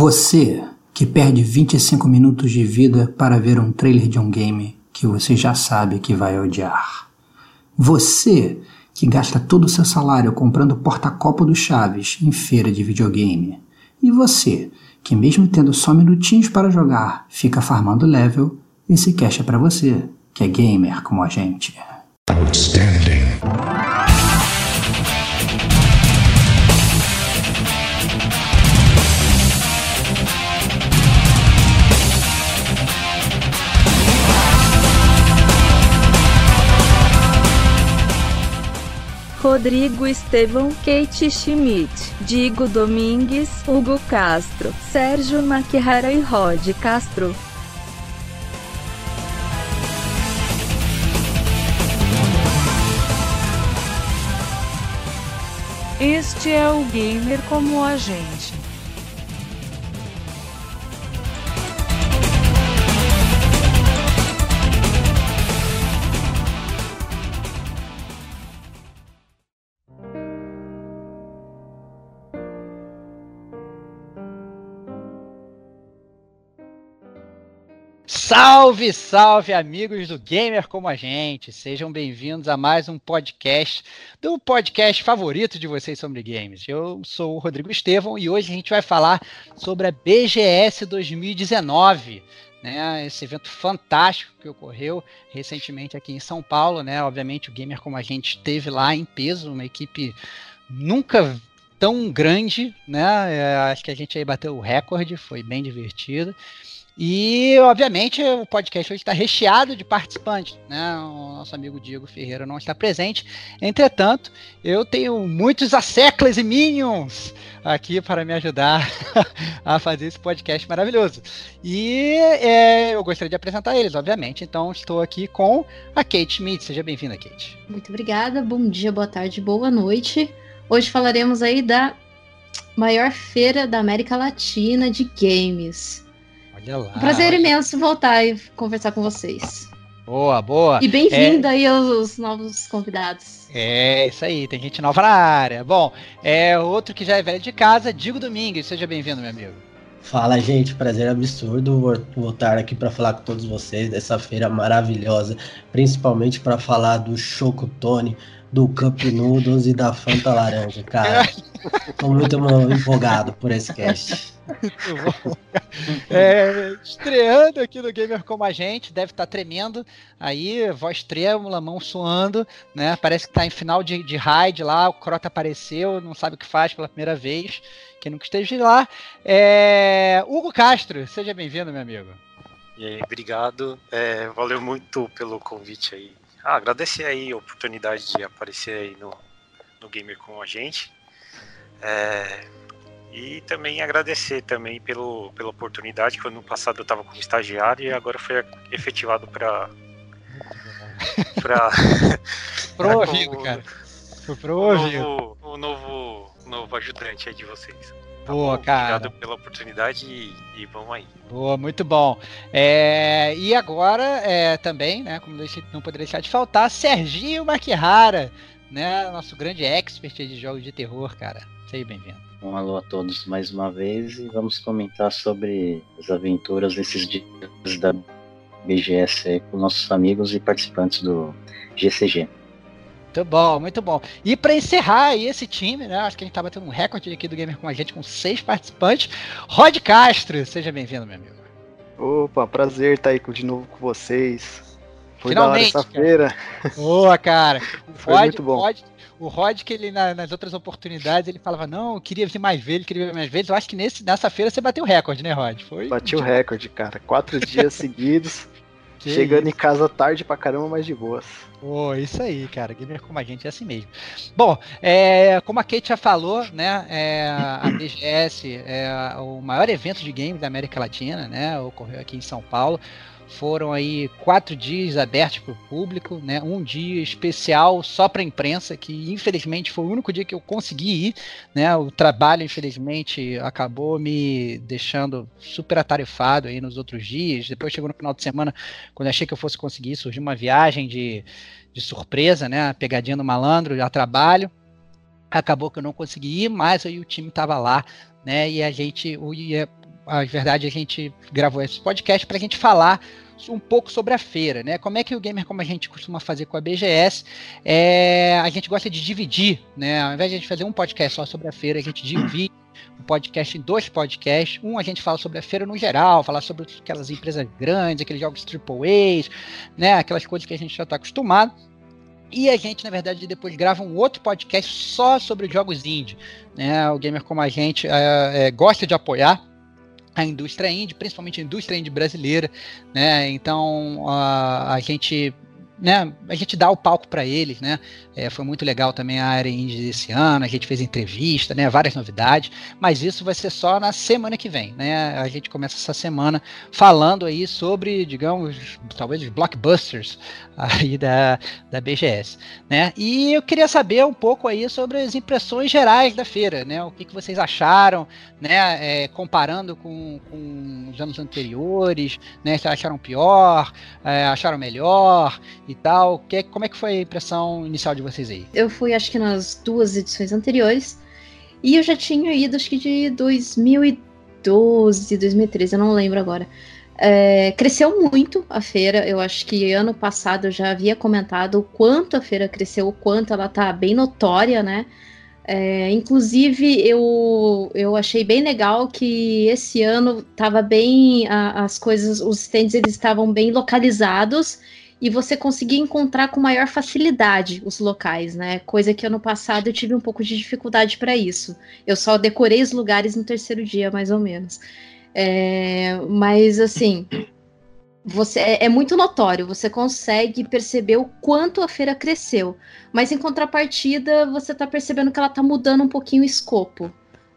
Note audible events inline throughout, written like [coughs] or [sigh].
Você que perde 25 minutos de vida para ver um trailer de um game que você já sabe que vai odiar. Você que gasta todo o seu salário comprando porta-copo do Chaves em feira de videogame. E você que mesmo tendo só minutinhos para jogar, fica farmando level, esse cash é para você, que é gamer como a gente. Outstanding. Rodrigo Estevão, Kate Schmidt, Digo Domingues, Hugo Castro, Sérgio Maquihara e Rod Castro. Este é o gamer como a gente. Salve, salve, amigos do Gamer como a gente. Sejam bem-vindos a mais um podcast do podcast favorito de vocês sobre games. Eu sou o Rodrigo Estevão e hoje a gente vai falar sobre a BGS 2019. Né, esse evento fantástico que ocorreu recentemente aqui em São Paulo, né? Obviamente o gamer como a gente esteve lá em peso, uma equipe nunca tão grande, né? É, acho que a gente aí bateu o recorde, foi bem divertido. E, obviamente, o podcast hoje está recheado de participantes. Né? O nosso amigo Diego Ferreira não está presente. Entretanto, eu tenho muitos asseclas e minions aqui para me ajudar [laughs] a fazer esse podcast maravilhoso. E é, eu gostaria de apresentar eles, obviamente. Então, estou aqui com a Kate Schmidt. Seja bem-vinda, Kate. Muito obrigada. Bom dia, boa tarde, boa noite. Hoje falaremos aí da maior feira da América Latina de games. Olha lá. Prazer imenso voltar e conversar com vocês. Boa, boa. E bem-vindo é... aí aos novos convidados. É, isso aí, tem gente nova na área. Bom, é outro que já é velho de casa, Digo Domingues, seja bem-vindo, meu amigo. Fala, gente, prazer absurdo voltar aqui para falar com todos vocês dessa feira maravilhosa, principalmente para falar do Chocotone, do Cup Noodles e da Fanta Laranja, cara. [laughs] Tô muito empolgado por esse cast. É, estreando aqui no Gamer Como a Gente, deve estar tá tremendo. Aí, voz trêmula, mão suando, né? Parece que tá em final de, de raid lá, o Crota apareceu, não sabe o que faz pela primeira vez. Quem nunca esteja lá. É... Hugo Castro, seja bem-vindo, meu amigo. E aí, obrigado. É, valeu muito pelo convite aí ah, agradecer aí a oportunidade de aparecer aí no, no Gamer com a gente. É, e também agradecer também pelo, pela oportunidade que ano passado eu estava como estagiário e agora foi efetivado para para promovido, cara. Foi promovido. O novo, o novo, novo ajudante aí de vocês. Tá Boa, cara. Obrigado pela oportunidade e, e, vamos aí. Boa, muito bom. É, e agora é, também, né, como não poderia deixar de faltar, Serginho Maquihara, né, nosso grande expert de jogos de terror, cara. Seja bem-vindo. Um alô a todos mais uma vez e vamos comentar sobre as aventuras desses dias da BGS com nossos amigos e participantes do GCG. Muito bom, muito bom. E para encerrar aí esse time, né? Acho que a gente tá batendo um recorde aqui do Gamer com a gente, com seis participantes. Rod Castro, seja bem-vindo, meu amigo. Opa, prazer estar tá aí de novo com vocês. Foi Finalmente, da hora essa feira. Boa, cara. Foi Rod, muito bom. Rod, o Rod, que ele na, nas outras oportunidades, ele falava, não, eu queria ver mais vezes, queria ver mais vezes. Eu acho que nesse, nessa feira você bateu o recorde, né, Rod? Foi. Bati o recorde, cara. Quatro [laughs] dias seguidos. Que chegando isso. em casa tarde pra caramba, mas de boas. Pô, isso aí, cara. Gamer como a gente é assim mesmo. Bom, é, como a Kate já falou, né? É, a [clears throat] BGS é o maior evento de games da América Latina, né? Ocorreu aqui em São Paulo. Foram aí quatro dias abertos para o público, né? Um dia especial só para a imprensa, que infelizmente foi o único dia que eu consegui ir, né? O trabalho, infelizmente, acabou me deixando super atarefado aí nos outros dias. Depois chegou no final de semana, quando achei que eu fosse conseguir, surgiu uma viagem de, de surpresa, né? Pegadinha do malandro, a trabalho. Acabou que eu não consegui ir, mas aí o time estava lá, né? E a gente, a verdade, a gente gravou esse podcast para a gente falar um pouco sobre a feira, né? Como é que o gamer, como a gente costuma fazer com a BGS, é, a gente gosta de dividir, né? Ao invés de a gente fazer um podcast só sobre a feira, a gente divide o podcast em dois podcasts. Um a gente fala sobre a feira no geral, falar sobre aquelas empresas grandes, aqueles jogos AAA, né? Aquelas coisas que a gente já está acostumado. E a gente, na verdade, depois grava um outro podcast só sobre jogos indie. Né? O gamer como a gente é, é, gosta de apoiar a indústria indie, principalmente a indústria indie brasileira, né? Então a, a gente né, a gente dá o palco para eles, né? É, foi muito legal também a área indie esse ano, a gente fez entrevista, né? Várias novidades, mas isso vai ser só na semana que vem, né? A gente começa essa semana falando aí sobre, digamos, talvez os blockbusters aí da, da BGS, né? E eu queria saber um pouco aí sobre as impressões gerais da feira, né? O que, que vocês acharam, né? É, comparando com, com os anos anteriores, né? Acharam pior, é, acharam melhor e tal. Que, como é que foi a impressão inicial de vocês aí? Eu fui, acho que nas duas edições anteriores, e eu já tinha ido, acho que de 2012, 2013, eu não lembro agora. É, cresceu muito a feira. Eu acho que ano passado eu já havia comentado o quanto a feira cresceu, o quanto ela tá bem notória, né? É, inclusive, eu, eu achei bem legal que esse ano tava bem. A, as coisas, os stands eles estavam bem localizados e você conseguia encontrar com maior facilidade os locais, né? Coisa que ano passado eu tive um pouco de dificuldade para isso. Eu só decorei os lugares no terceiro dia, mais ou menos. É, mas assim, você é, é, muito notório, você consegue perceber o quanto a feira cresceu. Mas em contrapartida, você está percebendo que ela está mudando um pouquinho o escopo.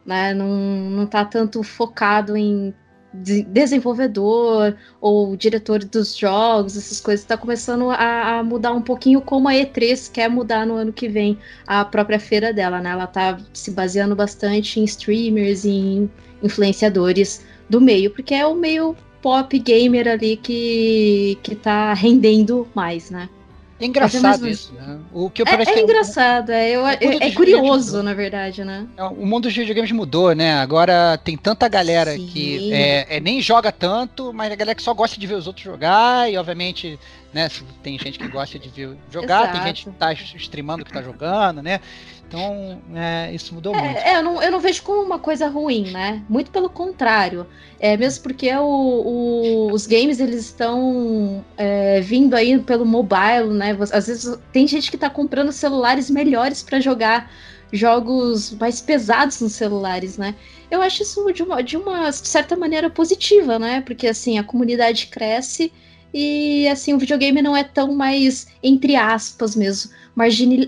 Né? Não, não tá tanto focado em desenvolvedor ou diretor dos jogos, essas coisas, está começando a, a, mudar um pouquinho como a E3 quer mudar no ano que vem a própria feira dela, né? Ela está se baseando bastante em streamers e em influenciadores do meio, porque é o meio pop gamer ali que, que tá rendendo mais, né? É engraçado isso, né? O que eu é, é, é engraçado, é, eu, é, é curioso, na verdade, né? É, o mundo dos videogames mudou, né? Agora tem tanta galera Sim. que é, é, nem joga tanto, mas a galera que só gosta de ver os outros jogar, e obviamente, né, tem gente que gosta de ver jogar, Exato. tem gente que tá streamando que tá jogando, né? Então, é, isso mudou é, muito. É, eu não, eu não vejo como uma coisa ruim, né? Muito pelo contrário. É, mesmo porque o, o, os games, eles estão é, vindo aí pelo mobile, né? Às vezes tem gente que está comprando celulares melhores para jogar jogos mais pesados nos celulares, né? Eu acho isso de uma, de uma certa maneira positiva, né? Porque, assim, a comunidade cresce e assim, o videogame não é tão mais, entre aspas mesmo,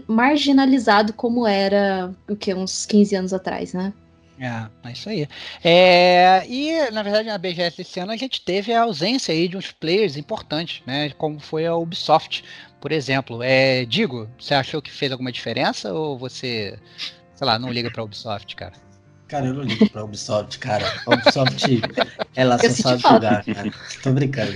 marginalizado como era o que uns 15 anos atrás, né? É, é isso aí. É, e, na verdade, na BGS esse ano a gente teve a ausência aí de uns players importantes, né? Como foi a Ubisoft, por exemplo. É, digo, você achou que fez alguma diferença ou você, sei lá, não liga pra Ubisoft, cara? Cara, eu não ligo pra Ubisoft, cara. A Ubisoft, [laughs] ela só sabe jogar, cara. Tô brincando.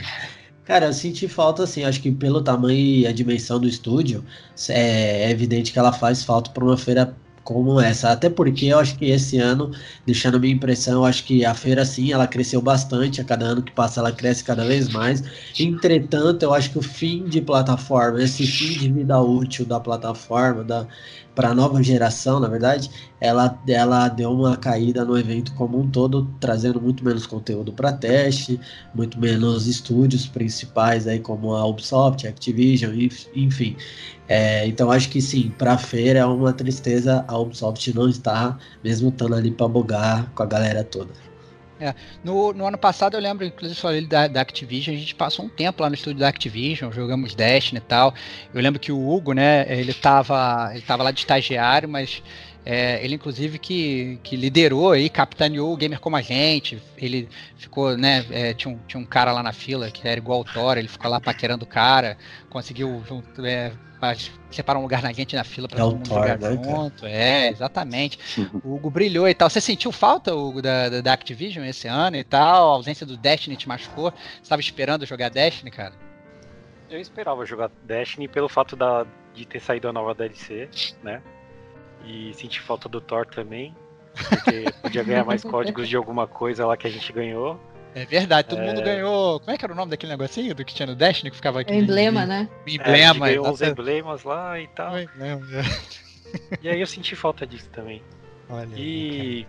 Cara, eu senti falta, assim, acho que pelo tamanho e a dimensão do estúdio, é, é evidente que ela faz falta para uma feira como essa. Até porque eu acho que esse ano, deixando a minha impressão, eu acho que a feira sim, ela cresceu bastante, a cada ano que passa ela cresce cada vez mais. Entretanto, eu acho que o fim de plataforma, esse fim de vida útil da plataforma, da, para a nova geração, na verdade, ela, ela deu uma caída no evento como um todo, trazendo muito menos conteúdo para teste, muito menos estúdios principais aí como a Ubisoft, Activision, enfim. É, então acho que sim, para a feira é uma tristeza a Ubisoft não estar, mesmo estando ali para bugar com a galera toda. É. No, no, ano passado eu lembro, inclusive falei da, da, Activision, a gente passou um tempo lá no estúdio da Activision, jogamos Destiny e tal. Eu lembro que o Hugo, né, ele tava, ele tava lá de estagiário, mas é, ele inclusive que, que liderou e capitaneou o gamer como a gente. Ele ficou, né, é, tinha, um, tinha um cara lá na fila que era igual o Thor, ele ficou lá paquerando o cara, conseguiu é, separar um lugar na gente na fila para é todo mundo Thor, jogar né, junto. Cara? É, exatamente. O Hugo brilhou e tal. Você sentiu falta, Hugo, da, da Activision esse ano e tal? A ausência do Destiny te machucou? Você estava esperando jogar Destiny, cara? Eu esperava jogar Destiny pelo fato da, de ter saído a nova DLC, né? E senti falta do Thor também. Porque podia ganhar mais [laughs] códigos de alguma coisa lá que a gente ganhou. É verdade, todo é... mundo ganhou. Como é que era o nome daquele negocinho do que tinha no Destiny que ficava aqui? emblema, né? Emblema. É, ganhou uns emblemas lá e tal. É, e aí eu senti falta disso também. Olha. E.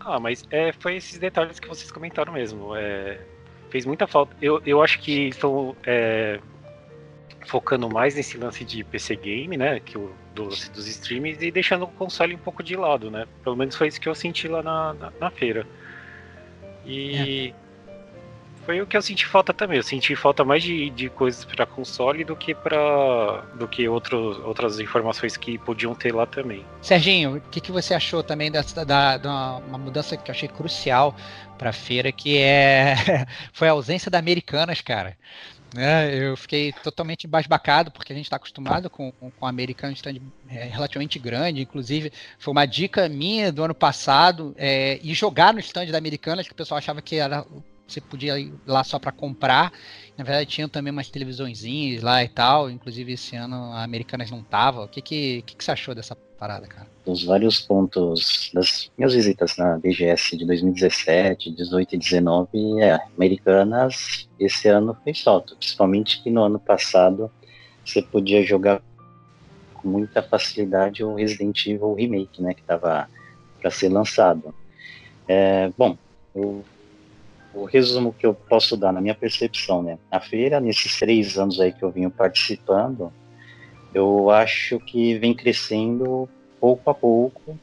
Ah, mas é, foi esses detalhes que vocês comentaram mesmo. É, fez muita falta. Eu, eu acho que estão é, focando mais nesse lance de PC game, né? Que o, do, dos streams e deixando o console um pouco de lado, né? Pelo menos foi isso que eu senti lá na, na, na feira. E é. foi o que eu senti falta também. Eu senti falta mais de, de coisas para console do que para do que outros, outras informações que podiam ter lá também. Serginho, o que, que você achou também dessa da, da uma mudança que eu achei crucial para a feira, que é [laughs] foi a ausência da Americanas, cara. Né? Eu fiquei totalmente embasbacado, porque a gente está acostumado com, com, com americano stand é, relativamente grande. Inclusive, foi uma dica minha do ano passado é, e jogar no stand da Americanas, que o pessoal achava que era você podia ir lá só para comprar. Na verdade, tinha também umas televisõezinhas lá e tal. Inclusive, esse ano a Americanas não tava. O que, que, que, que você achou dessa parada, cara? Dos vários pontos das minhas visitas na BGS de 2017, 18 e 19, é, Americanas esse ano fez falta. Principalmente que no ano passado você podia jogar com muita facilidade o Resident Evil Remake, né? Que tava para ser lançado. É, bom, eu o resumo que eu posso dar na minha percepção, né? A feira, nesses três anos aí que eu venho participando, eu acho que vem crescendo pouco a pouco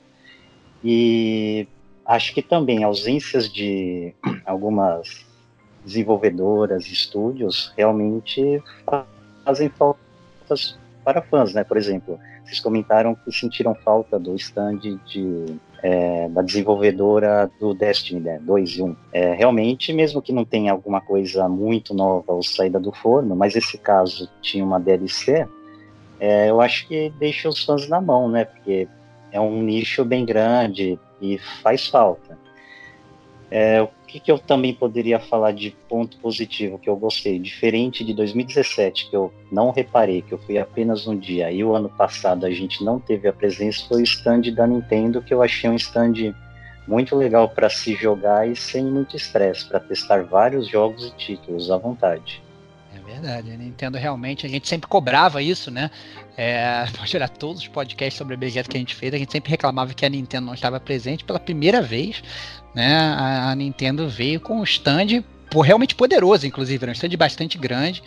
e acho que também ausências de algumas desenvolvedoras, estúdios, realmente fazem falta para fãs, né? Por exemplo, vocês comentaram que sentiram falta do stand de é, da desenvolvedora do Destiny né, 2 e 1. É, realmente, mesmo que não tenha alguma coisa muito nova ou saída do forno, mas esse caso tinha uma DLC, é, eu acho que deixa os fãs na mão, né? Porque é um nicho bem grande e faz falta. É, o que, que, eu também poderia falar de ponto positivo que eu gostei? Diferente de 2017, que eu não reparei, que eu fui apenas um dia, e o ano passado a gente não teve a presença, foi o stand da Nintendo, que eu achei um stand muito legal para se jogar e sem muito estresse, para testar vários jogos e títulos à vontade. Verdade, a Nintendo realmente, a gente sempre cobrava isso, né? É, [laughs] pode olhar todos os podcasts sobre a BGS que a gente fez, a gente sempre reclamava que a Nintendo não estava presente pela primeira vez né, a, a Nintendo veio com um stand realmente poderoso, inclusive, era um stand bastante grande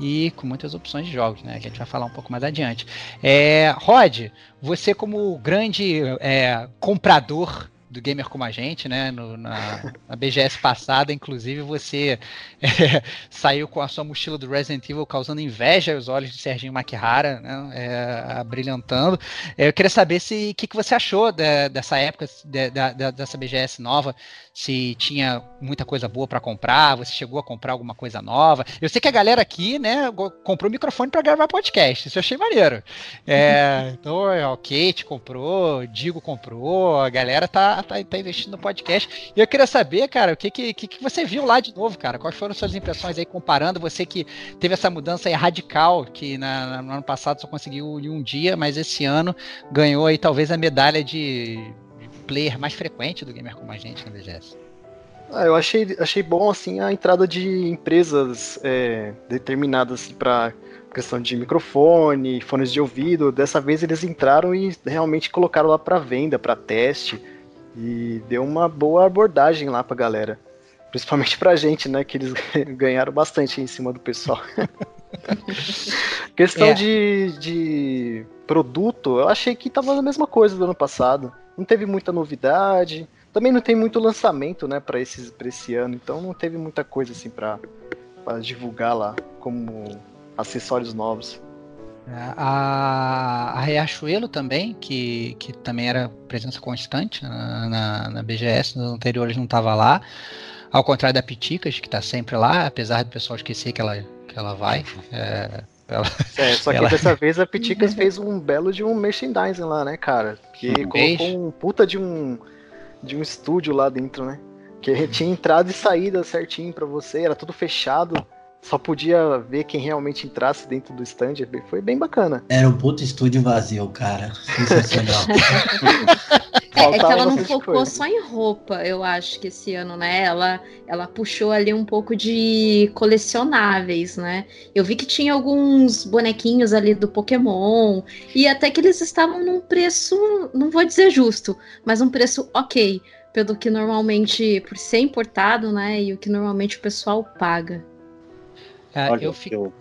e com muitas opções de jogos, né? A gente vai falar um pouco mais adiante. É, Rod, você como grande é, comprador do gamer como a gente, né? No, na, na, BGS passada, inclusive, você é, [laughs] saiu com a sua mochila do Resident Evil causando inveja aos olhos de Serginho Makihara, né? É, brilhantando. É, eu queria saber se o que, que você achou de, dessa época, de, de, dessa BGS nova, se tinha muita coisa boa para comprar, você chegou a comprar alguma coisa nova. Eu sei que a galera aqui, né, comprou microfone para gravar podcast, isso eu achei maneiro. É, [laughs] então, o Kate comprou, Digo comprou, a galera tá, tá, tá, investindo no podcast. E eu queria saber, cara, o que, que, que você viu lá de novo, cara? Quais foram suas impressões aí comparando? Você que teve essa mudança aí radical, que na, no ano passado só conseguiu em um dia, mas esse ano ganhou aí talvez a medalha de, player mais frequente do Gamer Como a Gente na BGS. Ah, eu achei, achei bom assim a entrada de empresas é, determinadas para questão de microfone, fones de ouvido. Dessa vez eles entraram e realmente colocaram lá para venda, para teste. E deu uma boa abordagem lá pra galera. Principalmente pra gente, né? Que eles [laughs] ganharam bastante em cima do pessoal. [laughs] Questão é. de, de produto, eu achei que tava a mesma coisa do ano passado. Não teve muita novidade. Também não tem muito lançamento, né, para esse, pra esse ano. Então não teve muita coisa assim pra, pra divulgar lá como acessórios novos. A, a Riachuelo também, que, que também era presença constante na, na, na BGS, nos anteriores não estava lá. Ao contrário da Piticas, que está sempre lá, apesar do pessoal esquecer que ela, que ela vai. É, ela, é, só que ela... dessa [laughs] vez a Piticas fez um belo de um merchandising lá, né, cara? Que um colocou um puta de um, de um estúdio lá dentro, né? Que tinha entrada e saída certinho para você, era tudo fechado só podia ver quem realmente entrasse dentro do stand. Foi bem bacana. Era um puto estúdio vazio, cara. Sensacional. [laughs] É, é, que ela não focou coisa. só em roupa, eu acho que esse ano, né? Ela, ela puxou ali um pouco de colecionáveis, né? Eu vi que tinha alguns bonequinhos ali do Pokémon e até que eles estavam num preço, não vou dizer justo, mas um preço ok, pelo que normalmente, por ser importado, né? E o que normalmente o pessoal paga. É, Olha, eu fico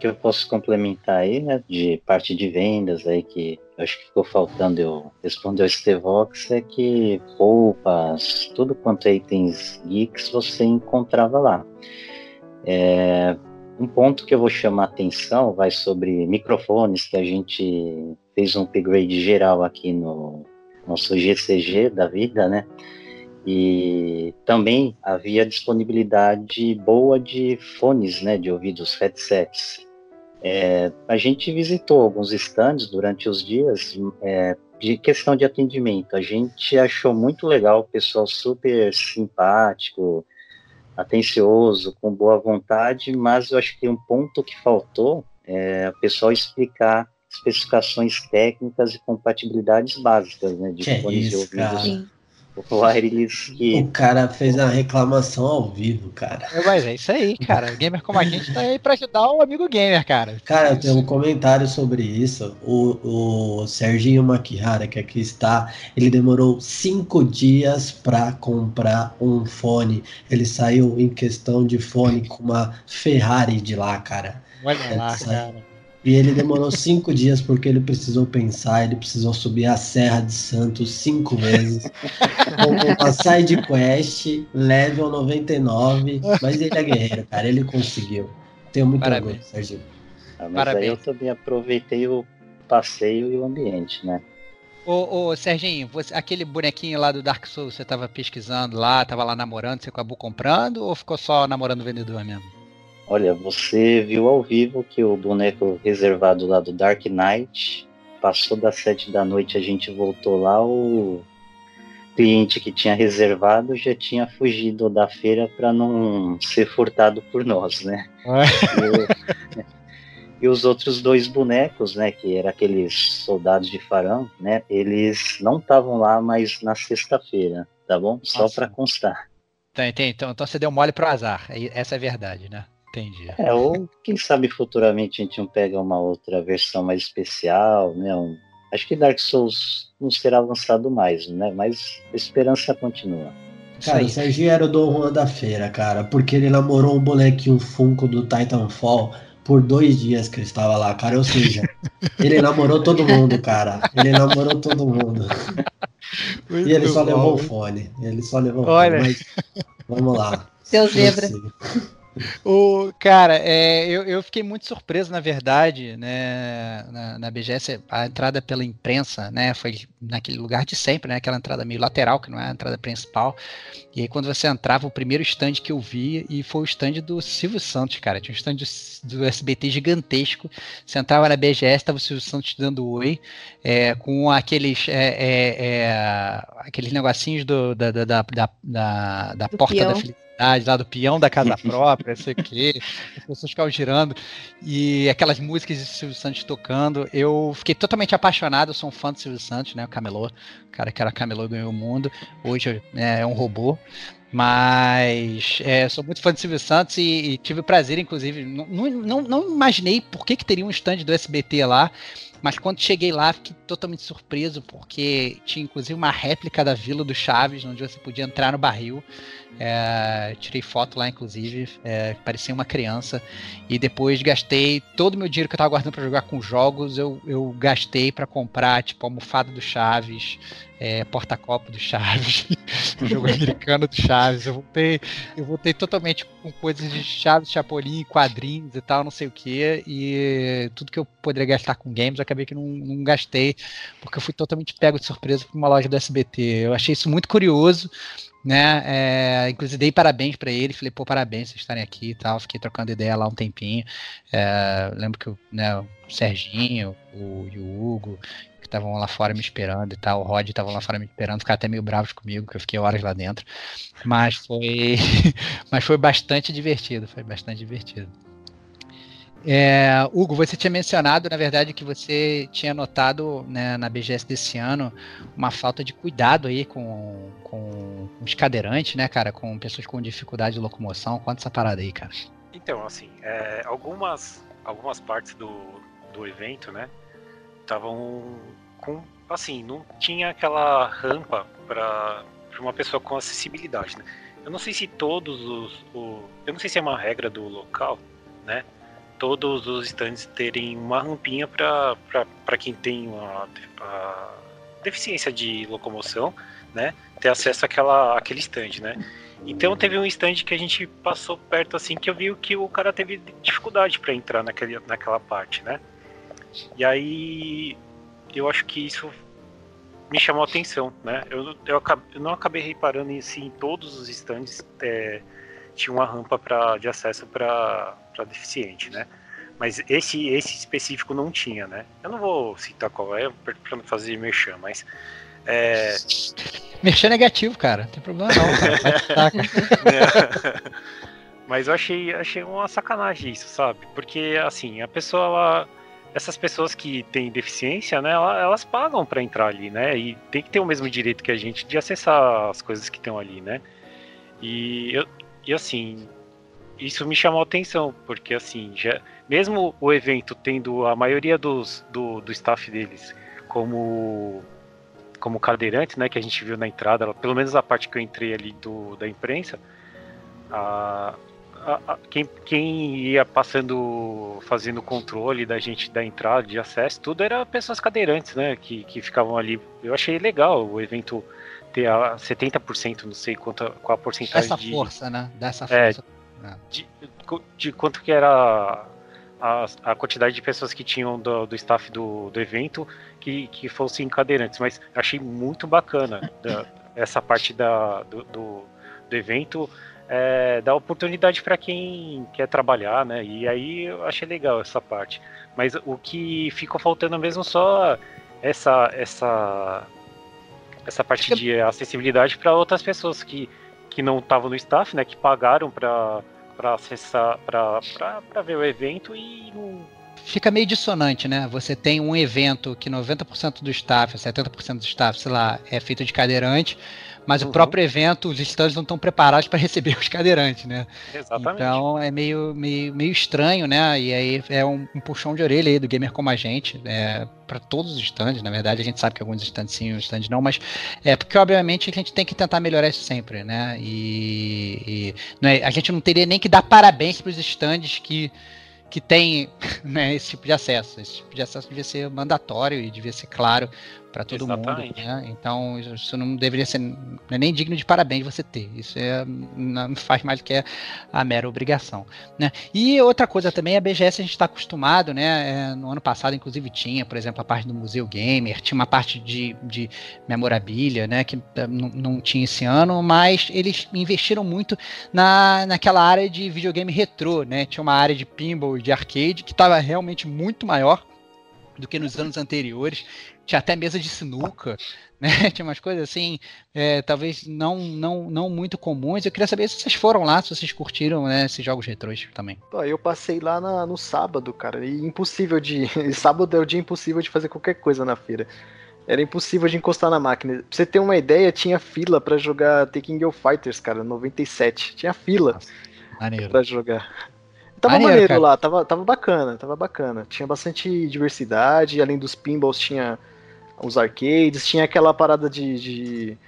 que eu posso complementar aí, né, de parte de vendas aí que acho que ficou faltando eu responder ao Stevox é que roupas, tudo quanto é itens geeks você encontrava lá. É, um ponto que eu vou chamar atenção vai sobre microfones, que a gente fez um upgrade geral aqui no nosso GCG da vida, né? E também havia disponibilidade boa de fones, né, de ouvidos, headsets. É, a gente visitou alguns stands durante os dias é, de questão de atendimento. A gente achou muito legal, o pessoal super simpático, atencioso, com boa vontade, mas eu acho que um ponto que faltou é o pessoal explicar especificações técnicas e compatibilidades básicas né, de que fones isso, de ouvidos o wireless que. O cara fez a reclamação ao vivo, cara. É, mas é isso aí, cara. [laughs] Gamer como a gente tá aí pra ajudar o amigo gamer, cara. Cara, eu tenho um comentário sobre isso. O, o Serginho Makihara, que aqui está, ele demorou cinco dias pra comprar um fone. Ele saiu em questão de fone com uma Ferrari de lá, cara. Olha lá, cara. E ele demorou cinco dias porque ele precisou pensar, ele precisou subir a Serra de Santos cinco vezes. com uma side quest, level 99. Mas ele é guerreiro, cara. Ele conseguiu. Tenho muito Parabéns. orgulho, Serginho. Ah, mas Parabéns. aí eu também aproveitei o passeio e o ambiente, né? Ô, ô Serginho, você, aquele bonequinho lá do Dark Souls, você tava pesquisando lá, tava lá namorando, você acabou comprando ou ficou só namorando o vendedor mesmo? Olha, você viu ao vivo que o boneco reservado lá do Dark Knight passou das sete da noite, a gente voltou lá, o cliente que tinha reservado já tinha fugido da feira para não ser furtado por nós, né? e, [laughs] e, os outros dois bonecos, né, que eram aqueles soldados de farão, né, eles não estavam lá mais na sexta-feira, tá bom? Só para constar. Tá, então, então você deu mole pro azar, essa é a verdade, né? Entendi. É, ou quem sabe futuramente a gente não pega uma outra versão mais especial, né? Um, acho que Dark Souls não será lançado mais, né? Mas a esperança continua. Cara, o Serginho era o Dom Juan da feira, cara, porque ele namorou um bonequinho Funko do Titanfall por dois dias que ele estava lá, cara. Ou seja, [laughs] ele namorou todo mundo, cara. Ele namorou todo mundo. Muito e ele só bom. levou o fone. Ele só levou Olha. o fone. Mas vamos lá. Seu zebra. O, cara, é, eu, eu fiquei muito surpreso, na verdade, né, na, na BGS, a entrada pela imprensa, né, foi naquele lugar de sempre, né, aquela entrada meio lateral, que não é a entrada principal, e aí quando você entrava, o primeiro stand que eu vi, e foi o stand do Silvio Santos, cara, tinha um stand do, do SBT gigantesco, você entrava na BGS, tava o Silvio Santos dando oi, é, com aqueles, é, é, é aqueles negocinhos do, da, da, da, da, da porta da felicidade, lá do peão da casa [laughs] própria, sei o quê, as pessoas ficavam girando, e aquelas músicas de Silvio Santos tocando. Eu fiquei totalmente apaixonado, eu sou um fã do Silvio Santos, né? O Camelô, o cara que era Camelô ganhou o mundo, hoje né, é um robô. Mas é, sou muito fã de Silvio Santos e, e tive o prazer, inclusive, não, não, não imaginei por que, que teria um stand do SBT lá. Mas quando cheguei lá, fiquei totalmente surpreso, porque tinha inclusive uma réplica da Vila do Chaves, onde você podia entrar no barril. É, tirei foto lá, inclusive, é, parecia uma criança. E depois gastei todo o meu dinheiro que eu estava guardando para jogar com jogos, eu, eu gastei para comprar, tipo, almofada do Chaves, é, porta-copo do Chaves, [laughs] jogo americano do Chaves. Eu voltei, eu voltei totalmente com coisas de Chaves, Chapolin, quadrinhos e tal, não sei o que. E tudo que eu poderia gastar com games, eu acabei que não, não gastei, porque eu fui totalmente pego de surpresa por uma loja do SBT. Eu achei isso muito curioso né? É, inclusive dei parabéns para ele, falei, pô, parabéns por estarem aqui e tal. Fiquei trocando ideia lá um tempinho. É, lembro que né, o Serginho, o, e o Hugo, estavam lá fora me esperando e tal, o Rod estavam lá fora me esperando, ficaram até meio bravos comigo, que eu fiquei horas lá dentro. Mas foi, [laughs] mas foi bastante divertido, foi bastante divertido. É, Hugo, você tinha mencionado, na verdade, que você tinha notado né, na BGS desse ano uma falta de cuidado aí com, com os cadeirantes, né, cara? Com pessoas com dificuldade de locomoção. Conta essa parada aí, cara. Então, assim, é, algumas, algumas partes do, do evento, né, estavam com, assim, não tinha aquela rampa para uma pessoa com acessibilidade, né? Eu não sei se todos os, o, eu não sei se é uma regra do local, né? Todos os stands terem uma rampinha para quem tem uma deficiência de locomoção, né? Ter acesso àquela, àquele stand, né? Então teve um stand que a gente passou perto assim que eu vi que o cara teve dificuldade para entrar naquele, naquela parte, né? E aí eu acho que isso me chamou a atenção, né? Eu, eu, eu não acabei reparando em si em todos os stands é, tinha uma rampa pra, de acesso para deficiente, né? Mas esse, esse específico não tinha, né? Eu não vou citar qual é para não fazer merchan, mas é... Merchan negativo, cara. Não tem problema não, cara. é. [laughs] Mas eu achei, achei uma sacanagem isso, sabe? Porque, assim, a pessoa, ela, essas pessoas que têm deficiência, né, elas pagam para entrar ali, né? E tem que ter o mesmo direito que a gente de acessar as coisas que estão ali, né? E, eu, e assim, isso me chamou a atenção, porque assim, já, mesmo o evento tendo a maioria dos, do, do staff deles como como cadeirante, né, que a gente viu na entrada, pelo menos a parte que eu entrei ali do, da imprensa, a, a, a, quem, quem ia passando, fazendo o controle da gente da entrada, de acesso, tudo era pessoas cadeirantes, né, que, que ficavam ali. Eu achei legal o evento ter a 70%, não sei quanto, qual a porcentagem Dessa de... força, né, dessa é, força. É, de, de quanto que era a, a quantidade de pessoas que tinham do, do staff do, do evento que, que fossem cadeirantes, mas achei muito bacana da, essa parte da, do, do, do evento, é, dar oportunidade para quem quer trabalhar, né? E aí eu achei legal essa parte. Mas o que ficou faltando mesmo só essa essa essa parte de acessibilidade para outras pessoas que, que não estavam no staff, né? Que pagaram para para acessar, para ver o evento e não fica meio dissonante, né? Você tem um evento que 90% do staff, 70% do staff, sei lá, é feito de cadeirante, mas uhum. o próprio evento, os stands não estão preparados para receber os cadeirantes, né? Exatamente. Então é meio, meio, meio estranho, né? E aí é um, um puxão de orelha aí do gamer como a gente, é, para todos os stands, na verdade, a gente sabe que alguns stands sim, os stands não, mas é porque obviamente a gente tem que tentar melhorar isso sempre, né? E, e é, a gente não teria nem que dar parabéns para os stands que que tem [laughs] né, esse tipo de acesso. Esse tipo de acesso devia ser mandatório e devia ser claro para todo Exatamente. mundo. Né? Então, isso não deveria ser não é nem digno de parabéns você ter. Isso é, não faz mais do que a mera obrigação. Né? E outra coisa também, a BGS a gente está acostumado, né? É, no ano passado, inclusive, tinha, por exemplo, a parte do Museu Gamer, tinha uma parte de, de memorabilia, né? Que eh, não tinha esse ano, mas eles investiram muito na, naquela área de videogame retrô, né? Tinha uma área de pinball e de arcade que estava realmente muito maior do que nos anos anteriores tinha até mesa de sinuca, [laughs] né? Tinha umas coisas assim, é, talvez não, não, não muito comuns. Eu queria saber se vocês foram lá, se vocês curtiram né, esses jogos retrôs também. Eu passei lá na, no sábado, cara, e impossível de. [laughs] sábado é o dia impossível de fazer qualquer coisa na feira. Era impossível de encostar na máquina. Pra você ter uma ideia, tinha fila para jogar The King of Fighters, cara, 97. Tinha fila Nossa, pra jogar. Tava maneiro, maneiro lá, tava, tava bacana, tava bacana. Tinha bastante diversidade, além dos pinballs tinha os arcades, tinha aquela parada de. de...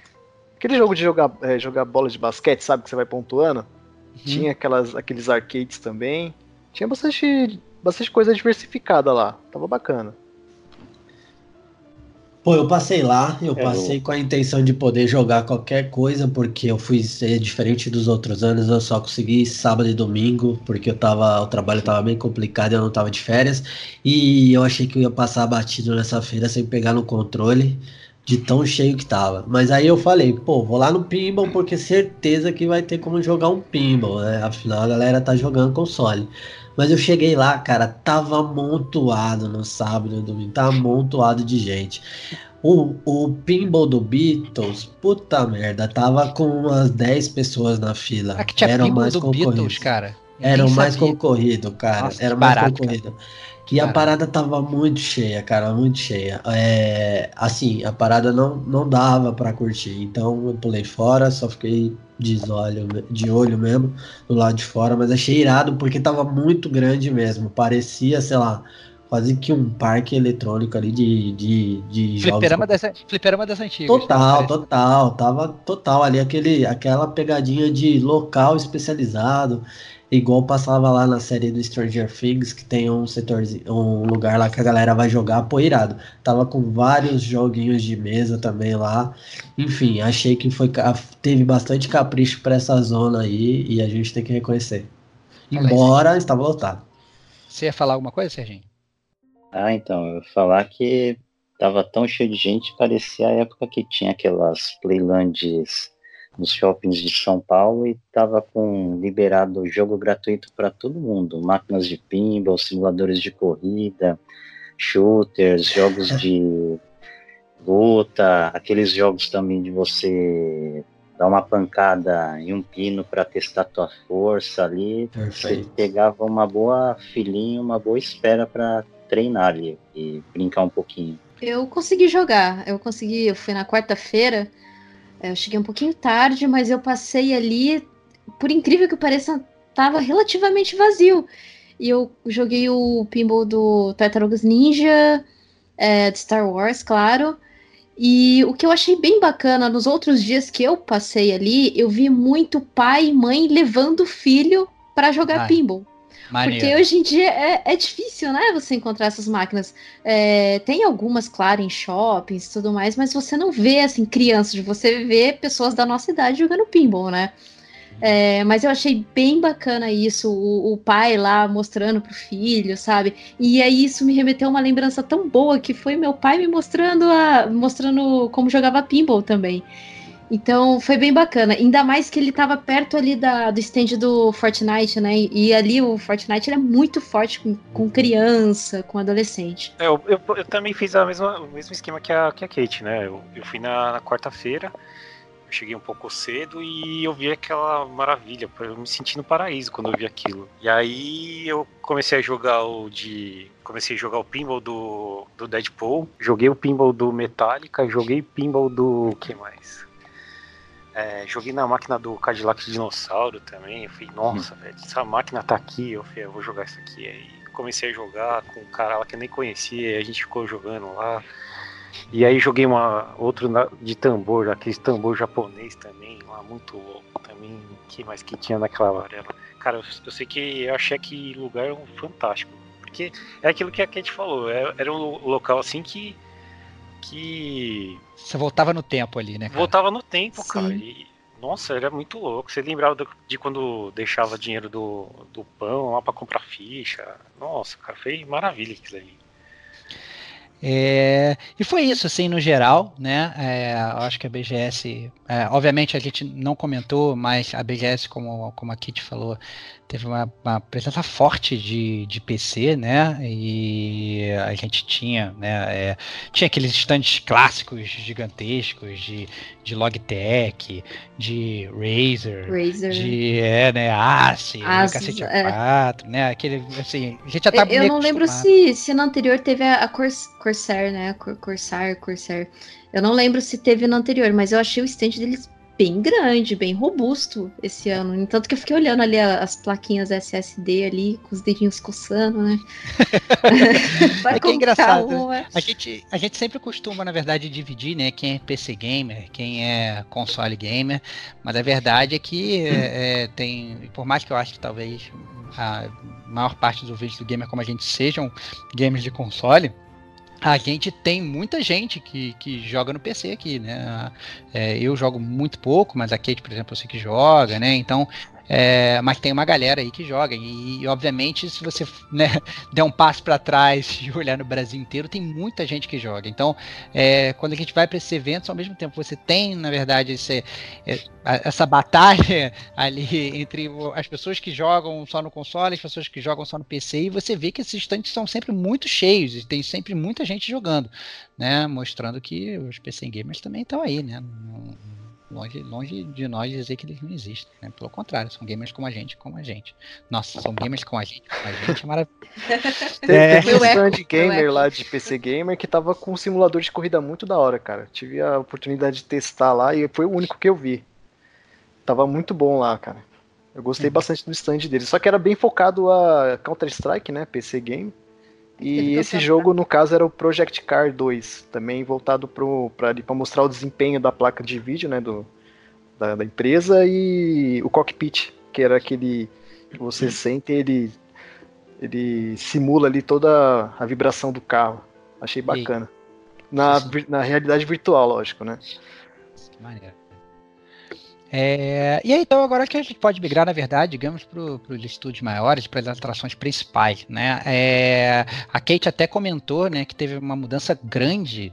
aquele jogo de jogar, é, jogar bola de basquete, sabe? Que você vai pontuando. Uhum. Tinha aquelas, aqueles arcades também. Tinha bastante, bastante coisa diversificada lá. Tava bacana. Pô, eu passei lá, eu é, passei eu... com a intenção de poder jogar qualquer coisa, porque eu fui ser diferente dos outros anos, eu só consegui sábado e domingo, porque eu tava, o trabalho tava bem complicado, eu não tava de férias, e eu achei que eu ia passar batido nessa feira sem pegar no controle de tão cheio que tava. Mas aí eu falei, pô, vou lá no pinball porque certeza que vai ter como jogar um pinball, né? Afinal a galera tá jogando console. Mas eu cheguei lá, cara, tava amontoado no sábado e no domingo, tava amontoado de gente. O, o pinball do Beatles, puta merda, tava com umas 10 pessoas na fila. Ah, que tinha Eram mais do Beatles, cara. Era o mais concorrido, cara. Nossa, era o mais barato, concorrido. Cara. E a parada tava muito cheia, cara, muito cheia. É, assim, a parada não, não dava para curtir. Então eu pulei fora, só fiquei de olho, de olho mesmo do lado de fora, mas achei irado porque tava muito grande mesmo. Parecia, sei lá, quase que um parque eletrônico ali de, de, de fliperama jogos. Dessa, fliperama das antigas. Total, total. Tava total ali aquele, aquela pegadinha de local especializado. Igual passava lá na série do Stranger Things, que tem um setor, um lugar lá que a galera vai jogar, pô, irado. Tava com vários joguinhos de mesa também lá. Enfim, achei que foi teve bastante capricho para essa zona aí e a gente tem que reconhecer. Embora estava lotado. Você ia falar alguma coisa, Serginho? Ah, então, eu ia falar que tava tão cheio de gente, parecia a época que tinha aquelas playlands nos shoppings de São Paulo e estava com liberado jogo gratuito para todo mundo, máquinas de pinball, simuladores de corrida, shooters, jogos de luta, aqueles jogos também de você dar uma pancada em um pino para testar tua força ali. Perfeito. Você pegava uma boa filinha, uma boa espera para treinar ali e brincar um pouquinho. Eu consegui jogar, eu consegui, eu fui na quarta-feira, é, eu cheguei um pouquinho tarde, mas eu passei ali, por incrível que pareça, tava relativamente vazio. E eu joguei o pinball do Tartarugas Ninja, é, de Star Wars, claro. E o que eu achei bem bacana, nos outros dias que eu passei ali, eu vi muito pai e mãe levando o filho para jogar Ai. pinball. Maneiro. Porque hoje em dia é, é, difícil, né, você encontrar essas máquinas. É, tem algumas, claro, em shoppings e tudo mais, mas você não vê, assim, crianças, você vê pessoas da nossa idade jogando pinball, né? É, mas eu achei bem bacana isso, o, o, pai lá mostrando pro filho, sabe? E aí isso me remeteu a uma lembrança tão boa que foi meu pai me mostrando a, mostrando como jogava pinball também. Então foi bem bacana. Ainda mais que ele estava perto ali da, do stand do Fortnite, né? E ali o Fortnite é muito forte com, com criança, com adolescente. É, eu, eu, eu, também fiz a mesma, o mesmo esquema que a, que a Kate, né? Eu, eu fui na, na quarta-feira, cheguei um pouco cedo e eu vi aquela maravilha. Eu me senti no paraíso quando eu vi aquilo. E aí eu comecei a jogar o de. Comecei a jogar o pinball do, do Deadpool, joguei o pinball do Metallica, joguei pinball do. que mais? É, joguei na máquina do Cadillac Dinossauro também. Eu falei, nossa, hum. velho, essa máquina tá aqui. Eu falei, eu vou jogar isso aqui. Aí comecei a jogar com um cara lá que eu nem conhecia. a gente ficou jogando lá. E aí joguei uma outro de tambor, aquele tambor japonês também, lá muito louco também. que mais que tinha naquela varela? Cara, eu, eu sei que eu achei que lugar um fantástico. Porque é aquilo que a Kate falou, é, era um local assim que que. Você voltava no tempo ali, né? Cara? Voltava no tempo, Sim. cara. E, nossa, era muito louco. Você lembrava de quando deixava dinheiro do, do pão lá para comprar ficha. Nossa, cara, foi maravilha aquilo ali. É, e foi isso, assim, no geral, né? É, acho que a BGS, é, obviamente a gente não comentou, mas a BGS, como, como a Kit falou, teve uma, uma, presença forte de, de PC, né? E a gente tinha, né? É, tinha aqueles estandes clássicos gigantescos de, de Logitech, de Razer, Razer. de é, né, Asus, cacete é. 4, né? Aquele, assim, a gente já tá Eu, eu não lembro se, se no anterior teve a, a Corsair, né? Corsair, Corsair. Eu não lembro se teve no anterior, mas eu achei o stand deles bem grande, bem robusto esse ano. Tanto que eu fiquei olhando ali as plaquinhas SSD ali, com os dedinhos coçando, né? [laughs] é que é engraçado. Uma. A gente, a gente sempre costuma, na verdade, dividir, né? Quem é PC gamer, quem é console gamer. Mas a verdade é que [laughs] é, é, tem, por mais que eu acho que talvez a maior parte dos vídeos do gamer como a gente sejam gamers de console, a gente tem muita gente que, que joga no PC aqui, né? É, eu jogo muito pouco, mas a Kate, por exemplo, eu sei que joga, né? Então é, mas tem uma galera aí que joga. E, obviamente, se você [laughs] né, der um passo para trás [laughs] e olhar no Brasil inteiro, tem muita gente que joga. Então, é, quando a gente vai para esses eventos, ao mesmo tempo você tem, na verdade, esse, é, essa batalha [laughs] ali entre as pessoas que jogam só no console, as pessoas que jogam só no PC, e você vê que esses estantes são sempre muito cheios, e tem sempre muita gente jogando, né? Mostrando que os PC gamers também estão aí, né? Longe, longe de nós dizer que eles não existem, né? Pelo contrário, são gamers como a gente, como a gente. Nossa, são gamers como a gente, como a gente, é maravilhoso. [laughs] é. Teve um stand gamer lá de PC Gamer que tava com um simulador de corrida muito da hora, cara. Tive a oportunidade de testar lá e foi o único que eu vi. Tava muito bom lá, cara. Eu gostei uhum. bastante do stand dele. Só que era bem focado a Counter-Strike, né? PC Game. E esse jogo, no caso, era o Project Car 2, também voltado para mostrar o desempenho da placa de vídeo né, do, da, da, empresa e o cockpit, que era aquele que você sente ele ele simula ali toda a vibração do carro. Achei bacana. Na, na realidade virtual, lógico, né? Que maneiro. É, e aí, então, agora que a gente pode migrar, na verdade, digamos, para os estúdios maiores, para as atrações principais, né? É, a Kate até comentou, né, que teve uma mudança grande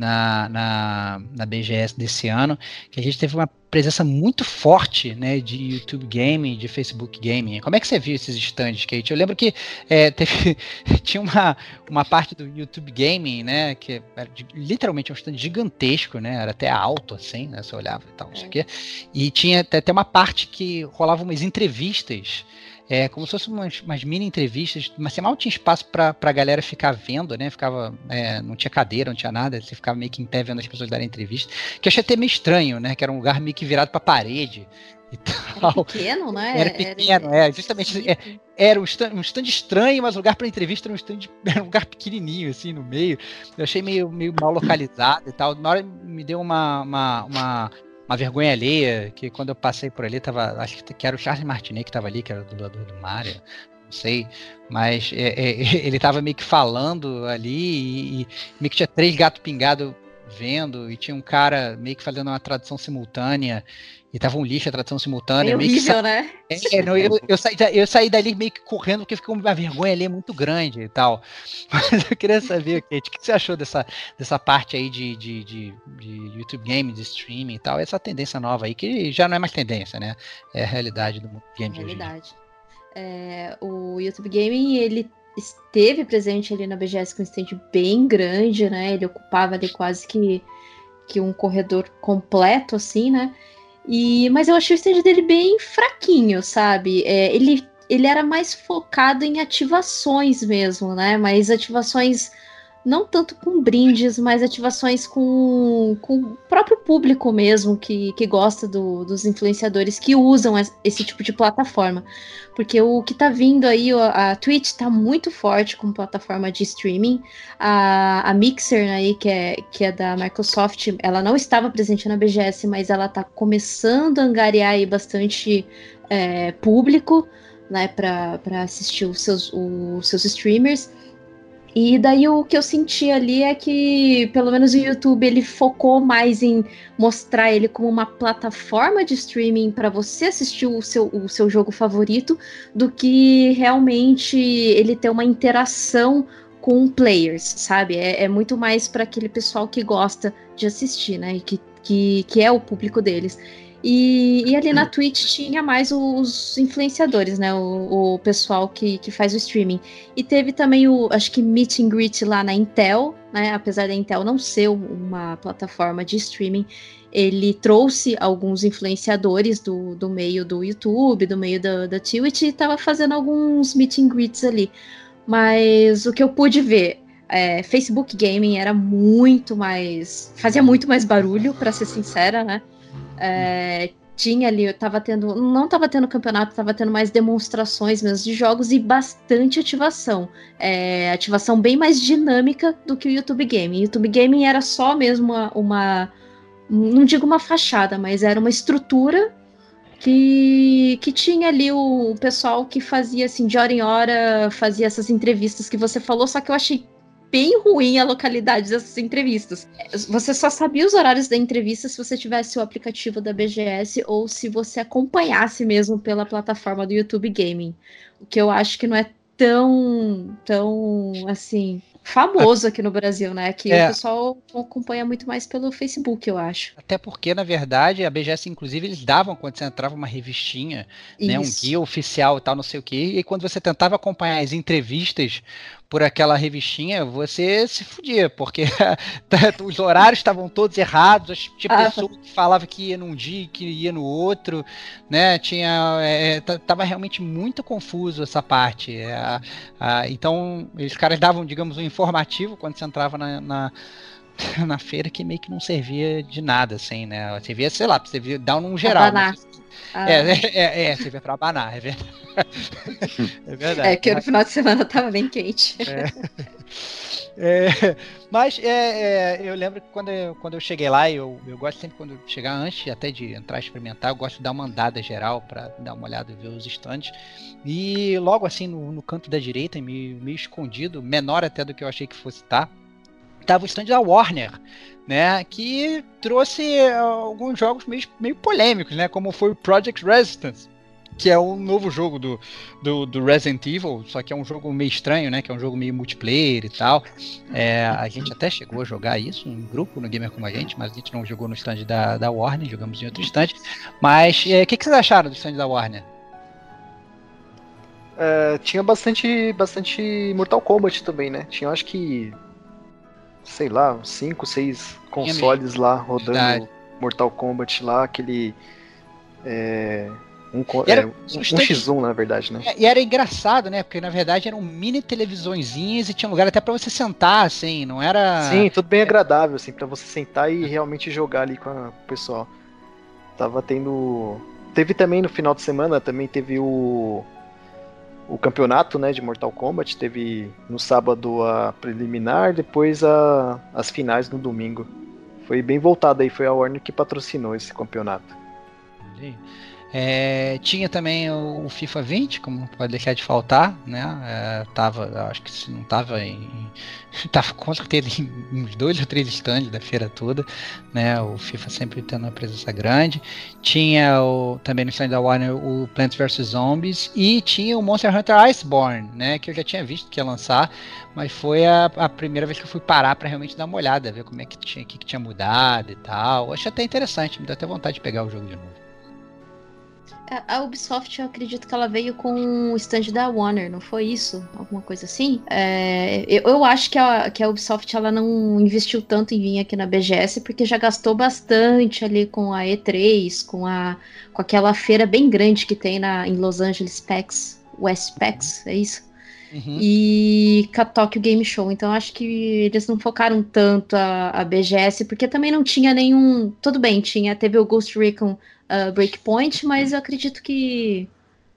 na, na, na BGS desse ano, que a gente teve uma presença muito forte né, de YouTube Gaming, de Facebook Gaming. Como é que você viu esses stands, Kate? Eu lembro que é, teve, [laughs] tinha uma, uma parte do YouTube Gaming, né, que era de, literalmente um stand gigantesco, né, era até alto assim, né, você olhava e tal, não sei o quê. E tinha até, até uma parte que rolava umas entrevistas é, como se fossem umas, umas, mini entrevistas, mas você mal tinha espaço para a galera ficar vendo, né? Ficava, é, não tinha cadeira, não tinha nada, você ficava meio que em pé vendo as pessoas darem entrevista, que eu achei até meio estranho, né? Que era um lugar meio que virado para a parede e tal. [laughs] Era pequeno, né? Era pequeno, era, é, justamente, é, era um stand, um stand estranho, mas o lugar para entrevista era um stand, [laughs] era um lugar pequenininho, assim, no meio. Eu achei meio, meio mal localizado e tal. Na hora me deu uma, uma, uma uma vergonha alheia, que quando eu passei por ali, tava, acho que era o Charles Martinet que estava ali, que era o dublador do Mario, não sei, mas é, é, [laughs] ele estava meio que falando ali e, e meio que tinha três gatos pingados vendo e tinha um cara meio que fazendo uma tradução simultânea e tava um lixo a tradução simultânea. É horrível, sa... né? É, não, eu, eu, saí, eu saí dali meio que correndo porque ficou uma vergonha ali muito grande e tal. [laughs] Mas eu queria saber, Kate, o que você achou dessa, dessa parte aí de, de, de, de YouTube Game, de streaming e tal, essa tendência nova aí, que já não é mais tendência, né? É a realidade do game é realidade. É, o YouTube Gaming, ele esteve presente ali na BGS com um stand bem grande, né? Ele ocupava ali quase que, que um corredor completo, assim, né? E, mas eu achei o stand dele bem fraquinho, sabe? É, ele, ele era mais focado em ativações mesmo, né? Mas ativações não tanto com brindes, mas ativações com, com o próprio público mesmo que, que gosta do, dos influenciadores que usam esse tipo de plataforma. Porque o que tá vindo aí, a Twitch tá muito forte como plataforma de streaming. A, a Mixer aí, que é, que é da Microsoft, ela não estava presente na BGS, mas ela tá começando a angariar aí bastante é, público, né, para assistir os seus, os seus streamers. E daí o que eu senti ali é que, pelo menos o YouTube, ele focou mais em mostrar ele como uma plataforma de streaming para você assistir o seu, o seu jogo favorito, do que realmente ele ter uma interação com players, sabe? É, é muito mais para aquele pessoal que gosta de assistir, né? E que, que, que é o público deles. E, e, ali na Twitch tinha mais os influenciadores, né? O, o, pessoal que, que faz o streaming. E teve também o, acho que meet and greet lá na Intel, né? Apesar da Intel não ser uma plataforma de streaming, ele trouxe alguns influenciadores do, do meio do YouTube, do meio da, da Twitch, e estava fazendo alguns meet and greets ali. Mas o que eu pude ver, é, Facebook Gaming era muito mais. fazia muito mais barulho, para ser sincera, né? É, tinha ali, eu tava tendo, não tava tendo campeonato, tava tendo mais demonstrações mesmo de jogos e bastante ativação. É, ativação bem mais dinâmica do que o YouTube Gaming. YouTube Gaming era só mesmo uma, uma, não digo uma fachada, mas era uma estrutura que, que tinha ali o, pessoal que fazia assim, de hora em hora, fazia essas entrevistas que você falou, só que eu achei bem ruim a localidade dessas entrevistas. Você só sabia os horários da entrevista se você tivesse o aplicativo da BGS ou se você acompanhasse mesmo pela plataforma do YouTube Gaming. O que eu acho que não é tão, tão assim, famoso aqui no Brasil, né? Que é. o pessoal acompanha muito mais pelo Facebook, eu acho. Até porque, na verdade, a BGS, inclusive, eles davam quando você entrava uma revistinha, né? Um guia oficial e tal, não sei o quê. E quando você tentava acompanhar as entrevistas por aquela revistinha, você se fudia, porque [laughs] os horários estavam todos errados, tinha ah. pessoa que falava que ia num dia e que ia no outro, né? Tinha. É, tava realmente muito confuso essa parte. É, então, os caras davam, digamos, um informativo quando você entrava na, na [laughs] na feira que meio que não servia de nada, assim, né? Servia, sei lá, você via dar um geral. Mas, ah. É, é, é, é, servia pra abanar, é verdade. [laughs] é verdade. É que no final de semana tava bem quente. É. [laughs] é mas é, é, eu lembro que quando eu, quando eu cheguei lá, eu, eu gosto sempre quando chegar antes até de entrar e experimentar, eu gosto de dar uma andada geral para dar uma olhada e ver os estandes. E logo assim no, no canto da direita, meio, meio escondido, menor até do que eu achei que fosse estar, tá, tava o stand da Warner, né, que trouxe alguns jogos meio, meio polêmicos, né, como foi o Project Resistance, que é um novo jogo do, do, do, Resident Evil, só que é um jogo meio estranho, né? Que é um jogo meio multiplayer e tal. É, a gente até chegou a jogar isso em grupo no Gamer Como a Gente, mas a gente não jogou no stand da, da Warner, jogamos em outro stand. Mas é, o é, que, que vocês acharam do stand da Warner? É, tinha bastante, bastante Mortal Kombat também, né? Tinha acho que sei lá, cinco, seis consoles lá rodando Verdade. Mortal Kombat lá, aquele. É, um, era, é, um, um X1, na verdade, né? E era engraçado, né? Porque na verdade eram mini televisõezinhas e tinha lugar até para você sentar, assim, não era. Sim, tudo bem agradável, assim, para você sentar e realmente jogar ali com o pessoal. Tava tendo. Teve também no final de semana, também teve o o campeonato né, de Mortal Kombat. Teve no sábado a preliminar, depois a, as finais no domingo. Foi bem voltado aí, foi a Warner que patrocinou esse campeonato. É, tinha também o, FIFA 20, como pode deixar de faltar, né? É, tava, acho que se não tava em, [laughs] tava com certeza em uns dois ou três stands da feira toda, né? O FIFA sempre tendo uma presença grande. Tinha o, também no stand da Warner o Plants vs Zombies e tinha o Monster Hunter Iceborne, né? Que eu já tinha visto que ia lançar, mas foi a, a primeira vez que eu fui parar para realmente dar uma olhada, ver como é que tinha, que, que tinha mudado e tal. Achei até interessante, me deu até vontade de pegar o jogo de novo. A Ubisoft, eu acredito que ela veio com o stand da Warner, não foi isso? Alguma coisa assim? É, eu, eu, acho que a, que a Ubisoft ela não investiu tanto em vir aqui na BGS, porque já gastou bastante ali com a E3, com, a, com aquela feira bem grande que tem na, em Los Angeles PAX, West PAX, é isso? Uhum. E Tokyo Game Show. Então acho que eles não focaram tanto a, a BGS, porque também não tinha nenhum. Tudo bem, tinha, teve o Ghost Recon uh, Breakpoint, mas eu acredito que,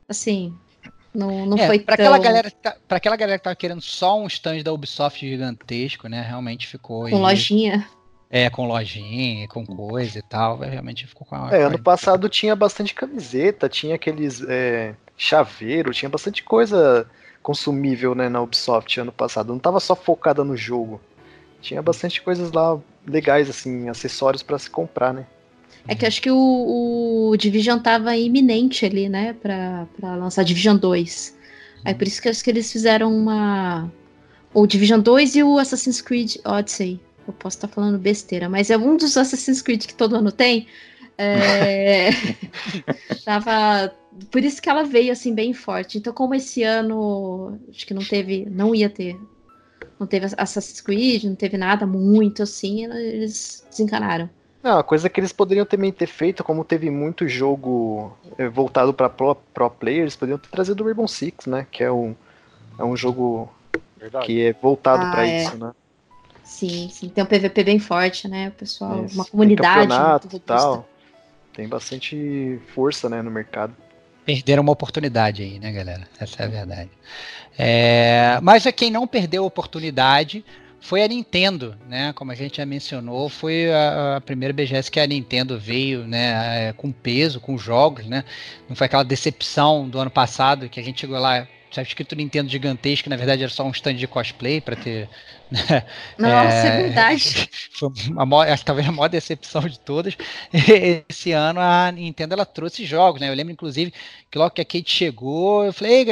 assim, não, não é, foi pra tão... Aquela galera, tá, pra aquela galera que tava querendo só um stand da Ubisoft gigantesco, né, realmente ficou... Com lojinha. É, com lojinha, com coisa e tal, realmente ficou com a... É, ano passado tinha bastante camiseta, tinha aqueles é, chaveiro, tinha bastante coisa consumível, né, na Ubisoft ano passado. Não tava só focada no jogo. Tinha bastante coisas lá legais, assim, acessórios para se comprar, né? É que acho que o, o Division tava iminente ali, né, pra, pra lançar Division 2. Aí por isso que acho que eles fizeram uma. O Division 2 e o Assassin's Creed Odyssey. Eu posso estar tá falando besteira, mas é um dos Assassin's Creed que todo ano tem. É... [laughs] tava. Por isso que ela veio assim bem forte. Então, como esse ano acho que não teve, não ia ter, não teve Assassin's Creed, não teve nada muito assim, eles desencanaram. Não, a coisa que eles poderiam também ter feito, como teve muito jogo eh, voltado para pro, pro players, poderiam ter trazido o Rainbow Six, né? Que é um, é um jogo Verdade. que é voltado ah, para é. isso, né? Sim, sim. Tem um PVP bem forte, né? O pessoal, isso. uma comunidade. Tem campeonato e tal. Tem bastante força, né, no mercado. Perderam uma oportunidade aí, né, galera? Essa é a verdade. É... Mas quem não perdeu a oportunidade foi a Nintendo, né? Como a gente já mencionou, foi a, a, primeira BGS que a Nintendo veio, né? É, com peso, com jogos, né? Não foi aquela decepção do ano passado que a gente chegou lá, tinha escrito Nintendo gigantesco, na verdade era só um stand de cosplay para ter. Né? [laughs] Nossa, é, é verdade. [laughs] Foi a maior, talvez a maior decepção de todas. [laughs] Esse ano a Nintendo ela trouxe jogos, né? Eu lembro inclusive que logo que a Kate chegou, eu falei,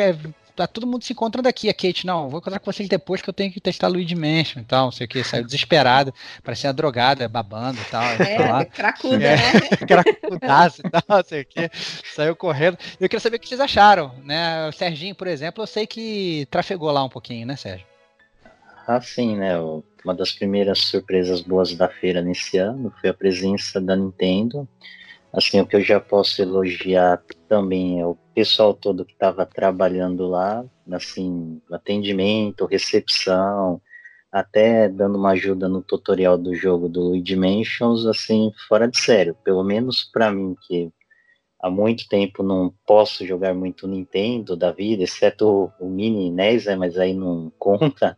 tá todo mundo se encontrando aqui. A Kate, não, vou encontrar com vocês depois que eu tenho que testar Luigi Mansion e tal, não sei o que. Saiu desesperada, parecia drogada, babando e tal. É, cracuda, é, né? [laughs] cracudaço e tal, não sei o que. Saiu correndo. Eu queria saber o que vocês acharam, né? O Serginho, por exemplo, eu sei que trafegou lá um pouquinho, né, Sérgio? Ah, sim, né? Uma das primeiras surpresas boas da feira nesse ano foi a presença da Nintendo. Assim, o que eu já posso elogiar também é o pessoal todo que estava trabalhando lá, assim, atendimento, recepção, até dando uma ajuda no tutorial do jogo do Dimensions, assim, fora de sério. Pelo menos para mim, que há muito tempo não posso jogar muito Nintendo da vida, exceto o Mini NES, né, mas aí não [laughs] conta.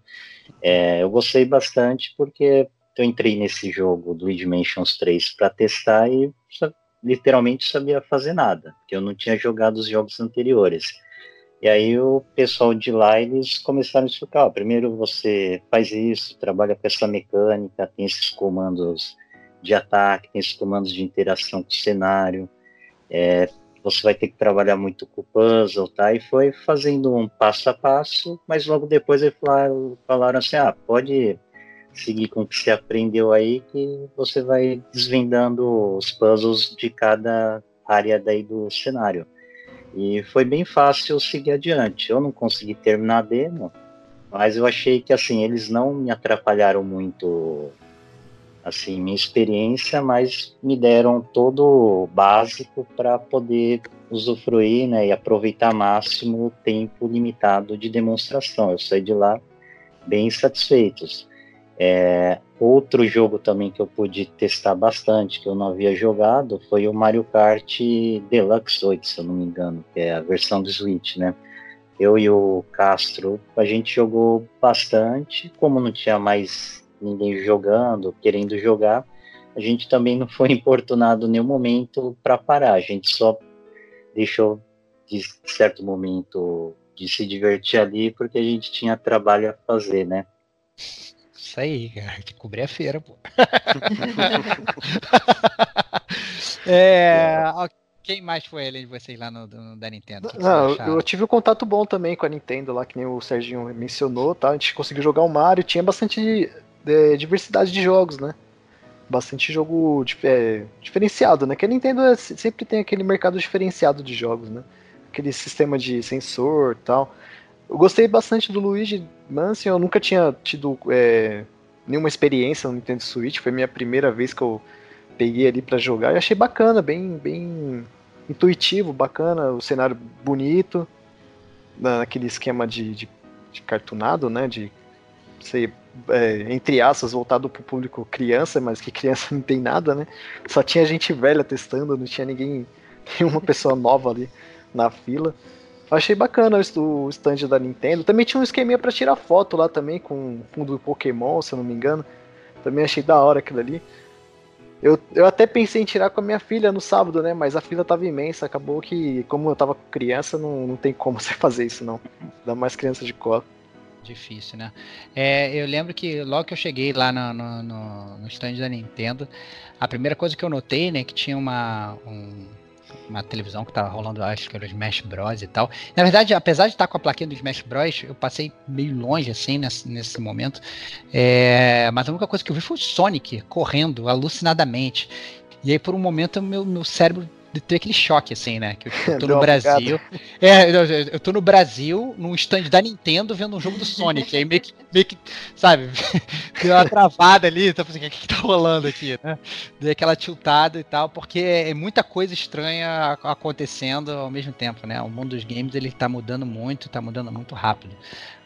É, eu gostei bastante porque eu entrei nesse jogo do Dimensions 3 para testar e literalmente sabia fazer nada, porque eu não tinha jogado os jogos anteriores. E aí o pessoal de lá, eles começaram a explicar, primeiro você faz isso, trabalha com essa mecânica, tem esses comandos de ataque, tem esses comandos de interação com o cenário, é, você vai ter que trabalhar muito com o puzzle, tá? E foi fazendo um passo a passo, mas logo depois eles falaram, falaram assim, ah, pode seguir com o que você aprendeu aí, que você vai desvendando os puzzles de cada área daí do cenário. E foi bem fácil seguir adiante. Eu não consegui terminar a demo, mas eu achei que assim, eles não me atrapalharam muito assim, minha experiência, mas me deram todo o básico para poder usufruir, né, e aproveitar máximo o tempo limitado de demonstração. Eu saí de lá bem satisfeitos. É, outro jogo também que eu pude testar bastante, que eu não havia jogado, foi o Mario Kart Deluxe 8, se eu não me engano, que é a versão do Switch, né? Eu e o Castro, a gente jogou bastante, como não tinha mais ninguém jogando, querendo jogar, a gente também não foi [laughs] importunado nenhum momento para parar, a gente só deixou de certo momento de se divertir ali porque a gente tinha trabalho a fazer, né? Isso aí, cara. Que cobrir a feira, pô. [laughs] é, quem mais foi além de vocês lá no, no da Nintendo? Não, eu tive um contato bom também com a Nintendo lá, que nem o Serginho mencionou, tá? A gente conseguiu jogar o Mario, tinha bastante é, diversidade de jogos, né? Bastante jogo é, diferenciado, né? Que a Nintendo é, sempre tem aquele mercado diferenciado de jogos, né? Aquele sistema de sensor e tal. Eu gostei bastante do Luigi Mansion, eu nunca tinha tido é, nenhuma experiência no Nintendo Switch, foi minha primeira vez que eu peguei ali para jogar e achei bacana, bem, bem intuitivo, bacana, o cenário bonito, naquele esquema de, de, de cartunado, né, de sei, é, entre aspas, voltado para o público criança, mas que criança [laughs] não tem nada, né? Só tinha gente velha testando, não tinha ninguém, nenhuma pessoa nova ali na fila. Achei bacana o stand da Nintendo. Também tinha um esqueminha para tirar foto lá também com fundo do Pokémon, se eu não me engano. Também achei da hora aquilo ali. Eu, eu até pensei em tirar com a minha filha no sábado, né? Mas a fila tava imensa. Acabou que, como eu tava criança, não, não tem como você [laughs] fazer isso, não. Dá mais criança de cola. Difícil, né? É, eu lembro que logo que eu cheguei lá no, no, no, no stand da Nintendo, a primeira coisa que eu notei, né, que tinha uma, um, uma televisão que tava rolando, acho que era o Smash Bros e tal. Na verdade, apesar de estar com a plaquinha do Smash Bros, eu passei meio longe, assim, nesse, nesse momento. É, mas a única coisa que eu vi foi o Sonic correndo alucinadamente. E aí, por um momento, meu, meu cérebro ter aquele choque, assim, né? Que eu, eu tô [laughs] no Brasil. É, eu, eu tô no Brasil, num stand da Nintendo, vendo um jogo do Sonic. aí meio que, meio que sabe, [laughs] deu uma travada ali, tá assim, o que, que tá rolando aqui, né? Dei aquela tiltada e tal, porque é muita coisa estranha acontecendo ao mesmo tempo, né? O mundo dos games ele tá mudando muito, tá mudando muito rápido.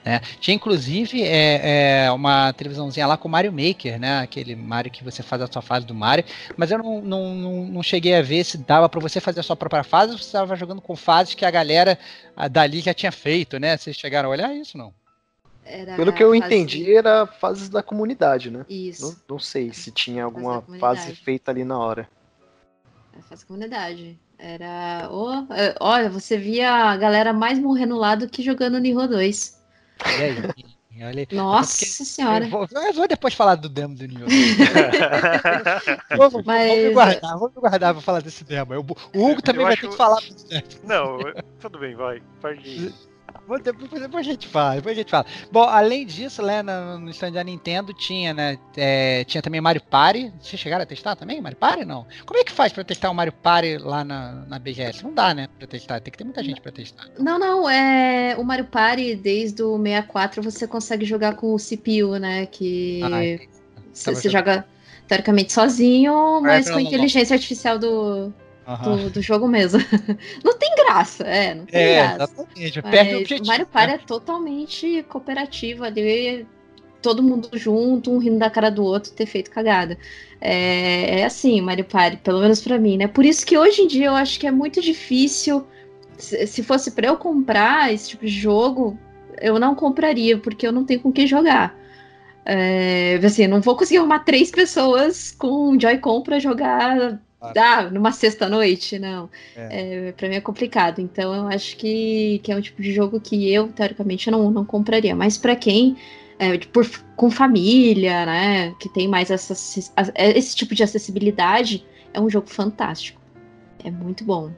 Né? Tinha inclusive é, é, uma televisãozinha lá com o Mario Maker, né? Aquele Mario que você faz a sua fase do Mario. Mas eu não, não, não, não cheguei a ver se dava para você fazer a sua própria fase ou se estava jogando com fases que a galera dali já tinha feito, né? Vocês chegaram a olhar isso não? Era Pelo que eu fase... entendi, era fases da comunidade, né? Isso. Não, não sei se tinha alguma fase, fase feita ali na hora. Era fase da comunidade. Era. Oh, olha, você via a galera mais morrendo lá do que jogando Nihon 2. E aí? Olha, Nossa senhora. Eu vou, eu vou, depois falar do demo do New [laughs] vou, Mas... vou me guardar, vou me guardar pra falar desse demo. Eu, o Hugo também eu vai acho... ter que falar. Não, tudo bem, vai. Pode ir. Depois, depois a gente fala, depois a gente fala. Bom, além disso, né, no, no stand da Nintendo tinha, né? É, tinha também Mario Party. Vocês chegaram a testar também? Mario Party? Não. Como é que faz pra testar o Mario Party lá na, na BGS? Não dá, né? Pra testar. Tem que ter muita gente pra testar. Não, não. É, o Mario Party, desde o 64, você consegue jogar com o CPU, né? Que ah, você, você joga teoricamente sozinho, mas com a inteligência artificial do, Uhum. Do, do, jogo mesmo. [laughs] não tem graça, é, não tem é, graça. Exatamente, perde o objetivo. Mario Party né? é totalmente cooperativo ali, todo mundo junto, um rindo da cara do outro, ter feito cagada. É, é assim, Mario Party, pelo menos para mim, né? Por isso que hoje em dia eu acho que é muito difícil. Se, se fosse para eu comprar esse tipo de jogo, eu não compraria, porque eu não tenho com quem jogar. É, assim, não vou conseguir arrumar três pessoas com um Joy-Con pra jogar ah, numa sexta-noite, não. É. É, pra mim é complicado. Então eu acho que, que é um tipo de jogo que eu, teoricamente, não, não compraria. Mas para quem. É, por, com família, né? Que tem mais essa, esse tipo de acessibilidade, é um jogo fantástico. É muito bom.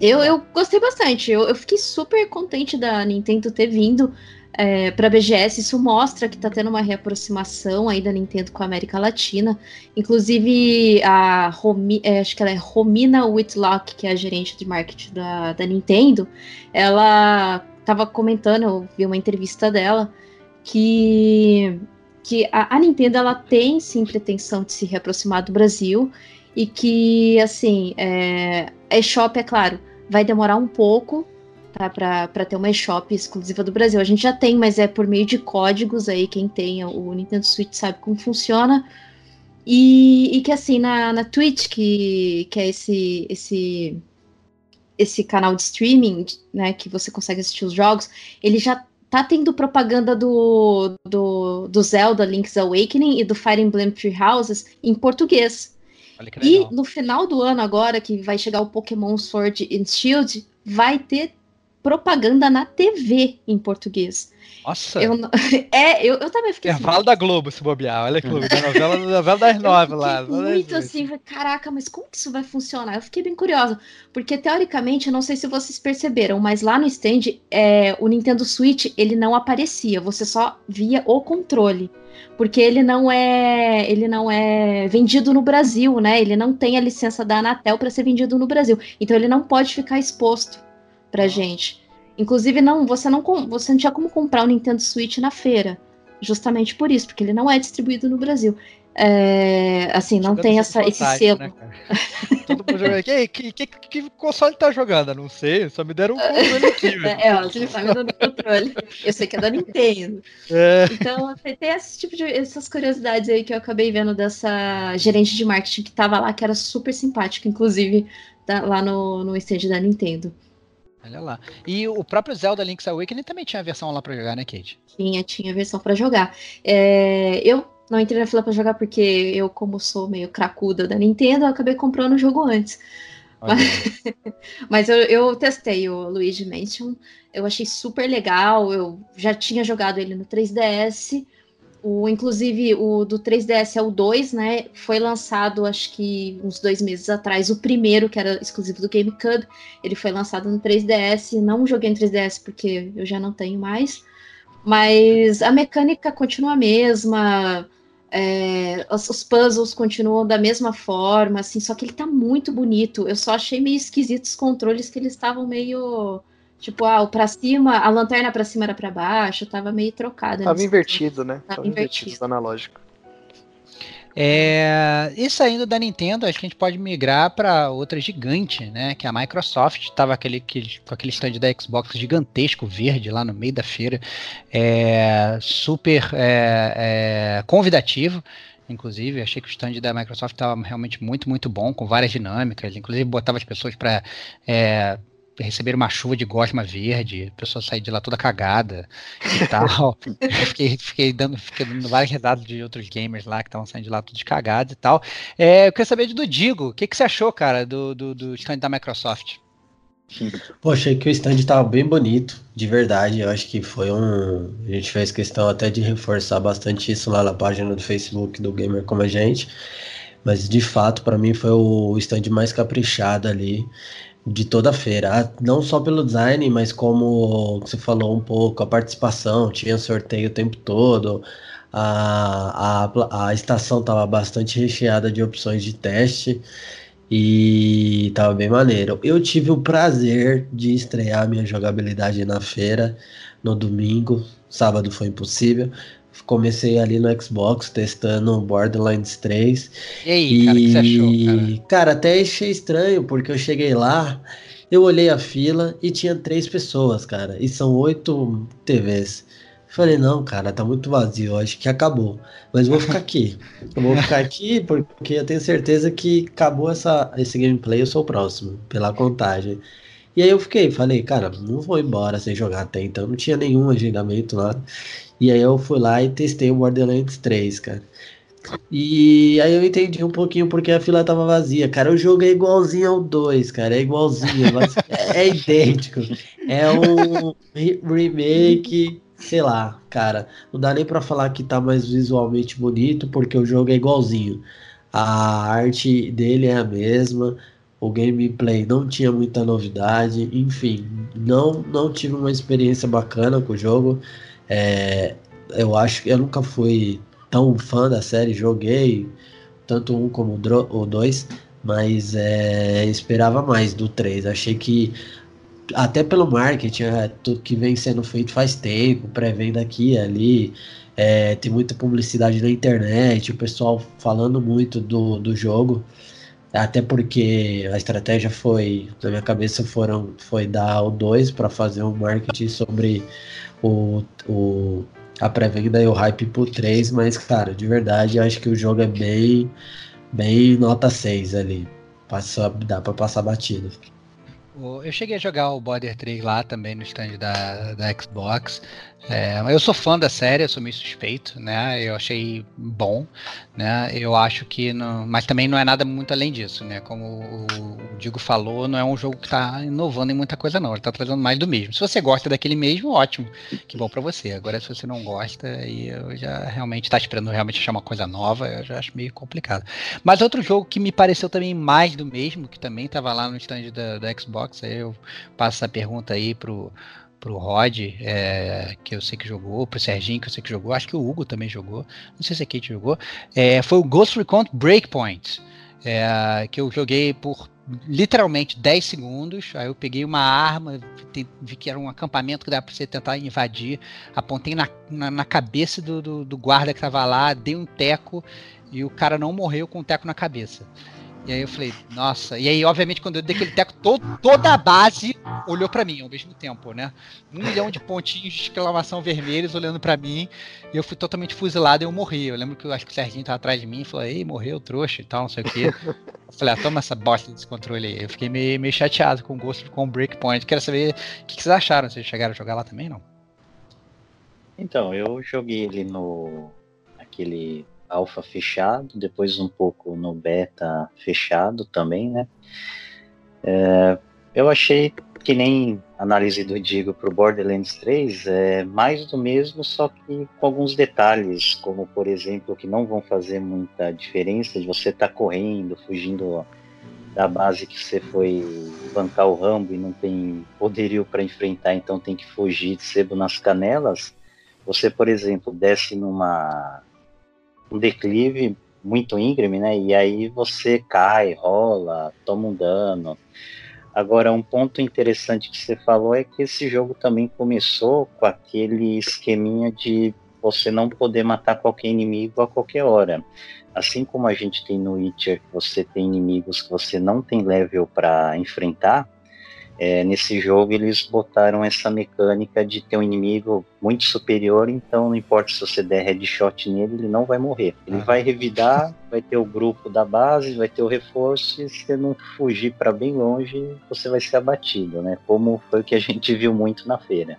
Eu, eu gostei bastante. Eu, eu fiquei super contente da Nintendo ter vindo é, para a BGS. Isso mostra que está tendo uma reaproximação aí da Nintendo com a América Latina. Inclusive, a Romi, é, acho que ela é Romina Whitlock, que é a gerente de marketing da, da Nintendo, ela estava comentando, eu vi uma entrevista dela, que, que a, a Nintendo ela tem sim pretensão de se reaproximar do Brasil e que, assim, é, eShop, é claro, vai demorar um pouco, tá? Para ter uma eShop exclusiva do Brasil. A gente já tem, mas é por meio de códigos aí, quem tem o Nintendo Switch sabe como funciona. E, e que assim, na, na Twitch, que, que é esse, esse, esse canal de streaming, né, que você consegue assistir os jogos, ele já tá tendo propaganda do, do, do Zelda Link's Awakening e do Fire Emblem Three Houses em português. E no final do ano agora, que vai chegar o Pokémon Sword and Shield, vai ter propaganda na TV em português. Nossa! Eu, [laughs] é, eu, eu também fiquei. Intervalo assim, da Globo, se bobear. Olha que Globo, da novela, novela das nove lá. Muito assim, caraca, mas como que isso vai funcionar? Eu fiquei bem curiosa. Porque, teoricamente, eu não sei se vocês perceberam, mas lá no stand, é, o Nintendo Switch, ele não aparecia. Você só via o controle. Porque ele não é ele não é vendido no Brasil, né? Ele não tem a licença da Anatel para ser vendido no Brasil. Então ele não pode ficar exposto pra gente. Inclusive, não, você não você não tinha como comprar o Nintendo Switch na feira. Justamente por isso, porque ele não é distribuído no Brasil. É, assim, não tem essa, esse selo. Né, [laughs] Todo mundo joga aqui. Que, que, que, console tá jogando? Não sei, só me deram um controle aqui. [laughs] é, ó, você tá me dando controle. Eu sei que é da Nintendo. É. Então, tem esse tipo de essas curiosidades aí que eu acabei vendo dessa gerente de marketing que tava lá, que era super simpática, inclusive, tá, lá no, no stand da Nintendo. Olha lá. E o próprio Zelda Link's Awakening também tinha a versão lá para jogar, né, Kate? Tinha, tinha a versão para jogar. É, eu não entrei na fila para jogar porque eu, como sou meio cracuda da Nintendo, eu acabei comprando o jogo antes. Mas, [laughs] mas eu, eu, testei o Luigi Mansion, eu achei super legal. Eu já tinha jogado ele no 3DS. O, inclusive, o do 3DS é o 2, né? Foi lançado, acho que uns dois meses atrás, o primeiro, que era exclusivo do GameCube. Ele foi lançado no 3DS. Não joguei no 3DS porque eu já não tenho mais. Mas a mecânica continua a mesma. É, os, os, puzzles continuam da mesma forma, assim, só que ele tá muito bonito. Eu só achei meio esquisito os controles que eles estavam meio Tipo, ah, o pra cima, a lanterna pra cima era pra baixo, tava meio trocada. Tava invertido, né? Tava, tava invertido. invertido analógico. É, e saindo da Nintendo, acho que a gente pode migrar para outra gigante, né? Que é a Microsoft. Tava aquele, aquele, com aquele stand da Xbox gigantesco, verde, lá no meio da feira. É, super é, é convidativo. Inclusive, achei que o stand da Microsoft estava realmente muito, muito bom, com várias dinâmicas. Inclusive, botava as pessoas para é, receber uma chuva de gosma verde, a pessoa sair de lá toda cagada e tal. [laughs] fiquei, fiquei, dando, fiquei dando várias redadas de outros gamers lá que estavam saindo de lá todos cagados e tal. É, eu queria saber do Digo, o que, que você achou, cara, do, do, do stand da Microsoft? Pô, achei que o stand estava bem bonito, de verdade. Eu acho que foi um. A gente fez questão até de reforçar bastante isso lá na página do Facebook do Gamer Como a Gente. Mas de fato, para mim, foi o stand mais caprichado ali de toda a feira, não só pelo design, mas como você falou um pouco, a participação, tinha sorteio o tempo todo, a, a, a estação estava bastante recheada de opções de teste e estava bem maneiro. Eu tive o prazer de estrear minha jogabilidade na feira no domingo, sábado foi impossível. Comecei ali no Xbox testando Borderlands 3. E aí, e... cara, o que você achou? Cara? cara, até achei estranho, porque eu cheguei lá, eu olhei a fila e tinha três pessoas, cara. E são oito TVs. Falei, não, cara, tá muito vazio, acho que acabou. Mas vou ficar aqui. Eu vou ficar aqui porque eu tenho certeza que acabou essa, esse gameplay, eu sou o próximo, pela contagem. E aí eu fiquei, falei, cara, não vou embora sem jogar até então, não tinha nenhum agendamento lá. E aí eu fui lá e testei o Borderlands 3, cara. E aí eu entendi um pouquinho porque a fila tava vazia. Cara, o jogo é igualzinho ao 2, cara. É igualzinho. [laughs] é, é idêntico. É um remake sei lá, cara, não dá nem para falar que tá mais visualmente bonito, porque o jogo é igualzinho. A arte dele é a mesma, o gameplay não tinha muita novidade, enfim, não não tive uma experiência bacana com o jogo. É, eu acho que eu nunca fui tão fã da série, joguei tanto um como o dois, mas é, esperava mais do 3. Achei que até pelo marketing, é, tudo que vem sendo feito faz tempo, pré-venda aqui e ali, é, tem muita publicidade na internet, o pessoal falando muito do, do jogo, até porque a estratégia foi, na minha cabeça, foram, foi dar o 2 para fazer um marketing sobre o, o, a pré-venda e o hype pro 3, mas, cara, de verdade, acho que o jogo é bem, bem nota 6 ali. Passa, dá para passar batido. Eu cheguei a jogar o Border 3 lá também no stand da, da Xbox. É, eu sou fã da série, eu sou meio suspeito, né? Eu achei bom, né? Eu acho que, não, mas também não é nada muito além disso, né? Como o, Digo falou, não é um jogo que está inovando em muita coisa não. Ele está trazendo mais do mesmo. Se você gosta daquele mesmo, ótimo, que bom para você. Agora, se você não gosta, aí eu já realmente está esperando realmente achar uma coisa nova, eu já acho meio complicado. Mas outro jogo que me pareceu também mais do mesmo, que também estava lá no stand da, da Xbox, aí eu passo essa pergunta aí pro pro Rod, é, que eu sei que jogou, pro Serginho, que eu sei que jogou, acho que o Hugo também jogou, não sei se a Kate jogou, é, foi o Ghost Recon Breakpoint, é, que eu joguei por literalmente 10 segundos. Aí eu peguei uma arma, vi que era um acampamento que dava pra você tentar invadir, apontei na, na, na cabeça do, do, do, guarda que tava lá, dei um teco e o cara não morreu com um teco na cabeça. E aí eu falei, nossa. E aí, obviamente, quando eu dei aquele teco, todo, toda a base olhou para mim ao mesmo tempo, né? Um milhão de pontinhos de exclamação vermelhos olhando para mim. E eu fui totalmente fuzilado e eu morri. Eu lembro que eu acho que o Serginho tava atrás de mim e falou, ei, morreu, trouxa e tal, não sei o quê. Eu falei, ah, toma essa bosta desse controle aí. Eu fiquei meio, meio chateado com o Ghost com o Breakpoint. Quero saber o que, que vocês acharam. Vocês chegaram a jogar lá também, não? Então, eu joguei ele no. aquele alfa fechado, depois um pouco no beta fechado também, né? É, eu achei que nem análise do Digo para o Borderlands 3 é mais do mesmo, só que com alguns detalhes, como por exemplo, que não vão fazer muita diferença de você estar tá correndo, fugindo da base que você foi bancar o rambo e não tem poderio para enfrentar, então tem que fugir de sebo nas canelas. Você, por exemplo, desce numa um declive muito íngreme, né? E aí você cai, rola, toma um dano. Agora, um ponto interessante que você falou é que esse jogo também começou com aquele esqueminha de você não poder matar qualquer inimigo a qualquer hora. Assim como a gente tem no Witcher, você tem inimigos que você não tem level para enfrentar, é, nesse jogo eles botaram essa mecânica de ter um inimigo muito superior, então não importa se você der headshot nele, ele não vai morrer. Ele ah. vai revidar, vai ter o grupo da base, vai ter o reforço, e se você não fugir para bem longe, você vai ser abatido, né? Como foi o que a gente viu muito na feira.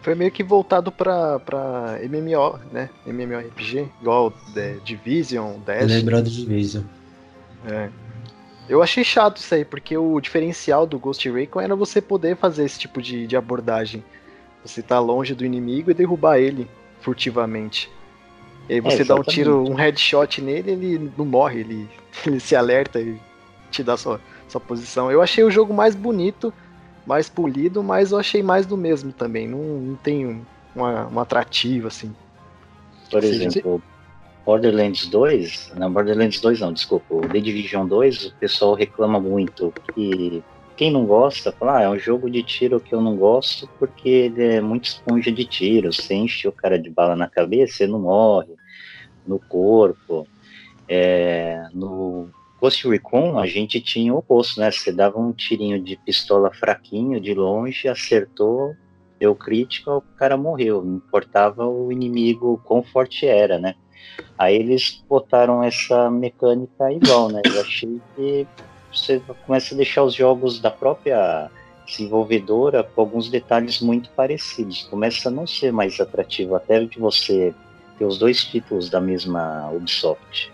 Foi meio que voltado pra, pra MMO, né? MMORPG, igual The Division, Dash. Lembrado de Division. É. Eu achei chato isso aí, porque o diferencial do Ghost Recon era você poder fazer esse tipo de, de abordagem. Você tá longe do inimigo e derrubar ele furtivamente. E aí você é, dá um tiro, um headshot nele, ele não morre, ele, [laughs] ele se alerta e te dá sua, sua posição. Eu achei o jogo mais bonito, mais polido, mas eu achei mais do mesmo também. Não, não tem uma, um atrativo, assim. Por exemplo, Borderlands 2, não, Borderlands 2 não, desculpa, o The Division 2, o pessoal reclama muito que quem não gosta, fala, ah, é um jogo de tiro que eu não gosto porque ele é muito esponja de tiro, você enche o cara de bala na cabeça, você não morre, no corpo. É, no Ghost Recon, a gente tinha o oposto, né? Você dava um tirinho de pistola fraquinho, de longe, acertou, deu crítica, o cara morreu. Não importava o inimigo quão forte era, né? Aí eles botaram essa mecânica igual, né? Eu achei que você começa a deixar os jogos da própria desenvolvedora com alguns detalhes muito parecidos. Começa a não ser mais atrativo até de você ter os dois títulos da mesma Ubisoft.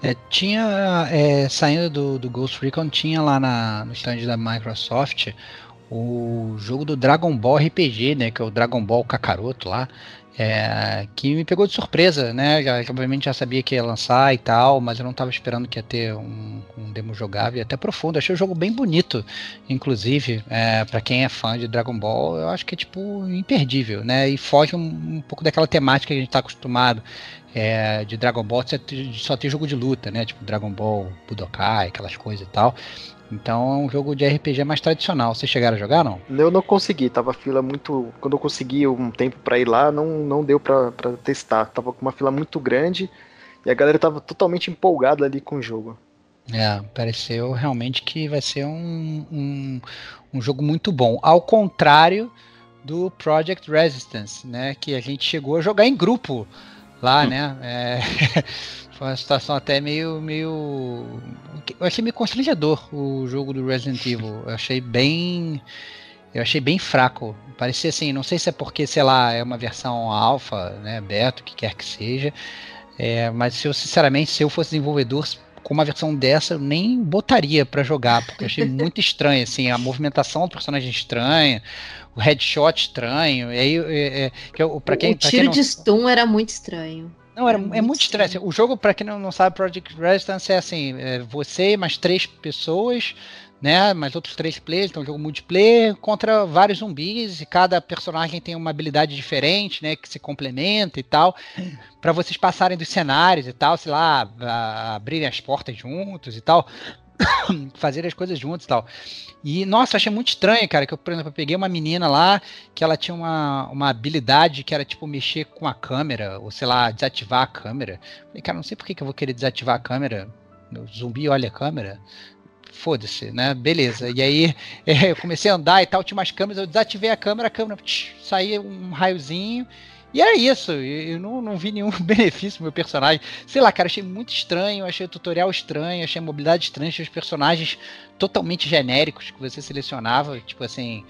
É, tinha, é, saindo do, do Ghost Recon, tinha lá na, no stand da Microsoft o jogo do Dragon Ball RPG, né, que é o Dragon Ball Kakaroto lá, é, que me pegou de surpresa, né? Já, obviamente já sabia que ia lançar e tal, mas eu não estava esperando que ia ter um, um, demo jogável e até profundo. Achei o jogo bem bonito, inclusive, é, para quem é fã de Dragon Ball, eu acho que é tipo imperdível, né? E foge um, um pouco daquela temática que a gente está acostumado é, de Dragon Ball, só ter jogo de luta, né? Tipo Dragon Ball, Budokai, aquelas coisas e tal. Então é um jogo de RPG mais tradicional. Vocês chegaram a jogar, não? Eu não consegui, tava fila muito. Quando eu consegui um tempo para ir lá, não, não deu para testar. Tava com uma fila muito grande e a galera tava totalmente empolgada ali com o jogo. É, pareceu realmente que vai ser um, um, um jogo muito bom. Ao contrário do Project Resistance, né? Que a gente chegou a jogar em grupo lá, hum. né? É, [laughs] foi uma situação até meio, meio. Eu achei meio constrangedor o jogo do Resident Evil. Eu achei bem. Eu achei bem fraco. Parecia assim, não sei se é porque, sei lá, é uma versão alfa, né, beta, o que quer que seja. É, mas se eu, sinceramente, se eu fosse desenvolvedor, com uma versão dessa, eu nem botaria para jogar, porque eu achei [laughs] muito estranho, assim, a movimentação do personagem estranha, o headshot estranho, e aí, é, é, que eu, pra quem, o tiro quem não... de stun era muito estranho. Não, era, é, muito, é muito estranho. O jogo, para quem não, não sabe, Project Resistance é assim, é você mais três pessoas, né, mais outros três players, então é um jogo multiplayer contra vários zumbis e cada personagem tem uma habilidade diferente, né, que se complementa e tal, para vocês passarem dos cenários e tal, sei lá, abrirem as portas juntos e tal. [coughs] fazer as coisas juntos e tal. E, nossa, achei muito estranho, cara, que eu, por exemplo, eu peguei uma menina lá que ela tinha uma, uma habilidade que era, tipo, mexer com a câmera, ou sei lá, desativar a câmera. Falei, cara, não sei por que, que eu vou querer desativar a câmera. O zumbi olha a câmera. Foda-se, né? Beleza. E aí é, [laughs] eu comecei a andar e tal, tinha umas câmeras, eu desativei a câmera, a câmera tch, saía um raiozinho e era isso, eu não, não vi nenhum [laughs] benefício pro meu personagem. Sei lá, cara, achei muito estranho, achei o tutorial estranho, achei a mobilidade estranha, achei os personagens totalmente genéricos que você selecionava, tipo assim,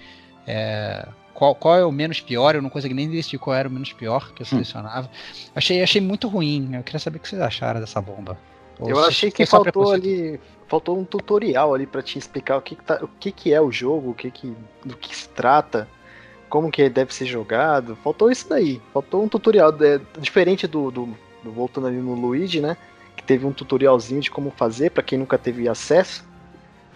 é, qual, qual é o menos pior, eu não consegui nem decidir qual era o menos pior que eu hum. selecionava. Hum. Achei, achei muito ruim, eu queria saber o que vocês acharam dessa bomba. Ou eu achei que faltou ali, faltou um tutorial ali para te explicar o que, que, tá, o que, que é o jogo, o que, que do que se trata como que deve ser jogado. Faltou isso daí. Faltou um tutorial. É, diferente do, do, do, Voltando ali no Luigi, né? Que teve um tutorialzinho de como fazer, para quem nunca teve acesso.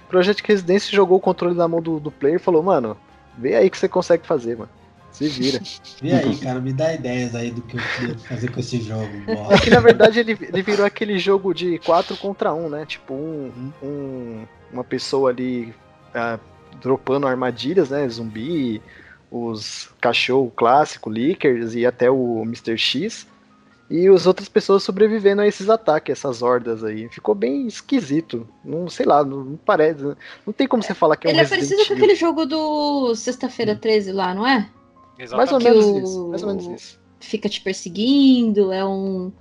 O Project Residência jogou o controle na mão do, do player e falou, mano, vê aí que você consegue fazer, mano. Se vira. [laughs] Vê aí, cara, me dá ideias aí do que eu queria fazer com esse jogo. É que na verdade ele, ele virou aquele jogo de 4 contra 1, né? Tipo, um, um uma pessoa ali uh, dropando armadilhas, né? Zumbi, os cachorro clássico, Lickers e até o Mr. X. E as outras pessoas sobrevivendo a esses ataques, essas hordas aí. Ficou bem esquisito. Não sei lá, não, não parece. Não tem como você falar que é um Ele é parecido com aquele jogo do Sexta-feira 13 lá, não é? Exatamente. Mais ou menos isso. Mais ou menos isso. Fica te perseguindo, é um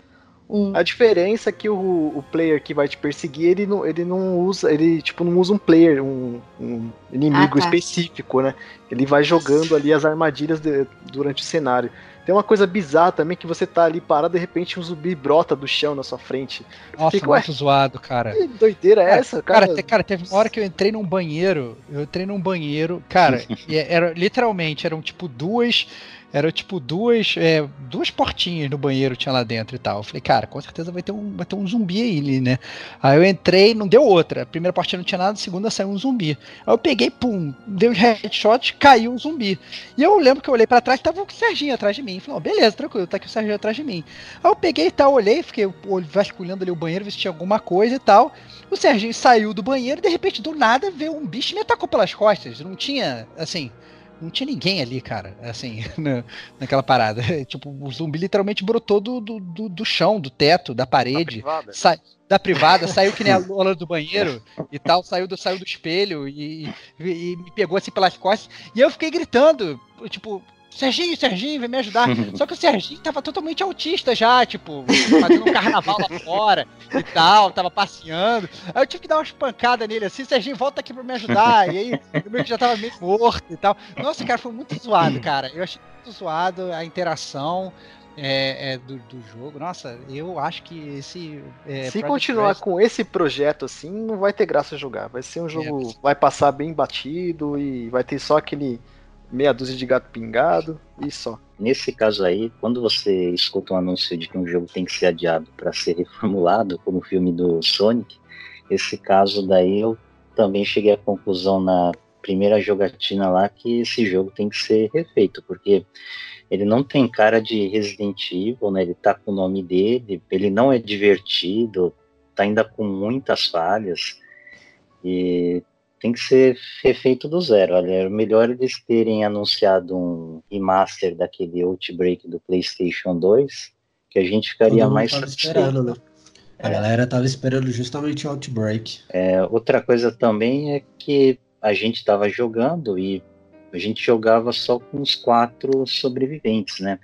um... A diferença é que o, o player que vai te perseguir, ele não, ele não usa, ele tipo não usa um player, um, um inimigo ah, tá. específico, né? Ele vai jogando ali as armadilhas de, durante o cenário. Tem uma coisa bizarra também que você tá ali parado, de repente um zumbi brota do chão na sua frente. Nossa, Fica, muito zoado, cara. Que doideira é essa, cara? Cara, te, cara, teve uma hora que eu entrei num banheiro, eu entrei num banheiro, cara, [laughs] era literalmente, eram tipo duas era tipo duas, é, duas portinhas no banheiro tinha lá dentro e tal. Eu falei, cara, com certeza vai ter um, vai ter um zumbi aí, né? Aí eu entrei, não deu outra. A primeira portinha não tinha nada, a segunda saiu um zumbi. Aí eu peguei, pum, dei um headshot, caiu um zumbi. E eu lembro que eu olhei para trás, tava o Serginho atrás de mim. Falei, oh, beleza, tranquilo, tá aqui o Serginho atrás de mim. Aí eu peguei e tal, olhei, fiquei vasculhando ali o banheiro, ver se tinha alguma coisa e tal. O Serginho saiu do banheiro e de repente, do nada, veio um bicho e me atacou pelas costas. Não tinha, assim, não tinha ninguém ali, cara, assim, [laughs] na, naquela parada. [laughs] tipo, o zumbi literalmente brotou do, do, do, do chão, do teto, da parede. Da privada. Sa da privada, saiu que nem a [laughs] Lola do banheiro e tal, saiu do, saiu do espelho e, e, e me pegou assim pelas costas. E eu fiquei gritando, tipo, Serginho, Serginho, vem me ajudar. [laughs] Só que o Serginho tava totalmente autista já, tipo, fazendo um carnaval lá fora e tal, tava passeando. Aí eu tive que dar umas pancadas nele assim, Serginho, volta aqui pra me ajudar. E aí, eu meio que já tava meio morto e tal. Nossa, cara, foi muito zoado, cara. Eu achei muito zoado a interação. É, é, do, do, jogo. Nossa, eu acho que esse. É, Se Project continuar com esse projeto assim, não vai ter graça jogar. Vai ser um jogo. É, vai passar bem batido e vai ter só aquele meia dúzia de gato pingado e só. Nesse caso aí, quando você escuta um anúncio de que um jogo tem que ser adiado para ser [laughs] reformulado, como o filme do Sonic, esse caso daí eu também cheguei à conclusão na primeira jogatina lá que esse jogo tem que ser refeito, porque ele não tem cara de Resident Evil, né? Ele tá com o nome dele, ele não é divertido, tá ainda com muitas falhas. E tem que ser feito do zero. Olha, é melhor eles terem anunciado um remaster daquele Outbreak do PlayStation 2, que a gente ficaria mais satisfeito. Né? A galera tava esperando justamente o Outbreak. É, outra coisa também é que a gente estava jogando e a gente jogava só com os quatro sobreviventes, né?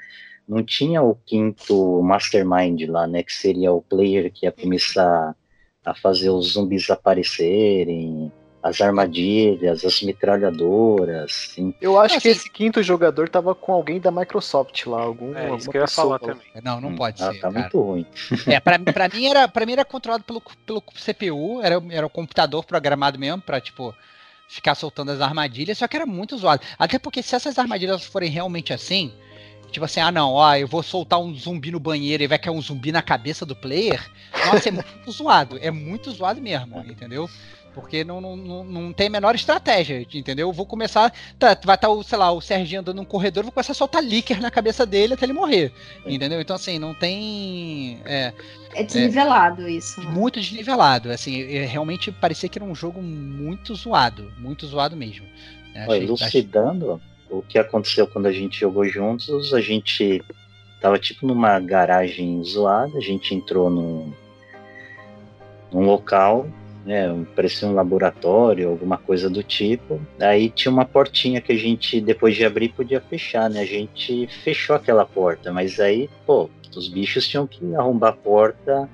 Não tinha o quinto Mastermind lá, né? Que seria o player que ia começar a fazer os zumbis aparecerem, as armadilhas, as metralhadoras. Sim. Eu acho que esse quinto jogador tava com alguém da Microsoft lá, algum. É, isso que eu ia falar também. Não, não hum, pode ah, ser. Tá cara. muito ruim. É, pra, pra, mim era, pra mim era controlado pelo, pelo CPU, era, era o computador programado mesmo pra, tipo, ficar soltando as armadilhas, só que era muito zoado. Até porque se essas armadilhas forem realmente assim, Tipo assim, ah não, ó, eu vou soltar um zumbi no banheiro e vai cair um zumbi na cabeça do player. Nossa, é muito [laughs] zoado. É muito zoado mesmo, entendeu? Porque não, não, não tem a menor estratégia, entendeu? vou começar. Tá, vai estar, tá o, sei lá, o Serginho andando num corredor, vou começar a soltar líquido na cabeça dele até ele morrer. Entendeu? Então, assim, não tem. É, é desnivelado é, isso. Né? Muito desnivelado. Assim, é, realmente parecia que era um jogo muito zoado. Muito zoado mesmo. É, achei, elucidando achei... o que aconteceu quando a gente jogou juntos, a gente tava tipo numa garagem zoada, a gente entrou num, num local né, parecia um laboratório, alguma coisa do tipo. Aí tinha uma portinha que a gente, depois de abrir, podia fechar, né? A gente fechou aquela porta, mas aí, pô, os bichos tinham que arrombar a porta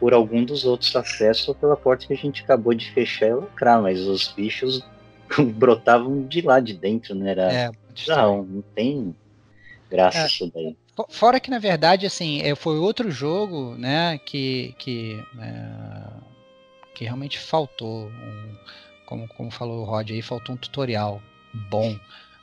por algum dos outros acessos ou pela porta que a gente acabou de fechar e lacrar, mas os bichos [laughs] brotavam de lá de dentro, né? Era, é, não, não tem graça é. isso daí. Fora que, na verdade, assim, é, foi outro jogo, né, que, que é que realmente faltou, um, como, como falou o Rod aí, faltou um tutorial bom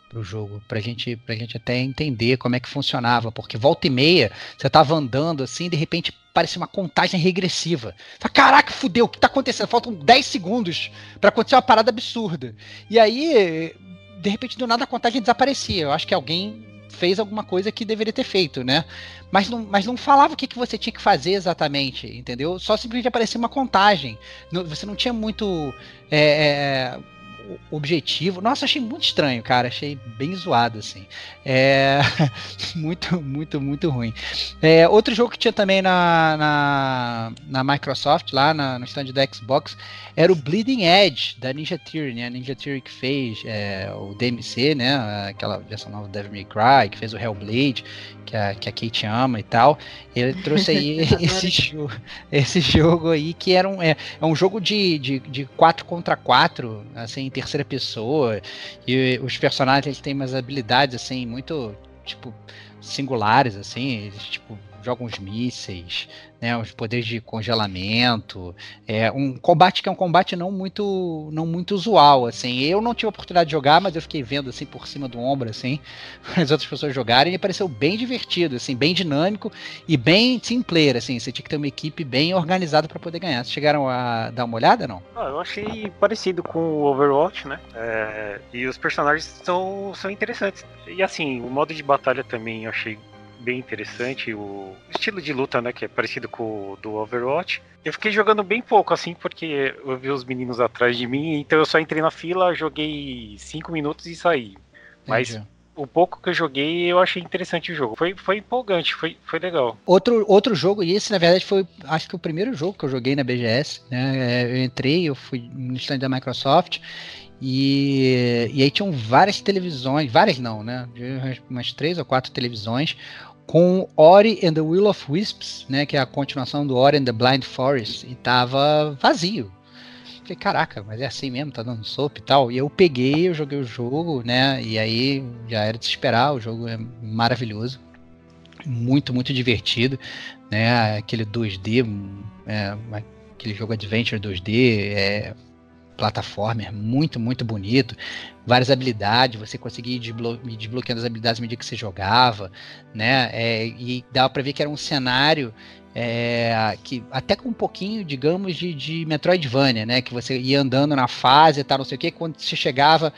para o jogo, para gente, a gente até entender como é que funcionava, porque volta e meia você tava andando assim, de repente parecia uma contagem regressiva. Fala, Caraca, fudeu, o que tá acontecendo? Faltam 10 segundos para acontecer uma parada absurda. E aí, de repente, do nada a contagem desaparecia. Eu acho que alguém fez alguma coisa que deveria ter feito, né? Mas não, mas não falava o que, que você tinha que fazer exatamente, entendeu? Só simplesmente aparecia uma contagem. Você não tinha muito. É, é, objetivo. Nossa, achei muito estranho, cara. Achei bem zoado, assim. É... [laughs] muito, muito, muito ruim. É, outro jogo que tinha também na, na, na Microsoft, lá na, no stand da Xbox, era o Bleeding Edge, da Ninja Theory, né? A Ninja Theory que fez é, o DMC, né? Aquela versão nova do Devil May Cry, que fez o Hellblade, que a, que a Kate ama e tal. Ele trouxe aí [laughs] esse, jogo, esse jogo aí, que era um, é, é um jogo de, de, de 4 contra 4, assim, terceira pessoa. E os personagens têm umas habilidades, assim, muito, tipo, singulares, assim, eles, tipo, jogam os mísseis, né, os poderes de congelamento, é um combate que é um combate não muito não muito usual, assim. Eu não tive a oportunidade de jogar, mas eu fiquei vendo assim por cima do ombro assim, [laughs] as outras pessoas jogarem e pareceu bem divertido, assim, bem dinâmico e bem team player, assim. Você tinha que ter uma equipe bem organizada para poder ganhar. Vocês chegaram a dar uma olhada, não? Ah, eu achei parecido com o Overwatch, né? É, e os personagens são, são interessantes. E assim, o modo de batalha também eu achei bem interessante. O estilo de luta, né, que é parecido com o do Overwatch. Eu fiquei jogando bem pouco, assim, porque eu vi os meninos atrás de mim, então eu só entrei na fila, joguei 5 minutos e saí. Mas Entendi. o pouco que eu joguei, eu achei interessante o jogo. Foi, foi empolgante, foi, foi legal. Outro, outro jogo, e esse na verdade foi, acho que o primeiro jogo que eu joguei na BGS, né? Eu entrei, eu fui no stand da Microsoft e, e aí tinham várias televisões, várias não, né? Umas três ou quatro televisões com Ori and the Will of Wisps, né, que é a continuação do Ori and the Blind Forest, e tava vazio. Falei, caraca, mas é assim mesmo, tá dando sopa e tal. E eu peguei, eu joguei o jogo, né, e aí já era de se esperar, o jogo é maravilhoso. Muito, muito divertido, né, aquele 2D, é, aquele jogo Adventure 2D, é plataformer muito, muito bonito. Várias habilidades, você conseguia ir desblo desbloqueando as habilidades à medida que você jogava, né? É, e dava para ver que era um cenário é, que até com um pouquinho, digamos, de, de Metroidvania, né? Que você ia andando na fase e tal, não sei o que, quando você chegava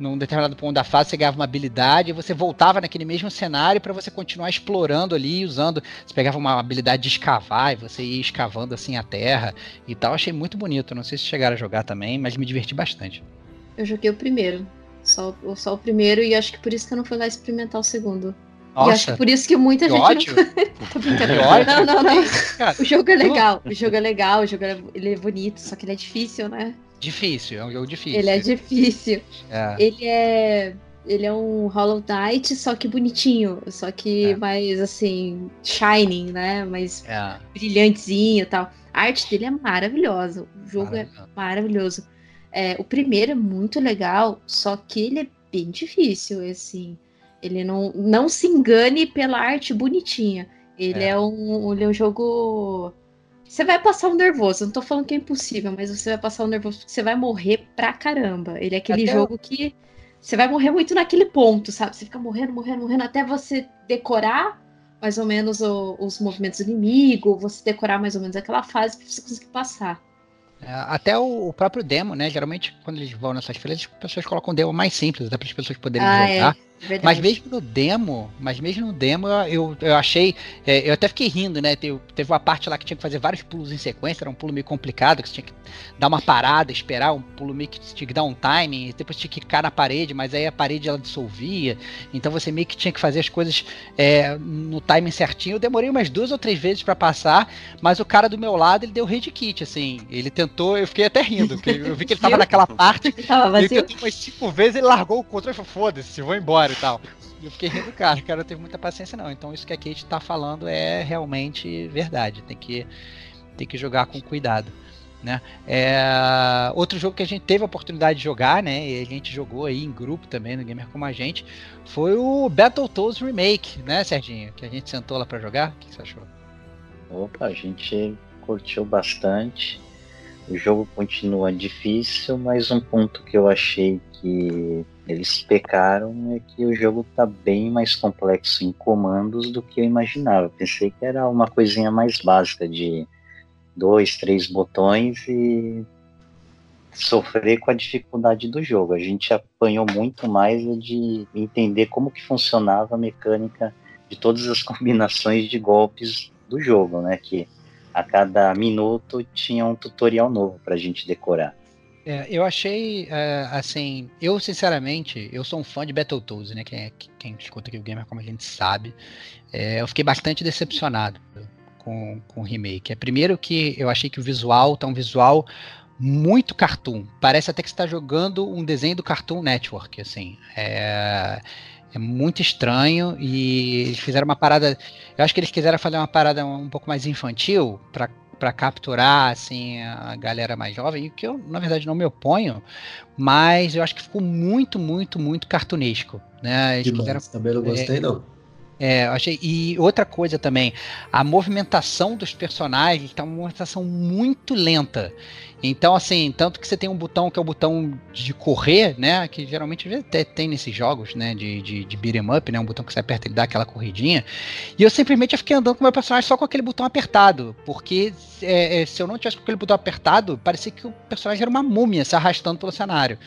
num determinado ponto da fase você ganhava uma habilidade e você voltava naquele mesmo cenário para você continuar explorando ali, usando. Você pegava uma habilidade de escavar e você ia escavando assim a terra e tal. Achei muito bonito. Não sei se chegaram a jogar também, mas me diverti bastante. Eu joguei o primeiro. Só, só o primeiro e acho que por isso que eu não fui lá experimentar o segundo. Nossa, e acho que por isso que muita que gente [laughs] ódio. não. não, não, não. o jogo é legal. O jogo é legal, o jogo é, ele é bonito, só que ele é difícil, né? Difícil, é um jogo difícil. Ele é difícil. É. Ele é. Ele é um Hollow Knight, só que bonitinho. Só que é. mais assim, shining, né? Mais é. brilhantezinho e tal. A arte dele é maravilhosa. O jogo é maravilhoso. É, o primeiro é muito legal, só que ele é bem difícil, assim. Ele não, não se engane pela arte bonitinha. Ele é, é um, ele é um jogo você vai passar um nervoso. Não tô falando que é impossível, mas você vai passar um nervoso porque você vai morrer pra caramba. Ele é aquele até jogo que você vai morrer muito naquele ponto, sabe? Você fica morrendo, morrendo, morrendo até você decorar mais ou menos o, os movimentos do inimigo, você decorar mais ou menos aquela fase pra você conseguir passar. É, até o, o, próprio demo, né? Geralmente, quando eles vão nessas feiras, as pessoas colocam um demo mais simples, até para as pessoas poderem ah, jogar. É. Verdade. Mas mesmo no demo, mas mesmo no demo, eu, eu achei. É, eu até fiquei rindo, né? Teve, teve uma parte lá que tinha que fazer vários pulos em sequência, era um pulo meio complicado, que você tinha que dar uma parada, esperar, um pulo meio que tinha que dar um timing, depois tinha que ficar na parede, mas aí a parede ela dissolvia. Então você meio que tinha que fazer as coisas é, no timing certinho. Eu demorei umas duas ou três vezes para passar, mas o cara do meu lado ele deu rede kit, assim. Ele tentou, eu fiquei até rindo, porque eu vi que ele tava naquela parte. ele tentou umas cinco vezes, ele largou o controle e falou: foda-se, vou embora e tal. E eu fiquei rindo, cara, cara, não teve muita paciência não. Então isso que a Kate tá falando é realmente verdade. Tem que, tem que jogar com cuidado. Né? É, outro jogo que a gente teve a oportunidade de jogar, né? E a gente jogou aí em grupo também no Gamer Como a Gente, foi o Battletoads Remake, né, Serginho? Que a gente sentou lá para jogar. O que você achou? Opa, a gente curtiu bastante. O jogo continua difícil, mas um ponto que eu achei que eles pecaram é que o jogo tá bem mais complexo em comandos do que eu imaginava. Pensei que era uma coisinha mais básica de dois, três botões e sofrer com a dificuldade do jogo. A gente apanhou muito mais de entender como que funcionava a mecânica de todas as [laughs] combinações de golpes do jogo, né? Que a cada minuto tinha um tutorial novo para a gente decorar. É, eu achei, é, assim, eu sinceramente, eu sou um fã de Battletoads, né? Quem, é, quem escuta aqui o Gamer, como a gente sabe, é, eu fiquei bastante decepcionado com, com o remake. É primeiro que eu achei que o visual tá um visual muito cartoon. Parece até que está jogando um desenho do Cartoon Network, assim. É, é muito estranho e eles fizeram uma parada. Eu acho que eles quiseram fazer uma parada um pouco mais infantil para para capturar assim a galera mais jovem, que eu na verdade não me oponho, mas eu acho que ficou muito, muito, muito cartunesco, né? Eles quiseram... Também não gostei é... não. É, achei. E outra coisa também, a movimentação dos personagens tá uma movimentação muito lenta. Então, assim, tanto que você tem um botão que é o botão de correr, né? Que geralmente até tem nesses jogos, né? De, de, de beat'em up, né? Um botão que você aperta e dá aquela corridinha. E eu simplesmente fiquei andando com o meu personagem só com aquele botão apertado. Porque é, é, se eu não tivesse com aquele botão apertado, parecia que o personagem era uma múmia se arrastando pelo cenário.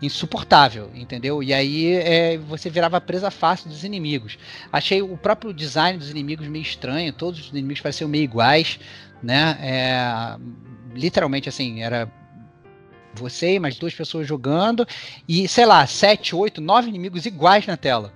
Insuportável, entendeu? E aí é, você virava presa fácil dos inimigos. Achei o próprio design dos inimigos meio estranho, todos os inimigos pareciam meio iguais, né? É, literalmente assim, era você e mais duas pessoas jogando e, sei lá, sete, oito, nove inimigos iguais na tela.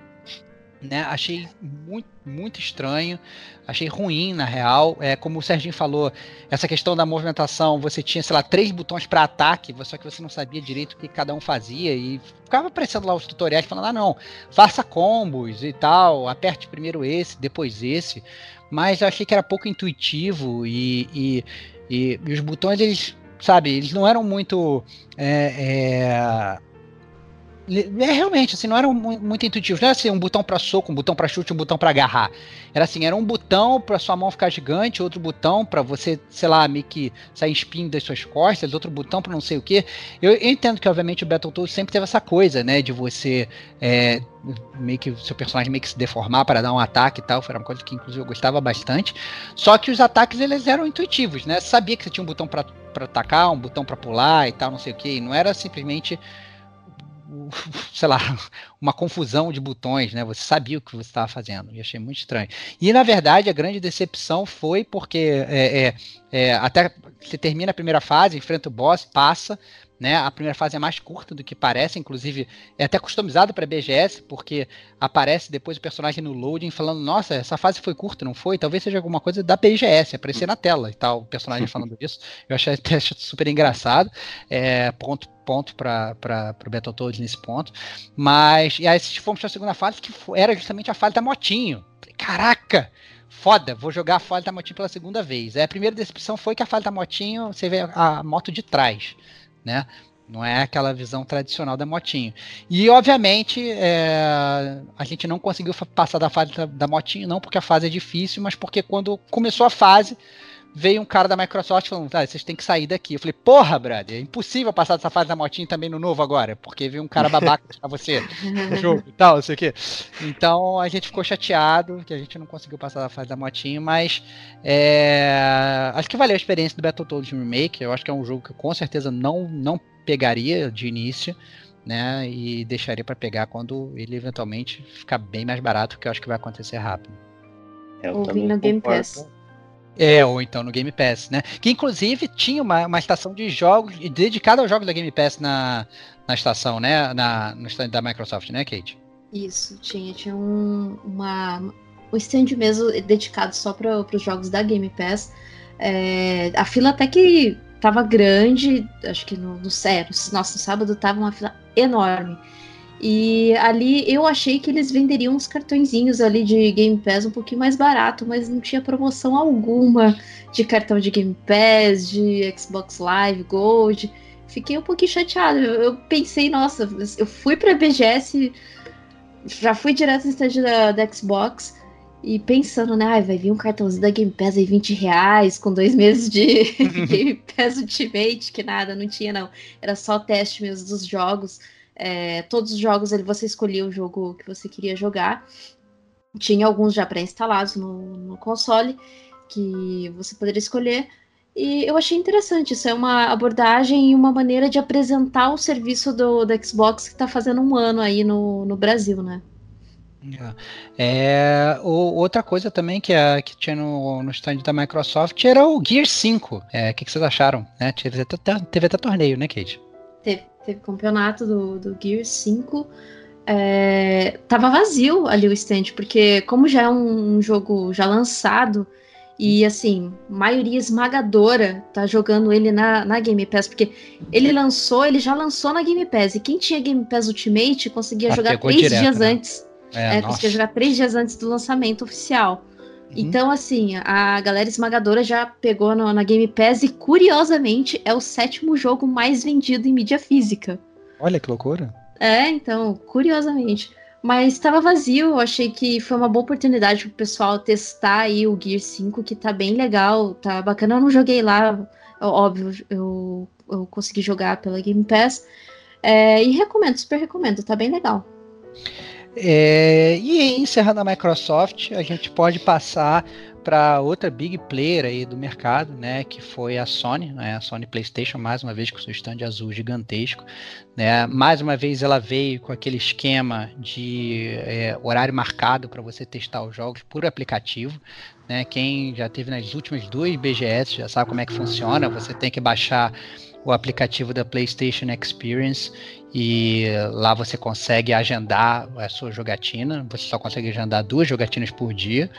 Né? Achei muito, muito estranho, achei ruim na real. É, como o Serginho falou, essa questão da movimentação, você tinha, sei lá, três botões para ataque, só que você não sabia direito o que cada um fazia e ficava aparecendo lá os tutoriais falando: ah, não, faça combos e tal, aperte primeiro esse, depois esse. Mas eu achei que era pouco intuitivo e, e e, e os botões, eles, sabe, eles não eram muito. É, é, realmente, assim, não eram muito intuitivos. Não era assim, um botão para soco, um botão para chute, um botão para agarrar. Era assim, era um botão para sua mão ficar gigante, outro botão para você, sei lá, meio que sair espinho das suas costas, outro botão para não sei o que. Eu, eu, entendo que, obviamente, o Battletoads sempre teve essa coisa, né, de você é, meio que seu personagem meio que se deformar para dar um ataque e tal. Foi uma coisa que, inclusive, eu gostava bastante. Só que os ataques, eles eram intuitivos, né? Você sabia que você tinha um botão para atacar, um botão para pular e tal, não sei o que. Não era simplesmente [laughs] sei lá, uma confusão de botões, né? Você sabia o que você estava fazendo. E achei muito estranho. E na verdade a grande decepção foi porque é, é, é, até você termina a primeira fase, enfrenta o boss, passa, né? A primeira fase é mais curta do que parece, inclusive é até customizado para BGS, porque aparece depois o personagem no loading falando: Nossa, essa fase foi curta, não foi? Talvez seja alguma coisa da BGS, aparecer na tela e tal, o personagem falando [laughs] isso. Eu achei até super engraçado. É, ponto ponto para o Battletoads nesse ponto. Mas, e aí fomos para a segunda fase, que era justamente a fase da motinho. Caraca! Foda, vou jogar a fase da motinho pela segunda vez. É, a primeira decepção foi que a fase da motinho, você vê a moto de trás né? Não é aquela visão tradicional da motinho. E, obviamente, é, a gente não conseguiu passar da fase da, da motinho, não porque a fase é difícil, mas porque quando começou a fase, veio um cara da Microsoft falando, tá, vocês têm que sair daqui. Eu falei, porra, brother, é impossível passar dessa fase da motinha também no novo agora, porque veio um cara babaca [laughs] pra você no jogo e tal, não sei o quê. Então a gente ficou chateado que a gente não conseguiu passar da fase da motinha, mas é, acho que valeu a experiência do Battletoads Remake. Eu acho que é um jogo que eu com certeza não, não pegaria de início. Né, e deixaria para pegar quando ele eventualmente ficar bem mais barato, que eu acho que vai acontecer rápido. Eu Ouvindo Game Pass. É, ou então no Game Pass, né? Que inclusive tinha uma, uma estação de jogos dedicada aos jogos da Game Pass na, na estação, né? Na, no stand da Microsoft, né, Kate? Isso, tinha. Tinha um, uma, um stand mesmo dedicado só para os jogos da Game Pass. É, a fila até que tava grande, acho que no, no, no, nossa, no sábado tava uma fila enorme. E ali eu achei que eles venderiam uns cartõezinhos ali de Game Pass um pouquinho mais barato, mas não tinha promoção alguma de cartão de Game Pass, de Xbox Live Gold. Fiquei um pouquinho chateado. Eu pensei, nossa, eu fui para BGS, já fui direto no stand da, da Xbox e pensando, né, ah, vai vir um cartãozinho da Game Pass aí 20 reais com dois meses de [laughs] Game Pass Ultimate, que nada, não tinha não. Era só teste mesmo dos jogos. É, todos os jogos ele, você escolhia o jogo que você queria jogar. Tinha alguns já pré-instalados no, no console que você poderia escolher. E eu achei interessante, isso é uma abordagem e uma maneira de apresentar o serviço do, do Xbox que está fazendo um ano aí no, no Brasil, né? É, o, outra coisa também que, a, que tinha no, no stand da Microsoft era o Gear 5. É, o que, que vocês acharam? Né? Teve, até, teve até torneio, né, Kate? Teve teve campeonato do, do Gear 5. É, tava vazio ali o stand, porque como já é um, um jogo já lançado, e assim, maioria esmagadora tá jogando ele na, na Game Pass, porque ele lançou, ele já lançou na Game Pass. E quem tinha Game Pass Ultimate conseguia ah, jogar três direto, dias né? antes. É, é conseguia jogar três dias antes do lançamento oficial. Uhum. Então, assim, a galera esmagadora já pegou no, na Game Pass e, curiosamente, é o sétimo jogo mais vendido em mídia física. Olha que loucura. É, então, curiosamente. Mas estava vazio, eu achei que foi uma boa oportunidade para o pessoal testar aí o Gear 5, que tá bem legal, tá bacana. Eu não joguei lá, óbvio, eu, eu consegui jogar pela Game Pass. É, e recomendo, super recomendo, tá bem legal. É, e encerrando a Microsoft, a gente pode passar para outra big player aí do mercado, né, que foi a Sony, né, a Sony PlayStation, mais uma vez com seu stand azul gigantesco, né, mais uma vez ela veio com aquele esquema de é, horário marcado para você testar os jogos por aplicativo, né, quem já teve nas últimas duas BGS já sabe como é que funciona, você tem que baixar o aplicativo da PlayStation Experience e lá você consegue agendar a sua jogatina. Você só consegue agendar duas jogatinas por dia.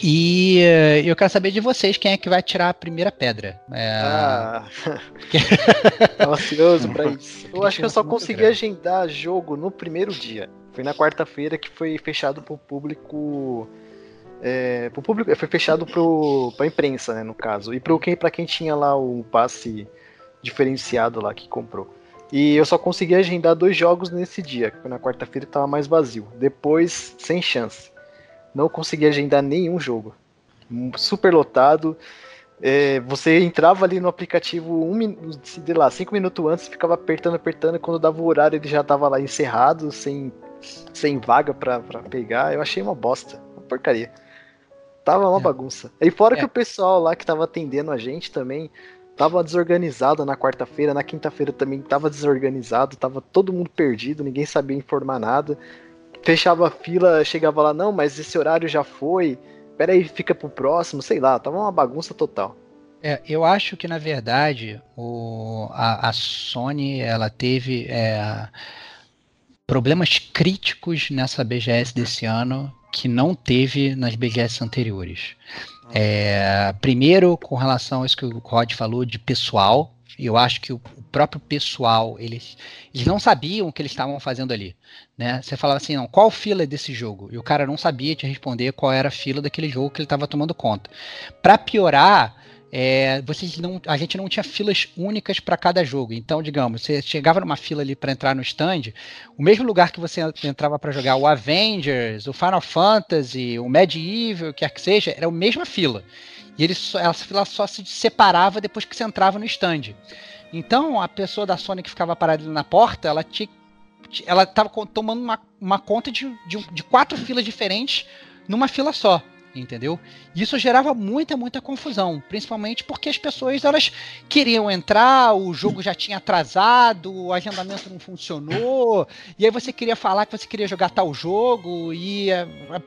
E uh, eu quero saber de vocês quem é que vai tirar a primeira pedra. É... Ah, [laughs] ansioso pra [laughs] isso. Eu acho que eu só consegui agendar jogo no primeiro dia. Foi na quarta-feira que foi fechado pro público. É, pro público foi fechado pro, pra imprensa, né, no caso. E pro quem, pra quem tinha lá o passe diferenciado lá que comprou. E eu só consegui agendar dois jogos nesse dia, que na quarta-feira que tava mais vazio. Depois, sem chance não consegui agendar nenhum jogo. Super lotado. É, você entrava ali no aplicativo um minuto, sei lá, cinco minutos antes, ficava apertando, apertando, e quando dava o horário ele já tava lá encerrado, sem, sem vaga pra, pra pegar. Eu achei uma bosta, uma porcaria. Tava uma é. bagunça. E fora é. que o pessoal lá que tava atendendo a gente também tava desorganizado na quarta-feira, na quinta-feira também tava desorganizado, tava todo mundo perdido, ninguém sabia informar nada fechava a fila, chegava lá, não, mas esse horário já foi, peraí, fica pro próximo, sei lá, tava uma bagunça total. É, eu acho que na verdade o, a, a Sony ela teve é, problemas críticos nessa BGS desse ano que não teve nas BGS anteriores. É, primeiro, com relação a isso que o Rod falou de pessoal, eu acho que o próprio pessoal, eles, eles não sabiam o que eles estavam fazendo ali. Né? Você falava assim, não, qual fila é desse jogo? E o cara não sabia te responder qual era a fila daquele jogo que ele estava tomando conta. Para piorar, é, vocês não, a gente não tinha filas únicas para cada jogo. Então, digamos, você chegava numa fila ali para entrar no stand, o mesmo lugar que você entrava para jogar o Avengers, o Final Fantasy, o Medieval, quer que seja, era a mesma fila. E ele, essa fila só se separava depois que você entrava no stand. Então, a pessoa da Sony que ficava parada na porta, ela tinha ela estava tomando uma, uma conta de, de, de, quatro filas diferentes numa fila só, entendeu? Isso gerava muita, muita confusão, principalmente porque as pessoas elas queriam entrar, o jogo já tinha atrasado, o agendamento não funcionou, e aí você queria falar que você queria jogar tal jogo e a, a,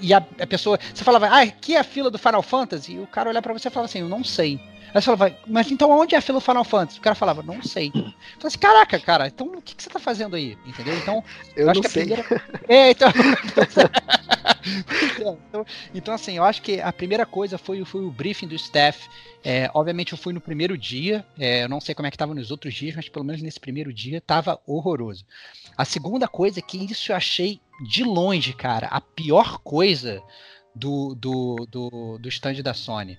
e a, a pessoa, você falava, ah, aqui é a fila do Final Fantasy, e o cara olhava para você e falava assim, eu não sei. Aí você falava, mas então onde é a fila do Final Fantasy? O cara falava, não sei. Eu falei assim, caraca, cara, então o que, que você tá fazendo aí? Entendeu? Então, eu, eu acho que a sei. primeira. É, [laughs] então... então... então, assim, eu acho que a primeira coisa foi, foi o briefing do staff. É, obviamente eu fui no primeiro dia, é, eu não sei como é que estava nos outros dias, mas pelo menos nesse primeiro dia estava horroroso. A segunda coisa é que isso eu achei de longe, cara, a pior coisa do, do, do, do stand da Sony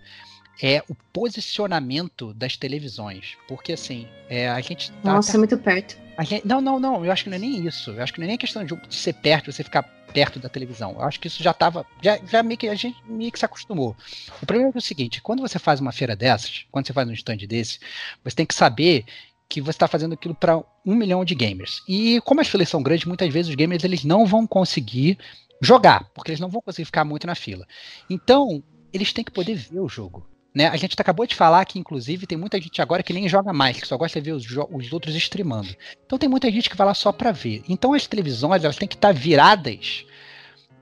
é o posicionamento das televisões. Porque assim, é, a gente. Tá Nossa, até... muito perto. Gente... não, não, não. Eu acho que não é nem isso. Eu acho que não é nem questão de, de ser perto, você ficar perto da televisão. Eu acho que isso já estava. Já, já meio que a gente meio que se acostumou. O problema é o seguinte: quando você faz uma feira dessas, quando você faz um stand desse, você tem que saber que você está fazendo aquilo para um milhão de gamers. E como as filas são grandes, muitas vezes os gamers eles não vão conseguir jogar, porque eles não vão conseguir ficar muito na fila. Então, eles têm que poder ver o jogo. Né? A gente acabou de falar que, inclusive, tem muita gente agora que nem joga mais, que só gosta de ver os, os outros streamando. Então tem muita gente que vai lá só para ver. Então as televisões elas têm que estar tá viradas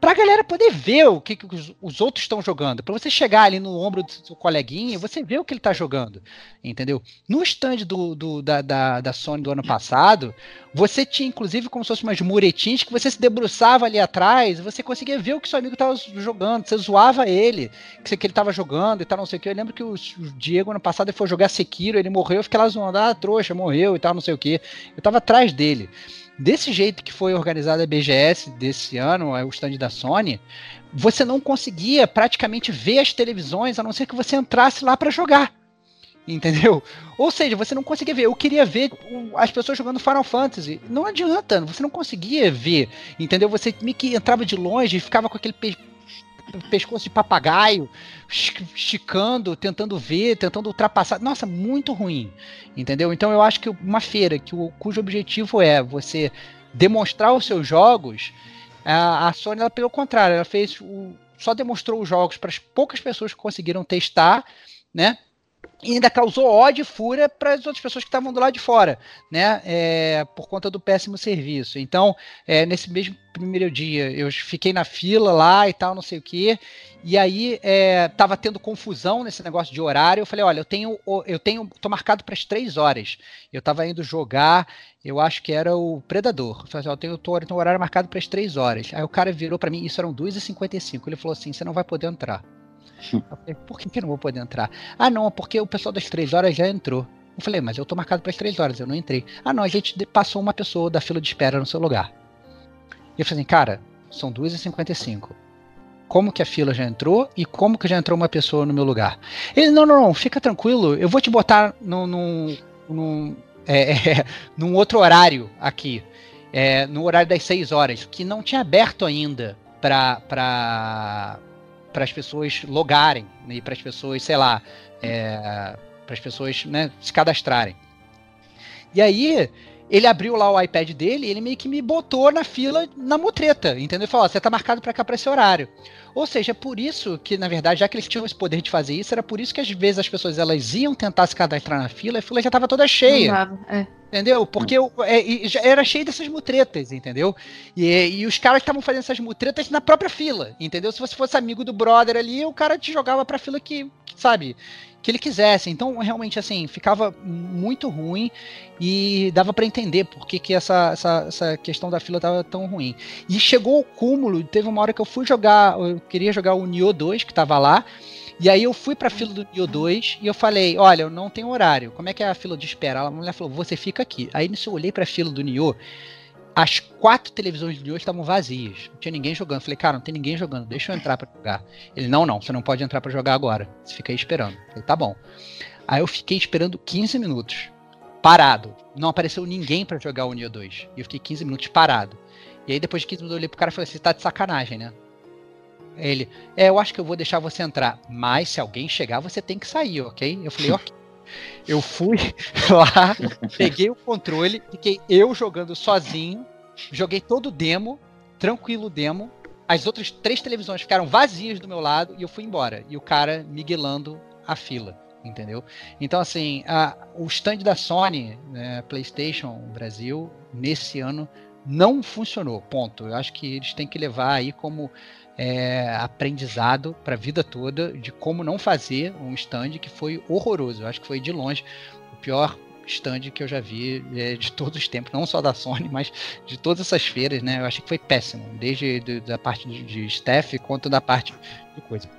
pra galera poder ver o que, que os, os, outros estão jogando. Para você chegar ali no ombro do seu coleguinha, você vê o que ele tá jogando. Entendeu? No stand do, do da, da, da, Sony do ano passado, você tinha, inclusive, como se fossem umas muretins que você se debruçava ali atrás, você conseguia ver o que seu amigo tava jogando, você zoava ele, que, que ele tava jogando e tal, não sei o que. Eu lembro que o, o Diego, ano passado, ele foi jogar Sekiro, ele morreu, eu fiquei lá zoando, ah, trouxa, morreu e tal, não sei o que. Eu tava atrás dele desse jeito que foi organizada a BGS desse ano, é o stand da Sony, você não conseguia praticamente ver as televisões a não ser que você entrasse lá para jogar. Entendeu? Ou seja, você não conseguia ver. Eu queria ver as pessoas jogando Final Fantasy. Não adianta, você não conseguia ver. Entendeu? Você meio que entrava de longe e ficava com aquele pescoço de papagaio, esticando, tentando ver, tentando ultrapassar. Nossa, muito ruim. Entendeu? Então eu acho que uma feira que o, cujo objetivo é você demonstrar os seus jogos, a, a Sony, ela, pelo contrário, ela fez o, só demonstrou os jogos para as poucas pessoas que conseguiram testar, né? E ainda causou ódio e fúria para as outras pessoas que estavam do lado de fora, né? É, por conta do péssimo serviço. Então, é, nesse mesmo primeiro dia, eu fiquei na fila lá e tal, não sei o quê. E aí é, tava tendo confusão nesse negócio de horário. Eu falei, olha, eu tenho, eu tenho, tô marcado para as três horas. Eu tava indo jogar, eu acho que era o Predador. Eu falei, eu tenho, tô, tenho horário marcado para as três horas. Aí o cara virou para mim, isso eram 2h55. Ele falou assim, você não vai poder entrar. [laughs] Por que, que eu não vou poder entrar? Ah, não, porque o pessoal das três horas já entrou. Eu falei, mas eu tô marcado para as três horas, eu não entrei. Ah, não, a gente passou uma pessoa da fila de espera no seu lugar. E eu falei assim, cara, são 2h55. Como que a fila já entrou e como que já entrou uma pessoa no meu lugar? Ele, não, não, não, fica tranquilo, eu vou te botar num, num, num, é, [laughs] é, num outro horário aqui. É, no horário das 6 horas, que não tinha aberto ainda para para as pessoas logarem né, e para as pessoas, sei lá, é, para as pessoas né, se cadastrarem. E aí ele abriu lá o iPad dele e ele meio que me botou na fila na mutreta, entendeu? Ele falou: você tá marcado para cá para esse horário. Ou seja, por isso que, na verdade, já que eles tinham esse poder de fazer isso, era por isso que às vezes as pessoas elas iam tentar se cadastrar na fila e a fila já estava toda cheia. é. Entendeu? Porque eu, é, era cheio dessas mutretas, entendeu? E, e os caras estavam fazendo essas mutretas na própria fila, entendeu? Se você fosse amigo do brother ali, o cara te jogava pra fila que, sabe, que ele quisesse. Então, realmente, assim, ficava muito ruim e dava para entender por que, que essa, essa, essa questão da fila tava tão ruim. E chegou ao cúmulo, teve uma hora que eu fui jogar, eu queria jogar o Nioh 2, que tava lá, e aí eu fui pra fila do Nioh 2 e eu falei, olha, eu não tenho horário. Como é que é a fila de espera? A mulher falou, você fica aqui. Aí nisso eu olhei pra fila do Nioh, as quatro televisões do Nioh estavam vazias. Não tinha ninguém jogando. Falei, cara, não tem ninguém jogando, deixa eu entrar pra jogar. Ele, não, não, você não pode entrar para jogar agora. Você fica aí esperando. Falei, tá bom. Aí eu fiquei esperando 15 minutos, parado. Não apareceu ninguém para jogar o Nioh 2. E eu fiquei 15 minutos parado. E aí depois de 15 minutos eu olhei pro cara e falei, você tá de sacanagem, né? Ele, é, eu acho que eu vou deixar você entrar, mas se alguém chegar, você tem que sair, ok? Eu falei, ok. [laughs] Eu fui [laughs] lá, peguei o controle, fiquei eu jogando sozinho, joguei todo o demo, tranquilo demo. As outras três televisões ficaram vazias do meu lado e eu fui embora. E o cara miguelando a fila, entendeu? Então, assim, a, o stand da Sony, né, PlayStation Brasil, nesse ano, não funcionou. Ponto. Eu acho que eles têm que levar aí como é, aprendizado para a vida toda de como não fazer um stand que foi horroroso. Eu acho que foi de longe o pior stand que eu já vi é, de todos os tempos, não só da Sony, mas de todas essas feiras, né? Eu achei que foi péssimo, desde de, da parte de, de staff quanto da parte de coisa.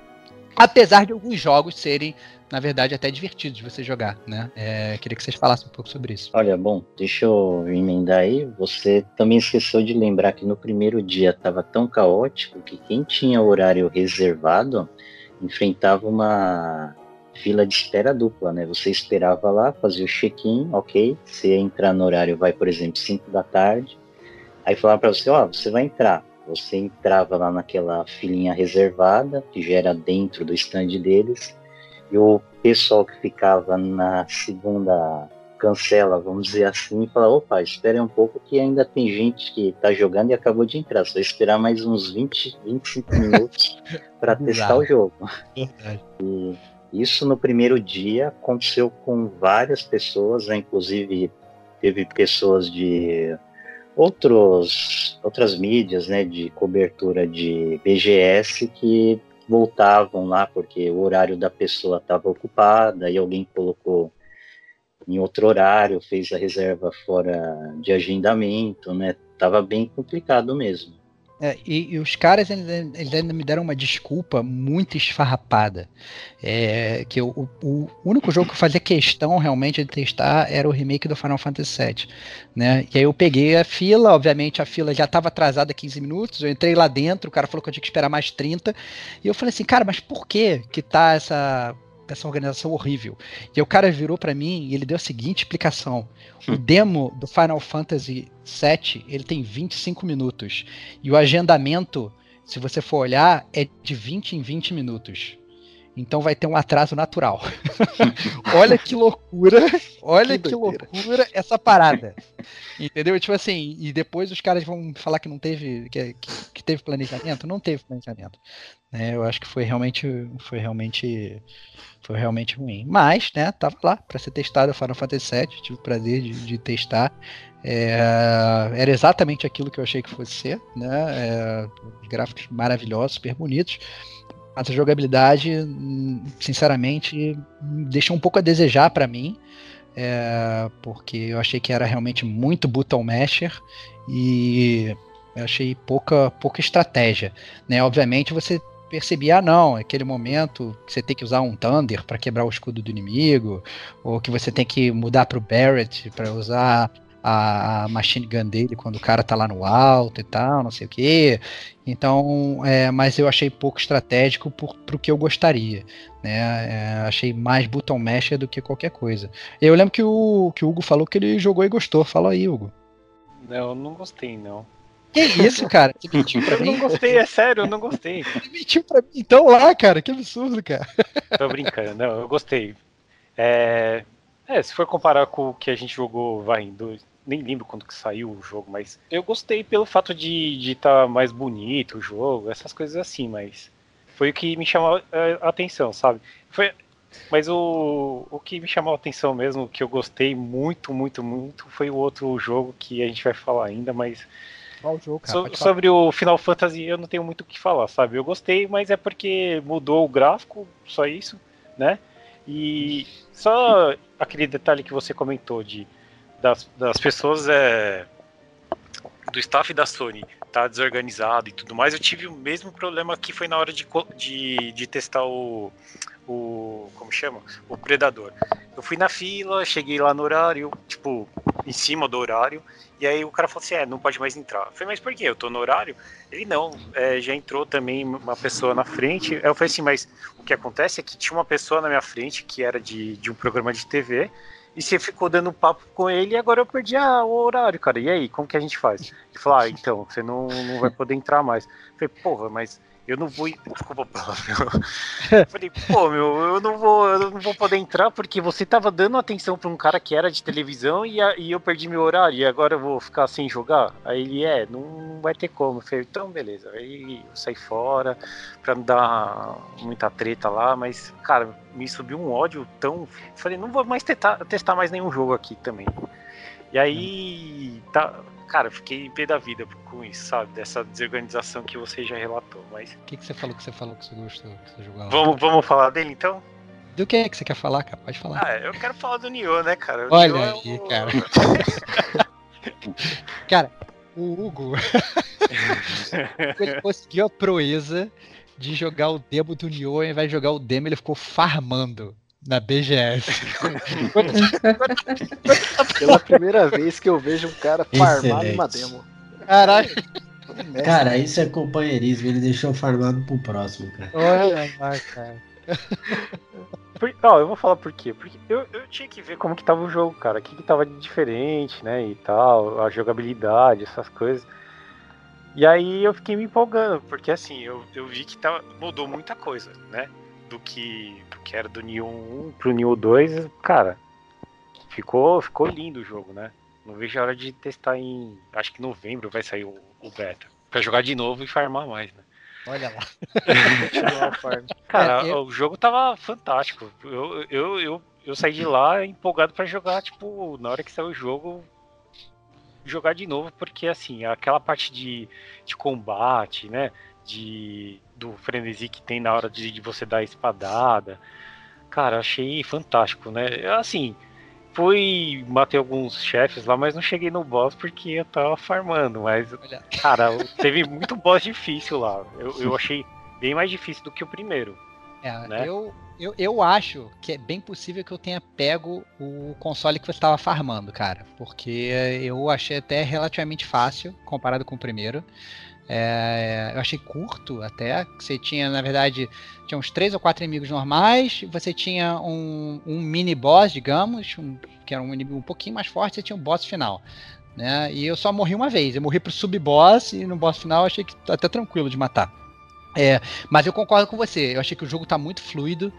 Apesar de alguns jogos serem na verdade, até divertido de você jogar, né? É, queria que vocês falassem um pouco sobre isso. Olha, bom, deixa eu emendar aí. Você também esqueceu de lembrar que no primeiro dia estava tão caótico que quem tinha horário reservado enfrentava uma fila de espera dupla, né? Você esperava lá, fazia o check-in, ok? Ia entrar no horário, vai, por exemplo, 5 da tarde. Aí falava para você, ó, oh, você vai entrar. Você entrava lá naquela filinha reservada, que já era dentro do stand deles e o pessoal que ficava na segunda cancela, vamos dizer assim, fala, opa, espere um pouco que ainda tem gente que está jogando e acabou de entrar, só esperar mais uns 20, 25 [laughs] minutos para testar o jogo. E isso no primeiro dia aconteceu com várias pessoas, né? inclusive teve pessoas de outros, outras mídias né, de cobertura de BGS que voltavam lá porque o horário da pessoa estava ocupado, e alguém colocou em outro horário, fez a reserva fora de agendamento, né? Tava bem complicado mesmo. É, e, e, os caras eles, eles, ainda me deram uma desculpa muito esfarrapada. É, que o, o, único jogo que eu fazia questão realmente de testar era o remake do Final Fantasy VII. Né? E aí eu peguei a fila, obviamente a fila já estava atrasada 15 minutos, eu entrei lá dentro, o cara falou que eu tinha que esperar mais 30. E eu falei assim, cara, mas por que que tá essa essa organização horrível. E o cara virou para mim e ele deu a seguinte explicação: o hum. demo do Final Fantasy VII ele tem 25 minutos e o agendamento, se você for olhar, é de 20 em 20 minutos. Então vai ter um atraso natural. [laughs] olha que loucura, olha que, que loucura essa parada. Entendeu? Tipo assim, e depois os caras vão falar que não teve, que, que teve planejamento, não teve planejamento. É, eu acho que foi realmente, foi realmente, foi realmente ruim. Mas, né, tava lá para ser testado o Final Fantasy VII, tive o prazer de, de testar. É, era exatamente aquilo que eu achei que fosse ser, né? É, gráficos maravilhosos, super bonitos. Mas a jogabilidade, sinceramente, deixou um pouco a desejar para mim. É, porque eu achei que era realmente muito button masher e achei pouca, pouca estratégia. Né? Obviamente você percebia, ah, não, aquele momento que você tem que usar um Thunder para quebrar o escudo do inimigo, ou que você tem que mudar para o Barrett para usar a, a, machine gun dele quando o cara tá lá no alto e tal, não sei o que. Então, é, mas eu achei pouco estratégico por, pro que eu gostaria. Né? É, achei mais button masher do que qualquer coisa. Eu lembro que o, que o Hugo falou que ele jogou e gostou. Fala aí, Hugo. Não, eu não gostei, não. Que isso, cara? Você mentiu pra eu [laughs] mim? Eu não gostei, é sério, eu não gostei. [laughs] Você mentiu pra mim então lá, cara. Que absurdo, cara. Tô brincando, não, eu gostei. É, é, se for comparar com o que a gente jogou, vai, em dois, nem lembro quando que saiu o jogo, mas eu gostei pelo fato de estar tá mais bonito o jogo, essas coisas assim, mas foi o que me chamou a atenção, sabe? Foi, mas o, o que me chamou a atenção mesmo, que eu gostei muito, muito, muito, foi o outro jogo que a gente vai falar ainda, mas qual jogo, cara? So, sobre o Final Fantasy eu não tenho muito o que falar, sabe? Eu gostei, mas é porque mudou o gráfico, só isso, né? E só aquele detalhe que você comentou de das, das pessoas é, do staff da Sony tá desorganizado e tudo mais, eu tive o mesmo problema que foi na hora de, de, de testar o, o. Como chama? O Predador. Eu fui na fila, cheguei lá no horário, tipo, em cima do horário, e aí o cara falou assim: é, não pode mais entrar. Eu falei, mas por quê? Eu tô no horário? Ele não, é, já entrou também uma pessoa na frente. Aí eu falei assim, mas o que acontece é que tinha uma pessoa na minha frente que era de, de um programa de TV. E você ficou dando papo com ele e agora eu perdi ah, o horário, cara. E aí, como que a gente faz? Ele falou, ah, então, você não, não vai poder entrar mais. Eu falei, porra, mas eu não vou. [laughs] Desculpa. [laughs] [laughs] Falei, pô, meu, eu não vou, eu não vou poder entrar porque você tava dando atenção pra um cara que era de televisão e, a, e eu perdi meu horário e agora eu vou ficar sem jogar. Aí ele é, não vai ter como. Eu falei, então beleza. Aí eu saí fora pra não dar muita treta lá, mas, cara, me subiu um ódio tão. Falei, não vou mais testar, testar mais nenhum jogo aqui também. E aí, tá, cara, fiquei em pé da vida com isso, sabe? Dessa desorganização que você já relatou, mas... O que, que você falou que você falou que você gostou, que você jogou Vamos, vamos falar dele, então? Do que é que você quer falar, cara? Pode falar. Ah, eu quero falar do Nioh, né, cara? O Olha Nioh é aí, é o... cara. [laughs] cara, o Hugo... [laughs] ele conseguiu a proeza de jogar o demo do Nioh ao invés de jogar o demo, ele ficou farmando na BGS. [laughs] Pela primeira vez que eu vejo um cara farmado uma demo. Caralho. Cara, isso é companheirismo, ele deixou farmado pro próximo, cara. Olha lá, cara. Por, ó, eu vou falar por quê. Porque eu, eu tinha que ver como que tava o jogo, cara. O que, que tava de diferente, né? E tal, a jogabilidade, essas coisas. E aí eu fiquei me empolgando, porque assim, eu, eu vi que tava, mudou muita coisa, né? do que, que era do Neo 1 pro Neo 2, cara, ficou, ficou lindo o jogo, né? Não vejo a hora de testar em. Acho que novembro vai sair o, o beta. Pra jogar de novo e farmar mais, né? Olha lá. [laughs] Cara, é, eu... o jogo tava fantástico. Eu, eu, eu, eu saí de lá empolgado para jogar, tipo, na hora que saiu o jogo, jogar de novo, porque assim, aquela parte de, de combate, né? De do frenesi que tem na hora de, de você dar a espadada. Cara, achei fantástico, né? Assim, fui matei alguns chefes lá, mas não cheguei no boss porque eu tava farmando. Mas, cara, [laughs] teve muito boss difícil lá. Eu, eu achei bem mais difícil do que o primeiro. É, né? eu, eu, eu acho que é bem possível que eu tenha pego o console que você estava farmando, cara. Porque eu achei até relativamente fácil comparado com o primeiro. É, eu achei curto até. Você tinha, na verdade, tinha uns três ou quatro inimigos normais. Você tinha um, um mini boss, digamos, um, que era um inimigo um pouquinho mais forte. Você tinha um boss final. Né? E eu só morri uma vez. Eu morri pro sub-boss e no boss final eu achei que tá até tranquilo de matar. É, mas eu concordo com você. Eu achei que o jogo tá muito fluido.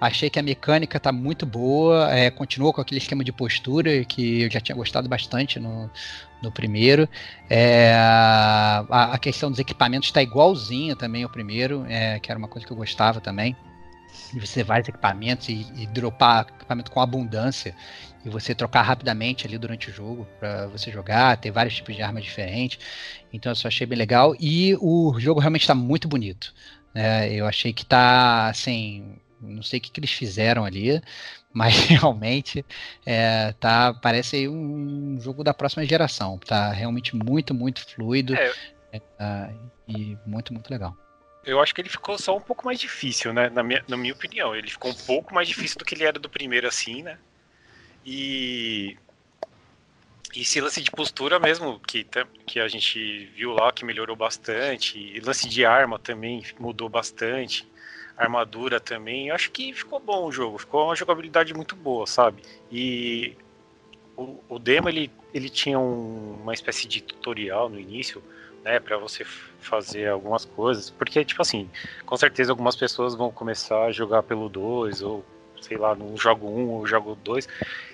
Achei que a mecânica tá muito boa. É, continua com aquele esquema de postura que eu já tinha gostado bastante no, no primeiro. É, a, a, questão dos equipamentos está igualzinha também ao primeiro, é, que era uma coisa que eu gostava também. De você vários equipamentos e, e dropar equipamento com abundância e você trocar rapidamente ali durante o jogo para você jogar, ter vários tipos de armas diferentes. Então eu só achei bem legal e o jogo realmente está muito bonito. Né? Eu achei que tá assim, não sei o que, que eles fizeram ali, mas [laughs] realmente é, tá parece um jogo da próxima geração. Tá realmente muito muito fluido é. É, tá, e muito muito legal. Eu acho que ele ficou só um pouco mais difícil, né? Na minha, na minha opinião. Ele ficou um pouco mais difícil do que ele era do primeiro, assim, né? E. E esse lance de postura mesmo, que, que a gente viu lá, que melhorou bastante. E lance de arma também mudou bastante. Armadura também. Eu acho que ficou bom o jogo. Ficou uma jogabilidade muito boa, sabe? E o, o demo, ele, ele tinha um, uma espécie de tutorial no início, né? para você fazer algumas coisas. Porque, tipo assim, com certeza algumas pessoas vão começar a jogar pelo 2 ou sei lá, no jogo 1 ou jogo 2.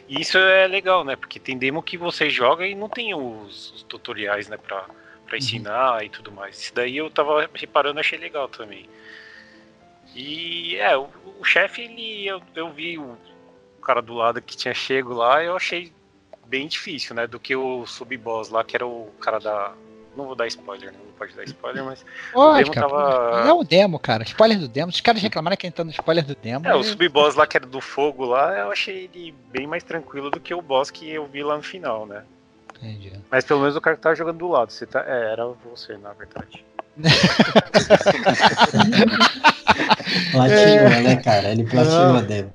E isso é legal, né? Porque tem demo que você joga e não tem os, os tutoriais, né, pra, pra uhum. ensinar uhum. e tudo mais. Isso daí eu tava reparando, achei legal também. E é, o, o chefe, ele. Eu, eu vi o, cara do lado que tinha chego lá, eu achei bem difícil, né? Do que o sub-boss lá, que era o cara da, não vou dar spoiler, né? Não pode dar spoiler, mas. [laughs] Pode, o demo cara, tava. Não é o demo, cara. Spoiler do demo. Os caras reclamaram que entrando no spoiler do demo. É, e... o sub-boss lá que era do fogo lá, eu achei ele bem mais tranquilo do que o boss que eu vi lá no final, né? Entendi. Mas pelo menos o cara que tava jogando do lado. Você tá... É, era você, na verdade. [laughs] platinou, é... né, cara? Ele platinou a demo.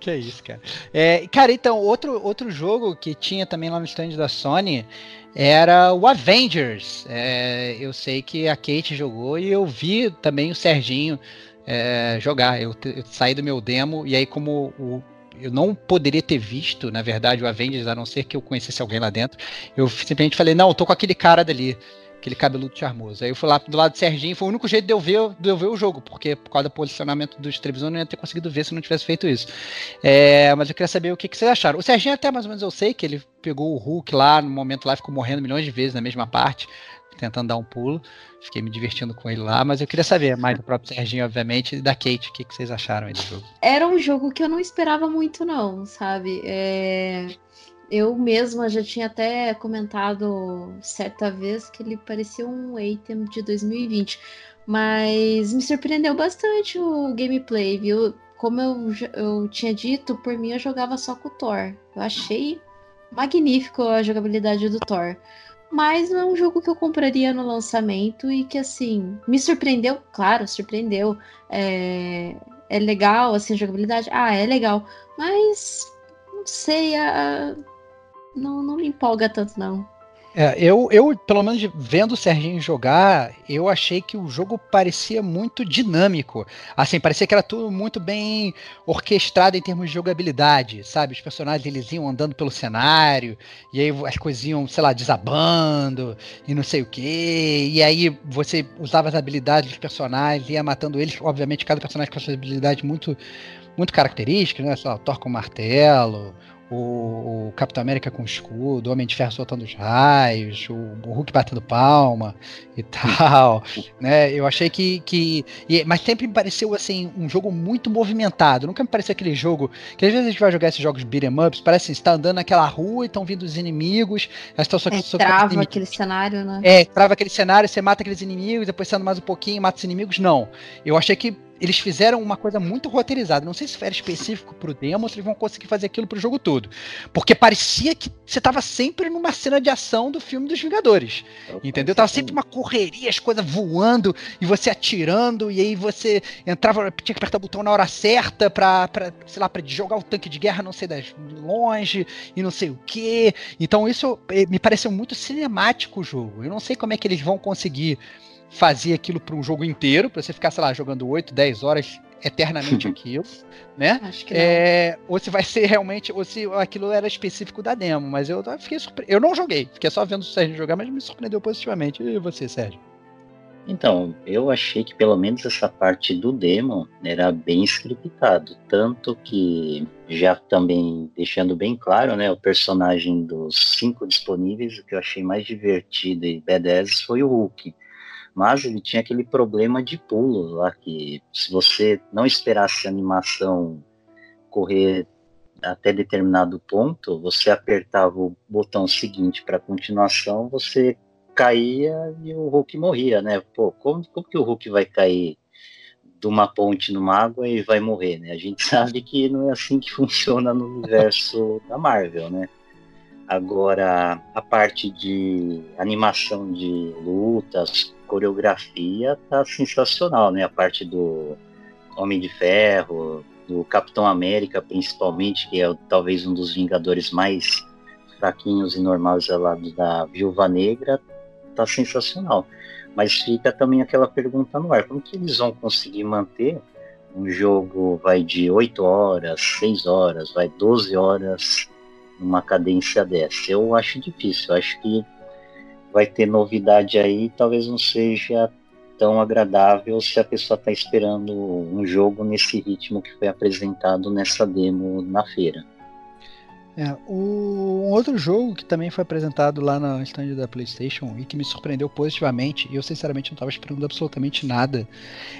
Que é isso, cara. É, cara, então, outro, outro jogo que tinha também lá no stand da Sony era o Avengers. É, eu sei que a Kate jogou e eu vi também o Serginho é, jogar. Eu, eu, saí do meu demo e aí como o, eu não poderia ter visto, na verdade, o Avengers, a não ser que eu conhecesse alguém lá dentro, eu simplesmente falei, não, eu tô com aquele cara dali aquele cabeludo charmoso. Aí eu fui lá do lado do Serginho, foi o único jeito de eu ver, de eu ver o jogo, porque por causa do posicionamento dos televisores eu não ia ter conseguido ver se não tivesse feito isso. É, mas eu queria saber o que, que vocês acharam. O Serginho até mais ou menos eu sei que ele pegou o Hulk lá, no momento lá, ficou morrendo milhões de vezes na mesma parte, tentando dar um pulo. Fiquei me divertindo com ele lá, mas eu queria saber mais do próprio Serginho, obviamente, e da Kate, o que, que vocês acharam aí do jogo. Era um jogo que eu não esperava muito, não, sabe? É eu mesma já tinha até comentado certa vez que ele parecia um item de 2020, mas me surpreendeu bastante o gameplay, viu? Como eu, eu tinha dito, por mim eu jogava só com o Thor. Eu achei magnífico a jogabilidade do Thor. Mas não é um jogo que eu compraria no lançamento e que, assim, me surpreendeu, claro, surpreendeu. É, é legal, assim, a jogabilidade? Ah, é legal. Mas, não sei, a, não, não me empolga tanto, não. É, eu, eu, pelo menos vendo o Serginho jogar, eu achei que o jogo parecia muito dinâmico. Assim, parecia que era tudo muito bem orquestrado em termos de jogabilidade, sabe? Os personagens eles iam andando pelo cenário, e aí as coisas iam, sei lá, desabando, e não sei o quê. E aí você usava as habilidades dos personagens, ia matando eles. Obviamente, cada personagem com suas habilidades muito, muito características, né? Sei lá, o Thor com martelo, o, o, Capitão América com escudo, o Homem de Ferro soltando os raios, o, o Hulk batendo palma e [laughs] tal, né? Eu achei que, que e, mas sempre me pareceu assim um jogo muito movimentado. Nunca me pareceu aquele jogo que às vezes a gente vai jogar esses jogos beat'em ups, parece assim, você tá andando naquela rua e estão vindo os inimigos, estão só, é, só trava aquele cenário, né? É, trava aquele cenário, você mata aqueles inimigos, depois você anda mais um pouquinho, mata os inimigos. Não, eu achei que eles fizeram uma coisa muito roteirizada. Não sei se era específico pro demo ou se eles vão conseguir fazer aquilo pro jogo todo. Porque parecia que você tava sempre numa cena de ação do filme dos Vingadores. entendeu? Tava sempre uma correria, as coisas voando e você atirando, e aí você entrava, tinha que apertar o botão na hora certa pra, pra sei lá, pra jogar o tanque de guerra, não sei das longe e não sei o que. Então isso eh, me pareceu muito cinemático o jogo. Eu não sei como é que eles vão conseguir fazer aquilo para um jogo inteiro, para você ficar, sei lá, jogando 8, 10 horas eternamente [laughs] aquilo, né? Acho que é, ou se vai ser realmente, ou se aquilo era específico da demo, mas eu fiquei surpre... Eu não joguei, fiquei só vendo o Sérgio jogar, mas me surpreendeu positivamente. E você, Sérgio? Então, eu achei que pelo menos essa parte do demo era bem scriptado, tanto que já também deixando bem claro, né, o personagem dos cinco disponíveis, o que eu achei mais divertido e badass foi o Hulk mas ele tinha aquele problema de pulos lá, que se você não esperasse a animação correr até determinado ponto, você apertava o botão seguinte para continuação, você caía e o Hulk morria, né? Pô, como, como que o Hulk vai cair de uma ponte numa água e vai morrer, né? A gente [laughs] sabe que não é assim que funciona no universo da Marvel, né? Agora, a parte de animação de lutas, coreografia tá sensacional, né? A parte do Homem de Ferro, do Capitão América, principalmente, que é talvez um dos Vingadores mais fraquinhos e normais ao lado da Viúva Negra, tá sensacional. Mas fica também aquela pergunta no ar: como que eles vão conseguir manter um jogo vai de 8 horas, 6 horas, vai 12 horas numa cadência dessa? Eu acho difícil, eu acho que vai ter novidade aí, talvez não seja tão agradável se a pessoa está esperando um jogo nesse ritmo que foi apresentado nessa demo na feira. É, o, um outro jogo que também foi apresentado lá na stand da PlayStation e que me surpreendeu positivamente, e eu sinceramente não estava esperando absolutamente nada,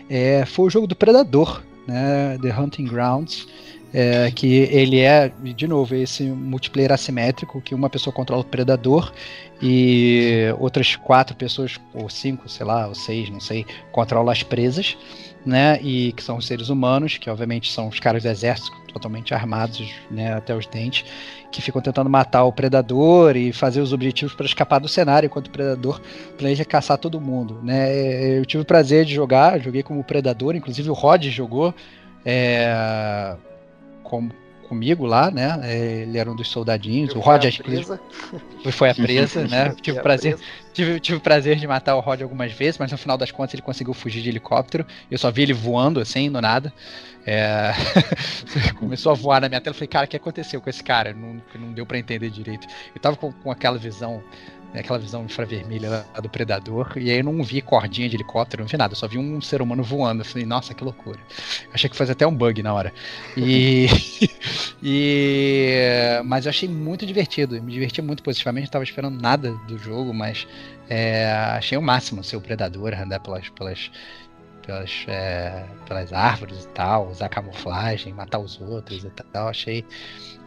é, foi o jogo do Predador, né, The Hunting Grounds. É, que ele é, de novo, esse multiplayer assimétrico, que uma pessoa controla o predador e outras quatro pessoas, ou cinco, sei lá, ou seis, não sei, controlam as presas, né? E que são os seres humanos, que obviamente são os caras do exército totalmente armados, né, até os dentes, que ficam tentando matar o predador e fazer os objetivos para escapar do cenário, enquanto o predador planeja caçar todo mundo, né? Eu tive o prazer de jogar, joguei como predador, inclusive o Rod jogou é, como comigo lá, né? É, ele era um dos soldadinhos. Eu o Rod foi a presa, né? [laughs] tive prazer, tive, tive o prazer de matar o Rod algumas vezes, mas no final das contas ele conseguiu fugir de helicóptero. Eu só vi ele voando assim, do nada. É... [laughs] Começou a voar na minha tela. Eu falei, cara, o que aconteceu com esse cara? Não, não deu para entender direito. Eu tava com, com aquela visão né, aquela visão infravermelha do predador, e aí eu não vi cordinha de helicóptero, não vi nada, eu só vi um ser humano voando. Eu falei, nossa, que loucura. Achei que fosse até um bug na hora. E, [laughs] e mas eu achei muito divertido, me diverti muito positivamente, não estava esperando nada do jogo, mas é, achei o máximo ser o predador, andar pelas, pelas pelas, é, pelas árvores e tal, usar camuflagem, matar os outros e tal. Achei,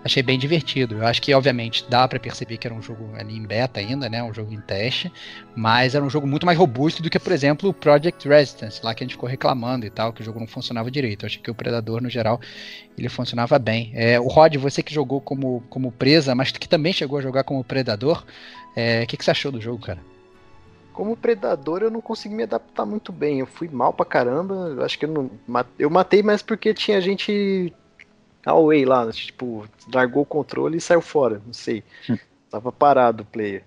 achei bem divertido. Eu acho que, obviamente, dá para perceber que era um jogo ali em beta ainda, né? Um jogo em teste, mas era um jogo muito mais robusto do que, por exemplo, o Project Resistance, lá que a gente ficou reclamando e tal, que o jogo não funcionava direito. Eu achei que o Predador, no geral, ele funcionava bem. É, o Rod, você que jogou como, como presa, mas que também chegou a jogar como Predador, é, o é, que, que você achou do jogo, cara? Como predador eu não consegui me adaptar muito bem. Eu fui mal pra caramba. Eu acho que eu não. Eu matei mais porque tinha gente away lá, tipo, largou o controle e saiu fora. Não sei. Hum. Tava parado o player.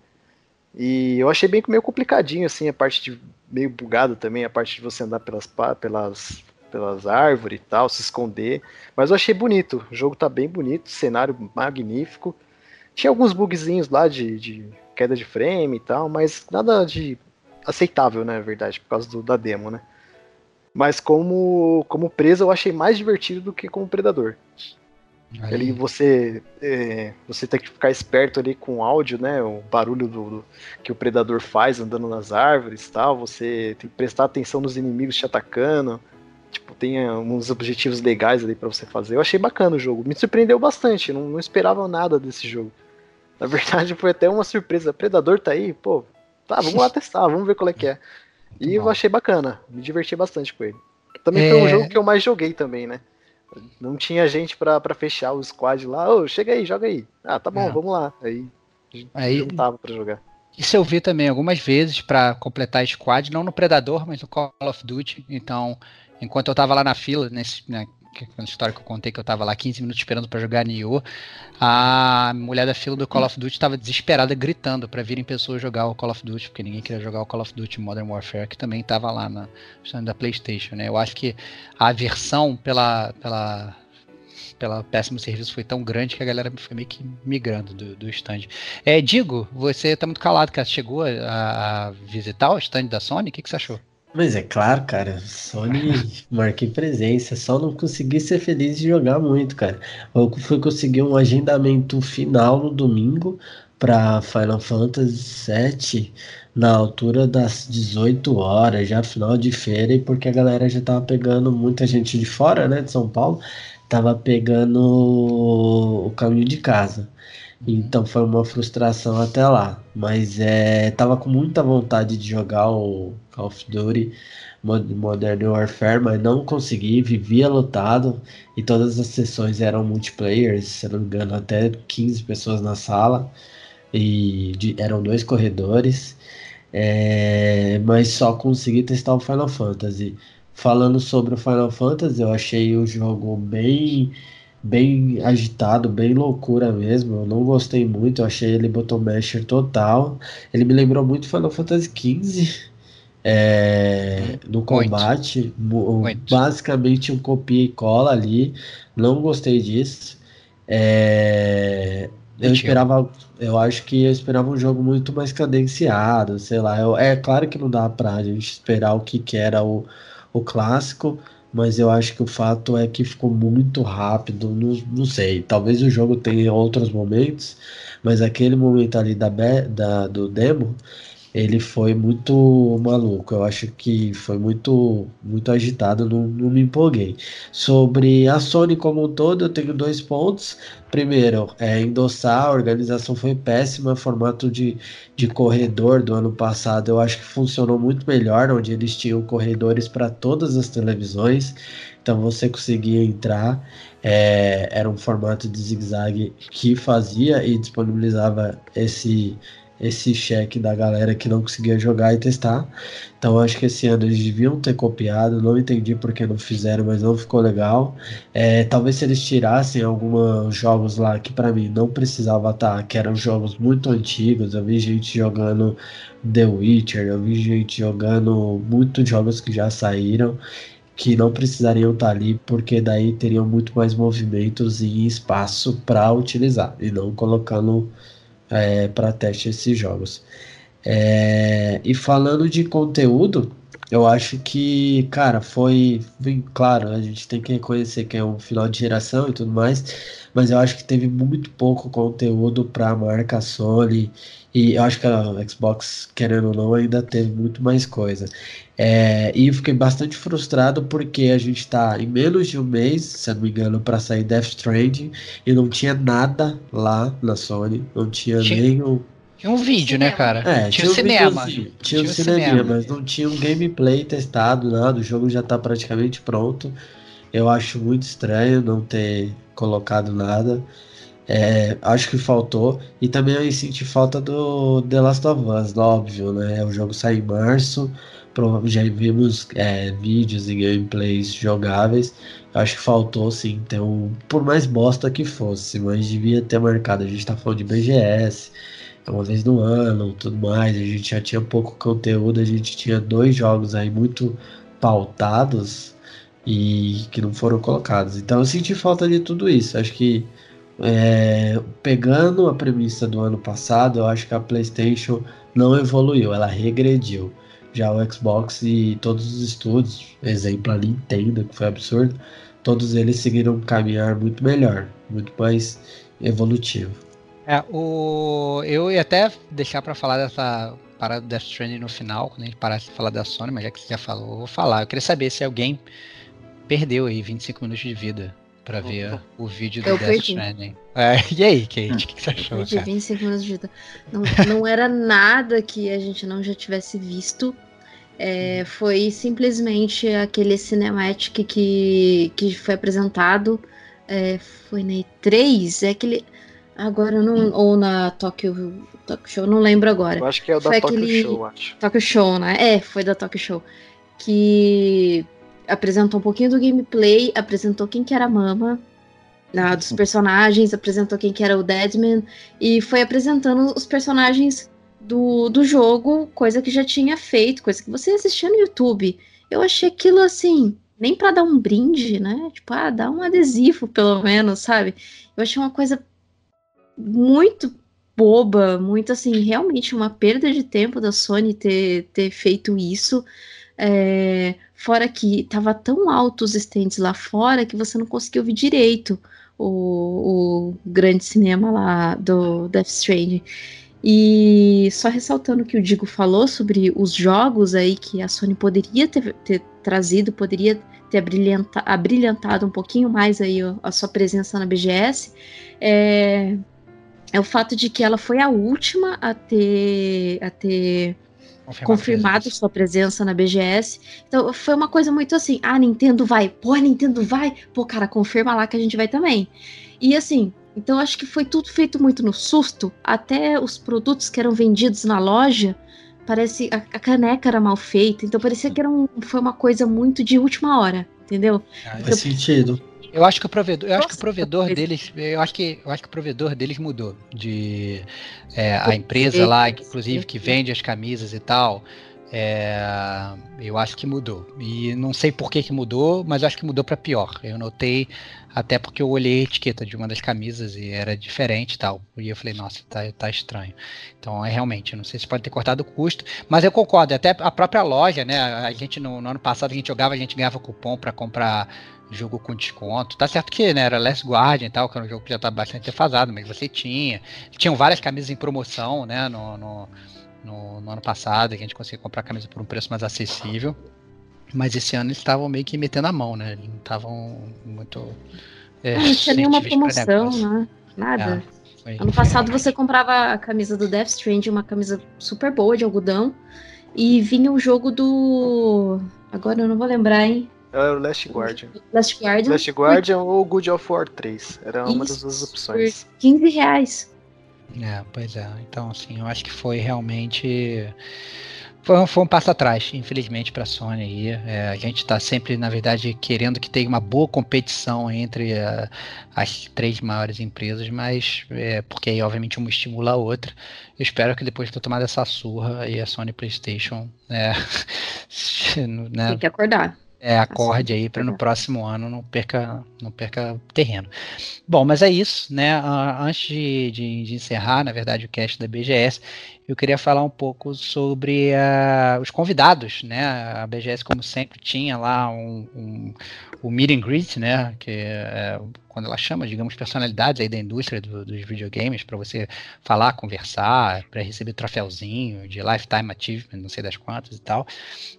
E eu achei bem meio complicadinho, assim, a parte de. meio bugado também, a parte de você andar pelas, pelas, pelas árvores e tal, se esconder. Mas eu achei bonito. O jogo tá bem bonito, cenário magnífico. Tinha alguns bugzinhos lá de, de queda de frame e tal, mas nada de aceitável, né, na verdade, por causa do, da demo, né? Mas como, como presa eu achei mais divertido do que como predador. Aí. Ali você é, você tem que ficar esperto ali com o áudio, né? O barulho do, do, que o predador faz andando nas árvores, tal. Você tem que prestar atenção nos inimigos te atacando. Tipo, tem é, uns objetivos legais ali para você fazer. Eu achei bacana o jogo. Me surpreendeu bastante. Não, não esperava nada desse jogo. Na [laughs] verdade, foi até uma surpresa. Predador tá aí, pô, tá, vamos lá [laughs] testar, vamos ver qual é que é. E eu achei bacana, me diverti bastante com ele. também é... foi um é. jogo que eu mais joguei também, né? Não tinha gente pra, pra fechar o squad lá. Ô, chega aí, joga aí. Ah, tá bom, vamos lá. Aí, aí juntava pra jogar. Isso eu vi também algumas vezes para completar a squad, não no Predador, mas no Call of Duty. Então, enquanto eu tava lá na fila, nesse, né, uma história que eu contei que eu tava lá 15 minutos esperando para jogar Nioh, a mulher da fila do Call of Duty tava desesperada gritando para virem pessoas jogar o Call of Duty, porque ninguém queria jogar o Call of Duty Modern Warfare, que também tava lá na da PlayStation, né? Eu acho que a aversão pela pela pela péssimo serviço foi tão grande que a galera foi meio que migrando do, do stand. É, Digo, você tá muito calado, cara. Chegou a, a visitar o stand da Sony? O que, que você achou? Mas é claro, cara, Sony [laughs] marquei presença, só não consegui ser feliz de jogar muito, cara. Eu fui conseguir um agendamento final no domingo para Final Fantasy VII na altura das 18 horas, já final de feira, e porque a galera já tava pegando muita gente de fora, né, de São Paulo, tava pegando o caminho de casa. Então foi uma frustração até lá. Mas é, tava com muita vontade de jogar o Call of Duty Modern Warfare, mas não consegui, vivia lotado e todas as sessões eram multiplayer, se não me engano, até 15 pessoas na sala e de, eram dois corredores. É, mas só consegui testar o Final Fantasy. Falando sobre o Final Fantasy, eu achei o jogo bem bem agitado, bem loucura mesmo. Eu não gostei muito, eu achei ele bottom masher total. Ele me lembrou muito Final Fantasy XV. É, no combate, muito. basicamente um copia e cola ali. Não gostei disso. É, eu esperava, eu acho que eu esperava um jogo muito mais cadenciado, sei lá. Eu, é claro que não dá pra gente esperar o que, que era o, o clássico, mas eu acho que o fato é que ficou muito rápido, não, não sei, talvez o jogo tenha outros momentos, mas aquele momento ali da, da, do demo, ele foi muito maluco. Eu acho que foi muito muito agitado, não, não me empolguei. Sobre a Sony como um todo, eu tenho dois pontos. Primeiro, é endossar, a organização foi péssima, formato de, de corredor do ano passado eu acho que funcionou muito melhor, onde eles tinham corredores para todas as televisões, então você conseguia entrar. É, era um formato de zigue-zague que fazia e disponibilizava esse esse cheque da galera que não conseguia jogar e testar. Então acho que esse ano eles deviam ter copiado. Não entendi porque não fizeram, mas não ficou legal. É, talvez se eles tirassem alguns jogos lá que para mim não precisava estar, tá, que eram jogos muito antigos. Eu vi gente jogando The Witcher, eu vi gente jogando muitos jogos que já saíram que não precisariam estar tá ali, porque daí teriam muito mais movimentos e espaço para utilizar, e não colocando é, para teste esses jogos. É, e falando de conteúdo, eu acho que, cara, foi bem claro, a gente tem que reconhecer que é um final de geração e tudo mais, mas eu acho que teve muito pouco conteúdo para a marca Sony e eu acho que a Xbox, querendo ou não, ainda teve muito mais coisa. É, e fiquei bastante frustrado porque a gente está em menos de um mês, se não me engano, para sair Death Stranding e não tinha nada lá na Sony, não tinha, tinha nem um. Tinha um vídeo, né, cara? É, tinha, tinha um cinema. Tinha, tinha um cinema, cinema, mas não tinha um gameplay testado, nada. O jogo já está praticamente pronto. Eu acho muito estranho não ter colocado nada. É, acho que faltou. E também eu senti falta do The Last of Us, óbvio, né? O jogo sai em março já vimos é, vídeos e gameplays jogáveis. Acho que faltou sim ter um. Por mais bosta que fosse, mas devia ter marcado. A gente tá falando de BGS, uma vez no ano, tudo mais. A gente já tinha pouco conteúdo, a gente tinha dois jogos aí muito pautados e que não foram colocados. Então eu senti falta de tudo isso. Acho que é, pegando a premissa do ano passado, eu acho que a PlayStation não evoluiu, ela regrediu. Já o Xbox e todos os estúdios, exemplo a Nintendo, que foi absurdo, todos eles seguiram um caminhar muito melhor, muito mais evolutivo. É, o... eu ia até deixar para falar dessa parada do Death Stranding no final, quando a gente parasse de falar da Sony, mas já que você já falou, eu vou falar. Eu queria saber se alguém perdeu aí 25 minutos de vida para ver o vídeo do eu Death perdi. Stranding. É, [laughs] e aí, Kate, o que, que, você achou? Eu perdi 25 minutos de vida. Não, não era nada que a gente não já tivesse visto É, foi simplesmente aquele cinematic que, que foi apresentado. É, foi na E3, é aquele. Agora não. Ou na Tokyo, Tokyo Show, não lembro agora. Eu acho que é o da foi Tokyo aquele, Show, acho. Tokyo Show, né? É, foi da Tokyo Show. Que apresentou um pouquinho do gameplay, apresentou quem que era a Mama, na, dos personagens, apresentou quem que era o Deadman, e foi apresentando os personagens do, do jogo, coisa que já tinha feito, coisa que você assistia no YouTube. Eu achei aquilo assim, nem para dar um brinde, né? Tipo, ah, dá um adesivo, pelo menos, sabe? Eu achei uma coisa muito boba, muito assim, realmente uma perda de tempo da Sony ter, ter feito isso. É, fora que tava tão alto os stands lá fora que você não conseguia ouvir direito o, o grande cinema lá do Death Stranding. E só ressaltando que o Digo falou sobre os jogos aí que a Sony poderia ter, ter trazido, poderia ter abrilhanta, abrilhantado um pouquinho mais aí a sua presença na BGS, é, é o fato de que ela foi a última a ter, a ter confirmado sua presença na BGS. Então foi uma coisa muito assim: ah, Nintendo vai, pô, Nintendo vai, pô, cara, confirma lá que a gente vai também. E assim, então acho que foi tudo feito muito no susto, até os produtos que eram vendidos na loja. Parece a, a caneca era mal feita, então parecia que era um, foi uma coisa muito de última hora, entendeu? Ah, faz sentido. Eu acho que o provedor, eu acho que o provedor deles, eu acho que, eu acho que o provedor deles mudou de é, a empresa lá, inclusive que vende as camisas e tal. É, eu acho que mudou. E não sei por que, que mudou, mas acho que mudou para pior. Eu notei, até porque eu olhei a etiqueta de uma das camisas e era diferente e tal. E eu falei, nossa, tá, tá estranho. Então, é realmente, não sei se pode ter cortado o custo, mas eu concordo. Até a própria loja, né? A gente, no, no ano passado, a gente jogava, a gente ganhava cupom para comprar jogo com desconto. Tá certo que né, era Last Guardian e tal, que era um jogo que já tá bastante defasado, mas você tinha. Tinham várias camisas em promoção, né? No, no, no, no ano passado, que a gente conseguia comprar camisa por um preço mais acessível. Mas esse ano eles estavam meio que metendo a mão, né? Eles não estavam muito. É, não tinha nenhuma promoção, né? Nada. É, foi, ano passado você comprava a camisa do Death Strand, uma camisa super boa de algodão, e vinha o jogo do. Agora eu não vou lembrar, hein? Era o Last Guardian. Last Guardian. Last Guardian por... ou Good of War 3. Era Isso, uma das duas opções. Por 15 reais. É, pois é. Então, assim, eu acho que foi realmente. Foi um, foi um passo atrás, infelizmente, para a Sony aí. É, a gente está sempre, na verdade, querendo que tenha uma boa competição entre uh, as três maiores empresas, mas é, porque aí, obviamente, uma estimula a outra. Eu espero que depois de ter tomado essa surra aí a Sony PlayStation. [laughs] É, né, Tem que acordar. É, acorde aí para no próximo ano não perca, não perca terreno. Bom, mas é isso, né? Antes de, de, de, encerrar, na verdade, o cast da BGS, eu queria falar um pouco sobre uh, os convidados, né? A BGS, como sempre, tinha lá um, um o meet and greet, né? Que é quando ela chama, digamos, personalidades aí da indústria do, dos videogames para você falar, conversar, para receber troféuzinho de lifetime achievement, não sei das quantas e tal.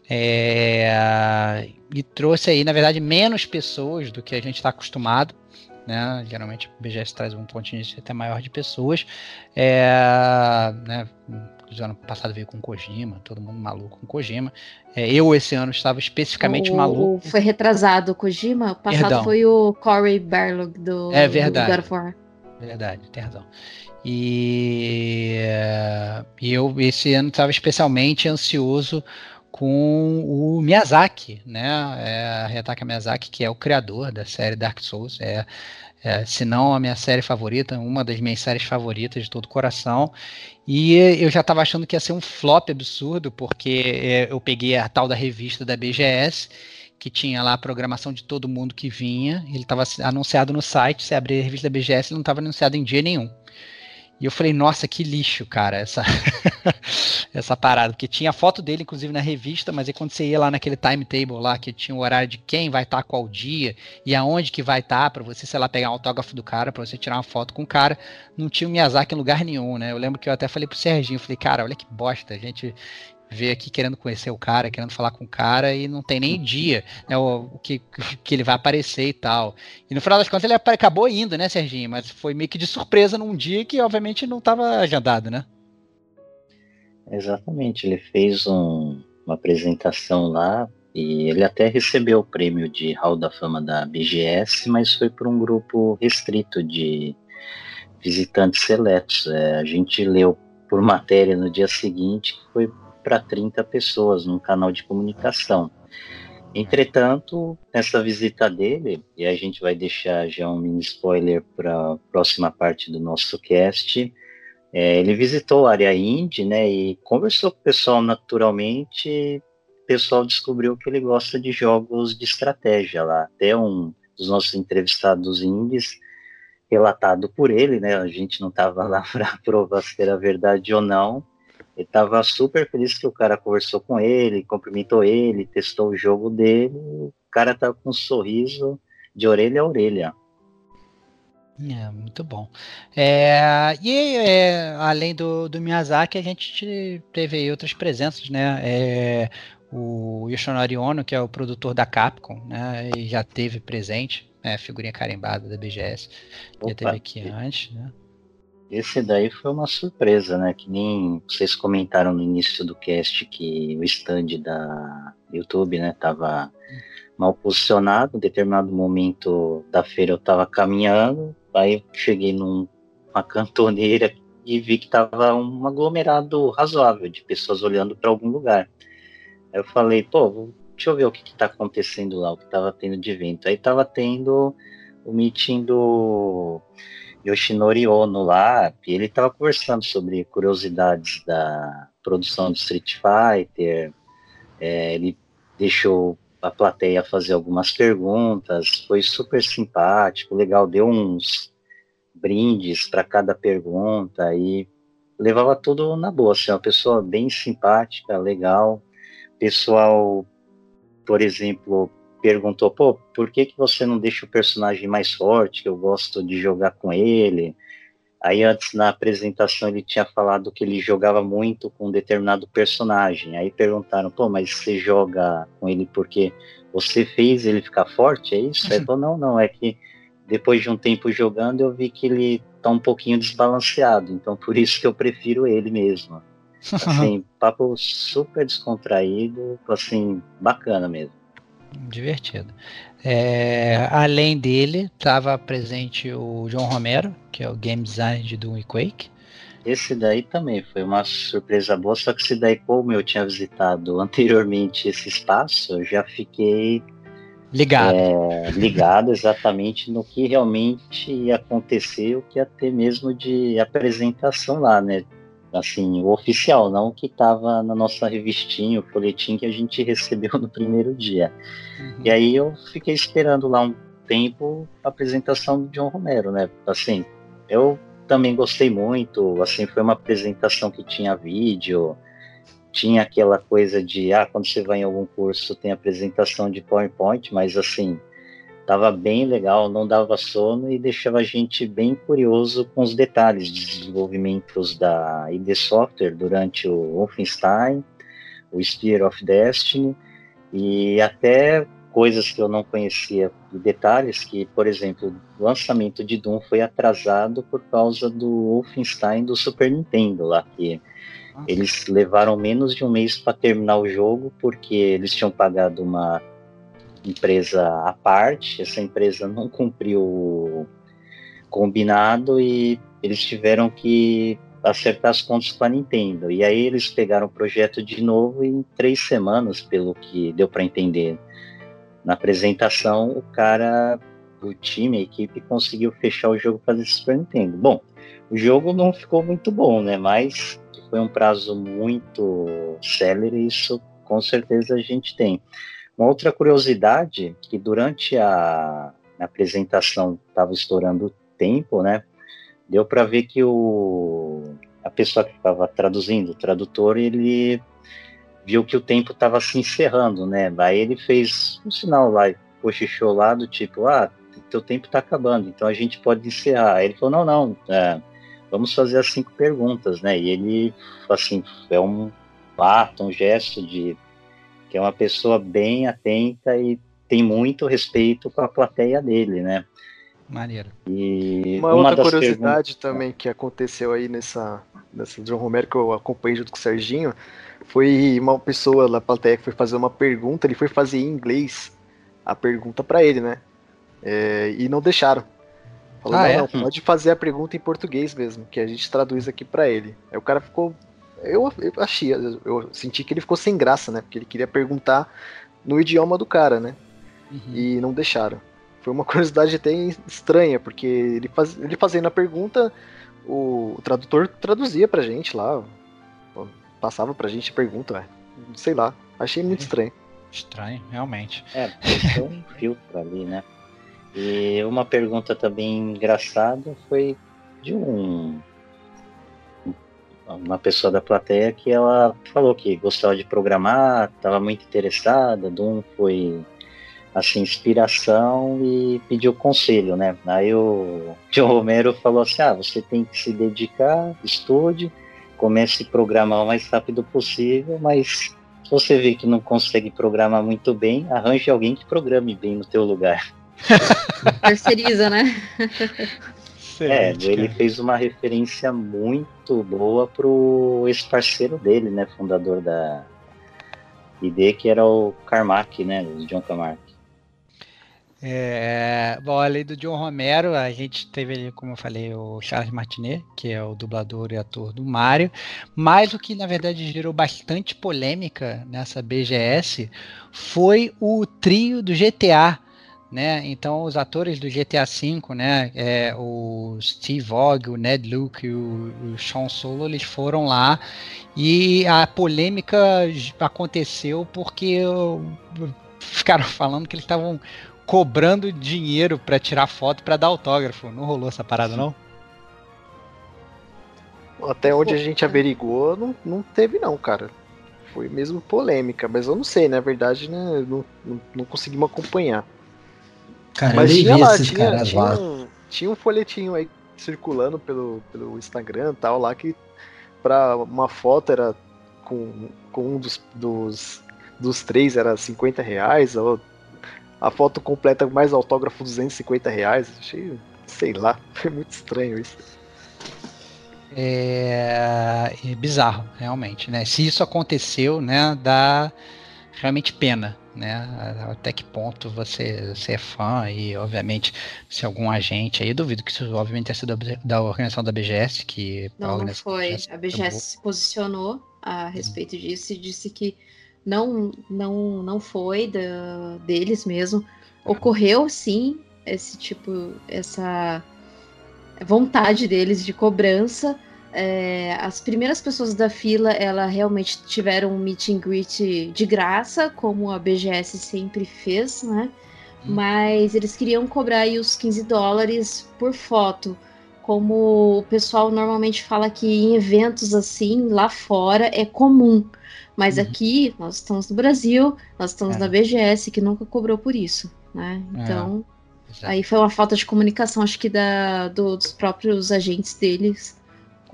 É, e trouxe aí, na verdade, menos pessoas do que a gente está acostumado né? Geralmente o BGS traz um contingente até maior de pessoas. É, né? O ano passado veio com Kojima, todo mundo maluco com Kojima. É, eu esse ano estava especificamente o, maluco. Foi retrasado o Kojima, o passado Perdão. foi o Corey Barlog do, é verdade. do God of War. Verdade, tem razão. E, e eu esse ano estava especialmente ansioso com o Miyazaki, né? É, Hataka Miyazaki, que é o criador da série Dark Souls, é, é, se não a minha série favorita, uma das minhas séries favoritas de todo o coração. E eu já estava achando que ia ser um flop absurdo, porque é, eu peguei a tal da revista da BGS, que tinha lá a programação de todo mundo que vinha, ele estava anunciado no site, se abrir a revista da BGS, ele não estava anunciado em dia nenhum. E eu falei, nossa, que lixo, cara, essa, [laughs] essa parada. Porque tinha foto dele, inclusive, na revista, mas aí quando você ia lá naquele timetable lá, que tinha o horário de quem vai estar tá qual dia e aonde que vai estar, tá, para você, sei lá, pegar um autógrafo do cara, para você tirar uma foto com o cara, não tinha o Miyazaki em lugar nenhum, né? Eu lembro que eu até falei pro Serginho, falei, cara, olha que bosta, a gente vê aqui querendo conhecer o cara, querendo falar com o cara e não tem nem dia né, o, o que, [laughs] que ele vai aparecer e tal. E no final das contas ele acabou indo, né, Serginho? Mas foi meio que de surpresa num dia que obviamente não estava agendado, né? Exatamente, ele fez um, uma apresentação lá e ele até recebeu o prêmio de Hall da Fama da BGS, mas foi por um grupo restrito de visitantes seletos. É, a gente leu por matéria no dia seguinte que foi para 30 pessoas num canal de comunicação. Entretanto, nessa visita dele, e a gente vai deixar já um mini spoiler para a próxima parte do nosso cast, é, ele visitou a área indie, né, e conversou com o pessoal naturalmente, o pessoal descobriu que ele gosta de jogos de estratégia lá. Até um dos nossos entrevistados indies, relatado por ele, né, a gente não estava lá [laughs] para provar se era verdade ou não, ele estava super feliz que o cara conversou com ele, cumprimentou ele, testou o jogo dele. O cara tava com um sorriso de orelha a orelha. É, muito bom. É, e é, além do, do Miyazaki, a gente teve outras presenças, né? É, o Yoshinori Ono, que é o produtor da Capcom, né? E já teve presente, né? Figurinha carimbada da BGS. Opa, já teve aqui antes, né? Esse daí foi uma surpresa, né? Que nem vocês comentaram no início do cast que o stand da YouTube, né, tava mal posicionado. Em determinado momento da feira eu tava caminhando, aí cheguei numa cantoneira e vi que tava um aglomerado razoável de pessoas olhando para algum lugar. Aí eu falei, pô, deixa eu ver o que, que tá acontecendo lá, o que tava tendo de evento. Aí tava tendo o meeting do Yoshinori Ono lá, e ele estava conversando sobre curiosidades da produção de Street Fighter, é, ele deixou a plateia fazer algumas perguntas, foi super simpático, legal, deu uns brindes para cada pergunta e levava tudo na boa, assim, uma pessoa bem simpática, legal, pessoal, por exemplo, perguntou, pô, por que, que você não deixa o personagem mais forte, que eu gosto de jogar com ele? Aí antes na apresentação ele tinha falado que ele jogava muito com um determinado personagem. Aí perguntaram, pô, mas você joga com ele porque você fez ele ficar forte? É isso? Ele [laughs] falou, não, não, é que depois de um tempo jogando eu vi que ele tá um pouquinho desbalanceado, então por isso que eu prefiro ele mesmo. [laughs] Assim, papo super descontraído, assim, bacana mesmo. Divertido. É, além dele, estava presente o João Romero, que é o game designer de Doom e Quake. Esse daí também foi uma surpresa boa, só que esse daí, como eu tinha visitado anteriormente esse espaço, eu já fiquei ligado. É, ligado exatamente no que realmente ia acontecer, o que ia ter mesmo de apresentação lá, né? Assim, o oficial, não o que estava na nossa revistinha, o folhetim que a gente [laughs] recebeu no primeiro dia. Uhum. E aí eu fiquei esperando lá um tempo a apresentação do John Romero, né? Assim, eu também gostei muito, assim, foi uma apresentação que tinha vídeo, tinha aquela coisa de, ah, quando você vai em algum curso tem apresentação de PowerPoint, mas assim, Tava bem legal, não dava sono e deixava a gente bem curioso com os detalhes de desenvolvimentos da ID Software durante o Wolfenstein, o Spear of Destiny e até coisas que eu não conhecia, detalhes que, por exemplo, o lançamento de Doom foi atrasado por causa do Wolfenstein do Super Nintendo lá, que eles levaram menos de um mês para terminar o jogo porque eles tinham pagado uma empresa à parte, essa empresa não cumpriu o combinado e eles tiveram que acertar as contas com a Nintendo. E aí eles pegaram o projeto de novo em três semanas, pelo que deu para entender. Na apresentação, o cara, o time, a equipe, conseguiu fechar o jogo para Super Nintendo. Bom, o jogo não ficou muito bom, né? Mas foi um prazo muito célere, isso com certeza a gente tem. Uma outra curiosidade, que durante a, a apresentação estava estourando o tempo, né? Deu para ver que o, a pessoa que estava traduzindo, o tradutor, ele viu que o tempo estava se encerrando, né? Aí ele fez um sinal lá, cochichou lá do tipo, ah, teu tempo está acabando, então a gente pode encerrar. Aí ele falou, não, não, é, vamos fazer as cinco perguntas, né? E ele, assim, é um ato, um gesto de que é uma pessoa bem atenta e tem muito respeito com a plateia dele, né? Maneiro. E uma, uma outra curiosidade perguntas... também que aconteceu aí nessa, nessa John Romero que eu acompanhei junto com o Serginho foi uma pessoa na plateia que foi fazer uma pergunta, ele foi fazer em inglês a pergunta para ele, né? É, e não deixaram. Falou, ah, não, é? não, pode fazer a pergunta em português mesmo, que a gente traduz aqui para ele. Aí o cara ficou. Eu, eu achei, eu senti que ele ficou sem graça, né? Porque ele queria perguntar no idioma do cara, né? Uhum. E não deixaram. Foi uma [laughs] curiosidade até estranha, porque ele, faz, ele fazendo a pergunta, o, o tradutor traduzia pra gente lá, passava pra gente a pergunta, ué. sei lá, achei muito estranho. Estranho, realmente. É, tem um filtro ali, né? E uma pergunta também engraçada foi de um uma pessoa da plateia que ela falou que gostava de programar, estava muito interessada, Doom foi assim inspiração e pediu conselho, né? Aí o John Romero falou assim: "Ah, você tem que se dedicar, estude, comece a programar o mais rápido possível, mas se você vê que não consegue programar muito bem, arranje alguém que programe bem no teu lugar." [laughs] Terceiriza, né? [laughs] é, ele fez uma referência muito boa pro ex-parceiro dele, né? Fundador da ID, que era o Carmack, né? O John Carmack. É, bom, além do John Romero, a gente teve ali, como eu falei, o Charles Martinet, que é o dublador e ator do Mario, mas o que na verdade gerou bastante polêmica nessa BGS foi o trio do GTA, né? Então os atores do GTA V, né, é, o Steve Vogue, o Ned Luke o, o Sean Solo, eles foram lá e a polêmica aconteceu porque ficaram [laughs] falando que eles estavam cobrando dinheiro para tirar foto para dar autógrafo. Não rolou essa parada não? Até onde a gente averigou, não, não teve não, cara. Foi mesmo polêmica, mas eu não sei, na verdade, né? Não, não, não conseguimos acompanhar. Cara, Mas tinha lá, tinha, tinha, um, tinha um folhetinho aí circulando pelo, pelo Instagram tal, lá que pra uma foto era com, com um dos, dos, dos três era 50 reais, ou a foto completa mais autógrafo 250 reais. Achei, sei lá, [laughs] foi muito estranho isso. É, é bizarro, realmente, né? Se isso aconteceu, né, dá realmente pena, né? Até que ponto você, você é fã e, obviamente, se algum agente aí, duvido que isso, obviamente, tenha sido da organização da BGS, que... Não, não foi. A BGS se posicionou a respeito disso e disse que não, não, não foi da, deles mesmo. Ocorreu, sim, esse tipo, essa vontade deles de cobrança, é, as primeiras pessoas da fila, ela realmente tiveram um meet and greet de graça, como a BGS sempre fez, né? Hum. Mas eles queriam cobrar aí os 15 dólares por foto. Como o pessoal normalmente fala que em eventos assim, lá fora, é comum. Mas uhum. aqui, nós estamos no Brasil, nós estamos é. na BGS, que nunca cobrou por isso, né? É. Então, é. aí foi uma falta de comunicação, acho que da, do, dos próprios agentes deles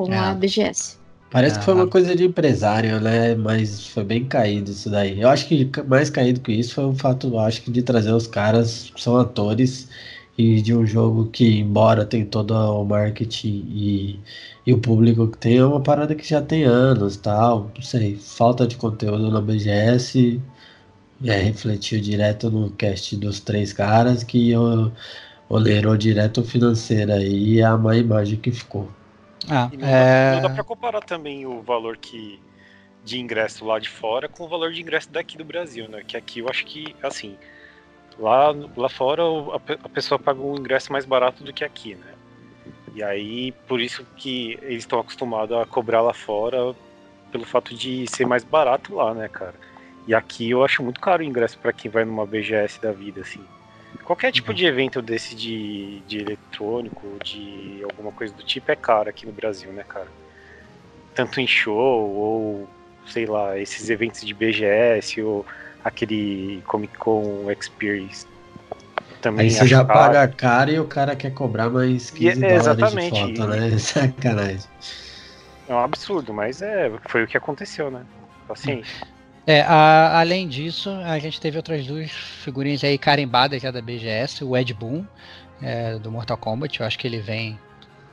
com é. a BGS. Parece é. que foi uma coisa de empresário, né? Mas foi bem caído isso daí. Eu acho que mais caído que isso foi o fato, acho que de trazer os caras, são atores, e de um jogo que, embora tem todo o marketing e, e o público que tem, é uma parada que já tem anos tal. Não sei, falta de conteúdo na BGS. É, refletiu direto no cast dos três caras que olerou direto o financeiro aí e a má imagem que ficou. Ah, não, é... dá, não dá pra comparar também o valor que de ingresso lá de fora com o valor de ingresso daqui do Brasil, né? Que aqui eu acho que, assim, lá, lá fora a, a pessoa paga um ingresso mais barato do que aqui, né? E aí, por isso que eles estão acostumados a cobrar lá fora pelo fato de ser mais barato lá, né, cara? E aqui eu acho muito caro o ingresso para quem vai numa BGS da vida, assim. Qualquer tipo uhum. de evento desse de, de eletrônico, de alguma coisa do tipo, é caro aqui no Brasil, né, cara? Tanto em show, ou sei lá, esses eventos de BGS, ou aquele Comic Con Experience. Também Aí você já caro. paga caro e o cara quer cobrar mais 15 e, é, dólares de foto, né? [laughs] Sacanagem. É um absurdo, mas é, foi o que aconteceu, né? Paciência. É, a, além disso, a gente teve outras duas figurinhas aí carimbadas já da BGS, o Ed Boon, é, do Mortal Kombat, eu acho que ele vem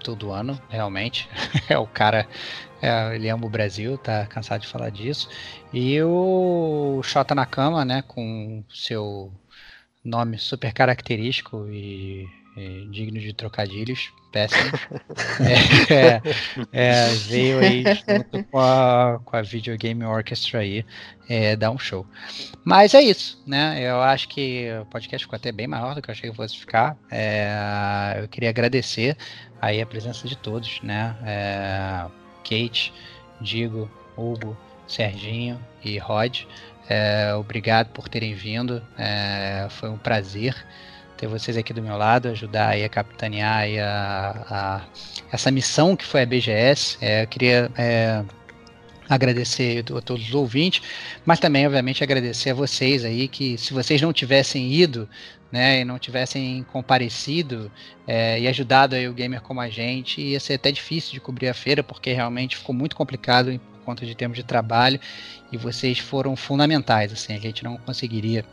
todo ano, realmente. [laughs] é o cara, é, ele ama o Brasil, tá cansado de falar disso. E o Xota na cama, né, com seu nome super característico e, e digno de trocadilhos, péssimo. [laughs] é, é, veio aí junto com a, com a Videogame Orchestra aí é, um show. Mas é isso, né? Eu acho que o podcast ficou até bem maior do que eu achei que fosse ficar. É, eu queria agradecer aí a presença de todos, né? É, Kate, Digo, Hugo, Serginho e Rod. É, obrigado por terem vindo. É, foi um prazer ter vocês aqui do meu lado, ajudar aí a capitanear aí a, a essa missão que foi a BGS. É, eu queria agradecer a todos os ouvintes, mas também, obviamente, agradecer a vocês aí que, se vocês não tivessem ido, né, e não tivessem comparecido é, e ajudado aí o gamer como a gente, ia ser até difícil de cobrir a feira, porque realmente ficou muito complicado por conta de termos de trabalho, e vocês foram fundamentais, assim, a gente não conseguiria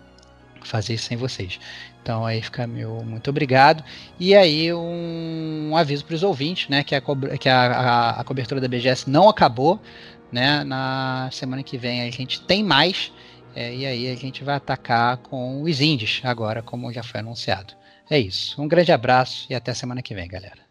fazer isso sem vocês. Então aí fica meu muito obrigado. E aí um, um aviso para os ouvintes, né, que, a, que a, a, a, cobertura da BGS não acabou, né? Na semana que vem a gente tem mais. É, e aí a gente vai atacar com os indies agora, como já foi anunciado. É isso. Um grande abraço e até semana que vem, galera.